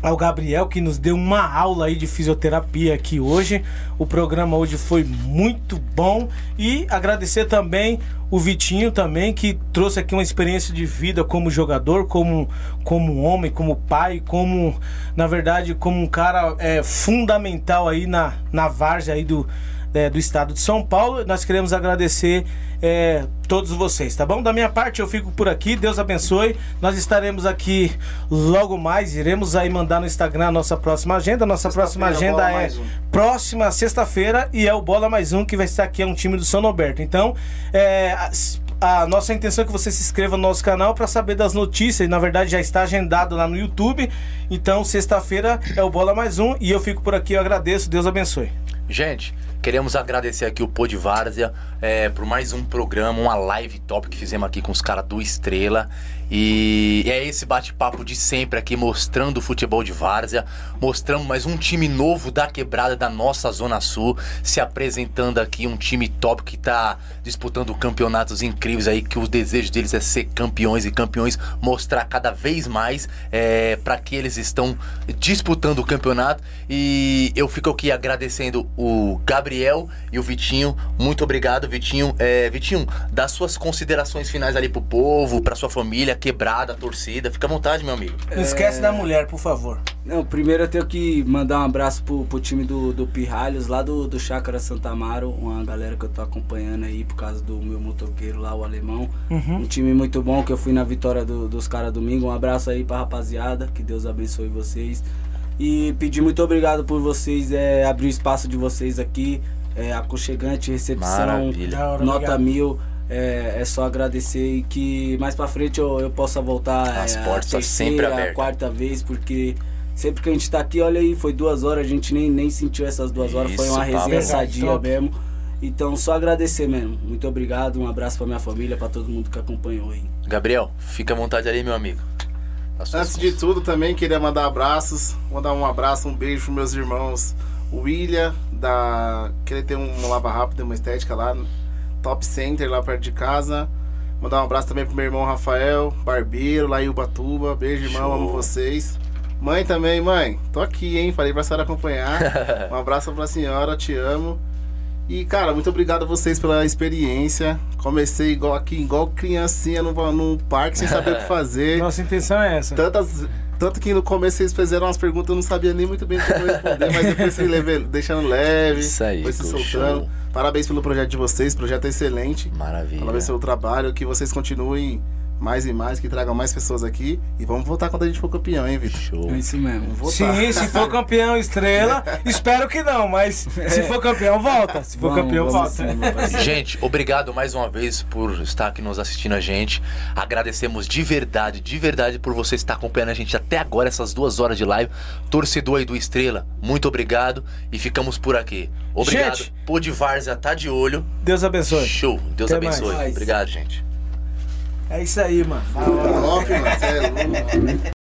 ao Gabriel que nos deu uma aula aí de fisioterapia aqui hoje. O programa hoje foi muito bom e agradecer também o Vitinho também que trouxe aqui uma experiência de vida como jogador, como como homem, como pai, como na verdade como um cara é, fundamental aí na na várzea aí do é, do estado de São Paulo. Nós queremos agradecer é, todos vocês, tá bom? Da minha parte, eu fico por aqui. Deus abençoe. Nós estaremos aqui logo mais. Iremos aí mandar no Instagram a nossa próxima agenda. Nossa próxima agenda é um. próxima sexta-feira e é o Bola Mais Um que vai estar aqui. É um time do São Roberto. Então, é, a nossa intenção é que você se inscreva no nosso canal para saber das notícias. Na verdade, já está agendado lá no YouTube. Então, sexta-feira é o Bola Mais Um. E eu fico por aqui. Eu agradeço. Deus abençoe. Gente, Queremos agradecer aqui o Pô de Várzea é, por mais um programa, uma live top que fizemos aqui com os caras do Estrela. E é esse bate-papo de sempre aqui, mostrando o futebol de Várzea, mostrando mais um time novo da quebrada da nossa Zona Sul, se apresentando aqui, um time top que tá disputando campeonatos incríveis aí, que o desejo deles é ser campeões e campeões, mostrar cada vez mais é, para que eles estão disputando o campeonato. E eu fico aqui agradecendo o Gabriel e o Vitinho. Muito obrigado, Vitinho. É, Vitinho, dá suas considerações finais ali pro povo, pra sua família quebrada, a torcida. Fica à vontade, meu amigo. Não esquece é... da mulher, por favor. Não, primeiro eu tenho que mandar um abraço pro, pro time do, do Pirralhos, lá do, do Chácara Santa Amaro, uma galera que eu tô acompanhando aí por causa do meu motoqueiro lá, o alemão. Uhum. Um time muito bom que eu fui na vitória do, dos caras domingo. Um abraço aí pra rapaziada, que Deus abençoe vocês. E pedir muito obrigado por vocês é, abrir o espaço de vocês aqui. É, aconchegante, recepção, Maravilha. nota mil. É, é, só agradecer e que mais pra frente eu, eu possa voltar As é, portas a terceira, sempre abertas. a quarta vez, porque sempre que a gente tá aqui, olha aí, foi duas horas, a gente nem, nem sentiu essas duas horas, Isso, foi uma resenha sadia mesmo. Então, só agradecer mesmo. Muito obrigado, um abraço pra minha família, pra todo mundo que acompanhou aí. Gabriel, fica à vontade ali, meu amigo. Antes de tudo, também queria mandar abraços. Mandar um abraço, um beijo pros meus irmãos. O William, da. Querer ter um lava rápido, uma estética lá Top Center lá perto de casa. Mandar um abraço também pro meu irmão Rafael, barbeiro lá em Ubatuba. Beijo, irmão, Show. amo vocês. Mãe também, mãe, tô aqui, hein? Falei pra senhora acompanhar. um abraço pra senhora, te amo. E, cara, muito obrigado a vocês pela experiência. Comecei igual aqui, igual criancinha no, no parque, sem saber o que fazer. Nossa intenção é essa. Tantas, tanto que no começo vocês fizeram umas perguntas, eu não sabia nem muito bem como responder, mas depois leve, deixando leve, Isso aí, foi se soltando. Show. Parabéns pelo projeto de vocês, projeto excelente. Maravilha. Parabéns pelo trabalho, que vocês continuem mais e mais, que tragam mais pessoas aqui. E vamos voltar quando a gente for campeão, hein, Vitor? Show. É isso mesmo. Sim, se for campeão estrela, espero que não, mas se for campeão, volta. Se for vamos, campeão, vamos volta. Sim, gente, obrigado mais uma vez por estar aqui nos assistindo a gente. Agradecemos de verdade, de verdade por você estar acompanhando a gente até agora, essas duas horas de live. Torcedor aí do Estrela, muito obrigado e ficamos por aqui. Obrigado. Gente, Pô de Várzea tá de olho. Deus abençoe. Show. Deus Até abençoe. Mais. Obrigado, gente. É isso aí, mano. Top, mano. Você é louco.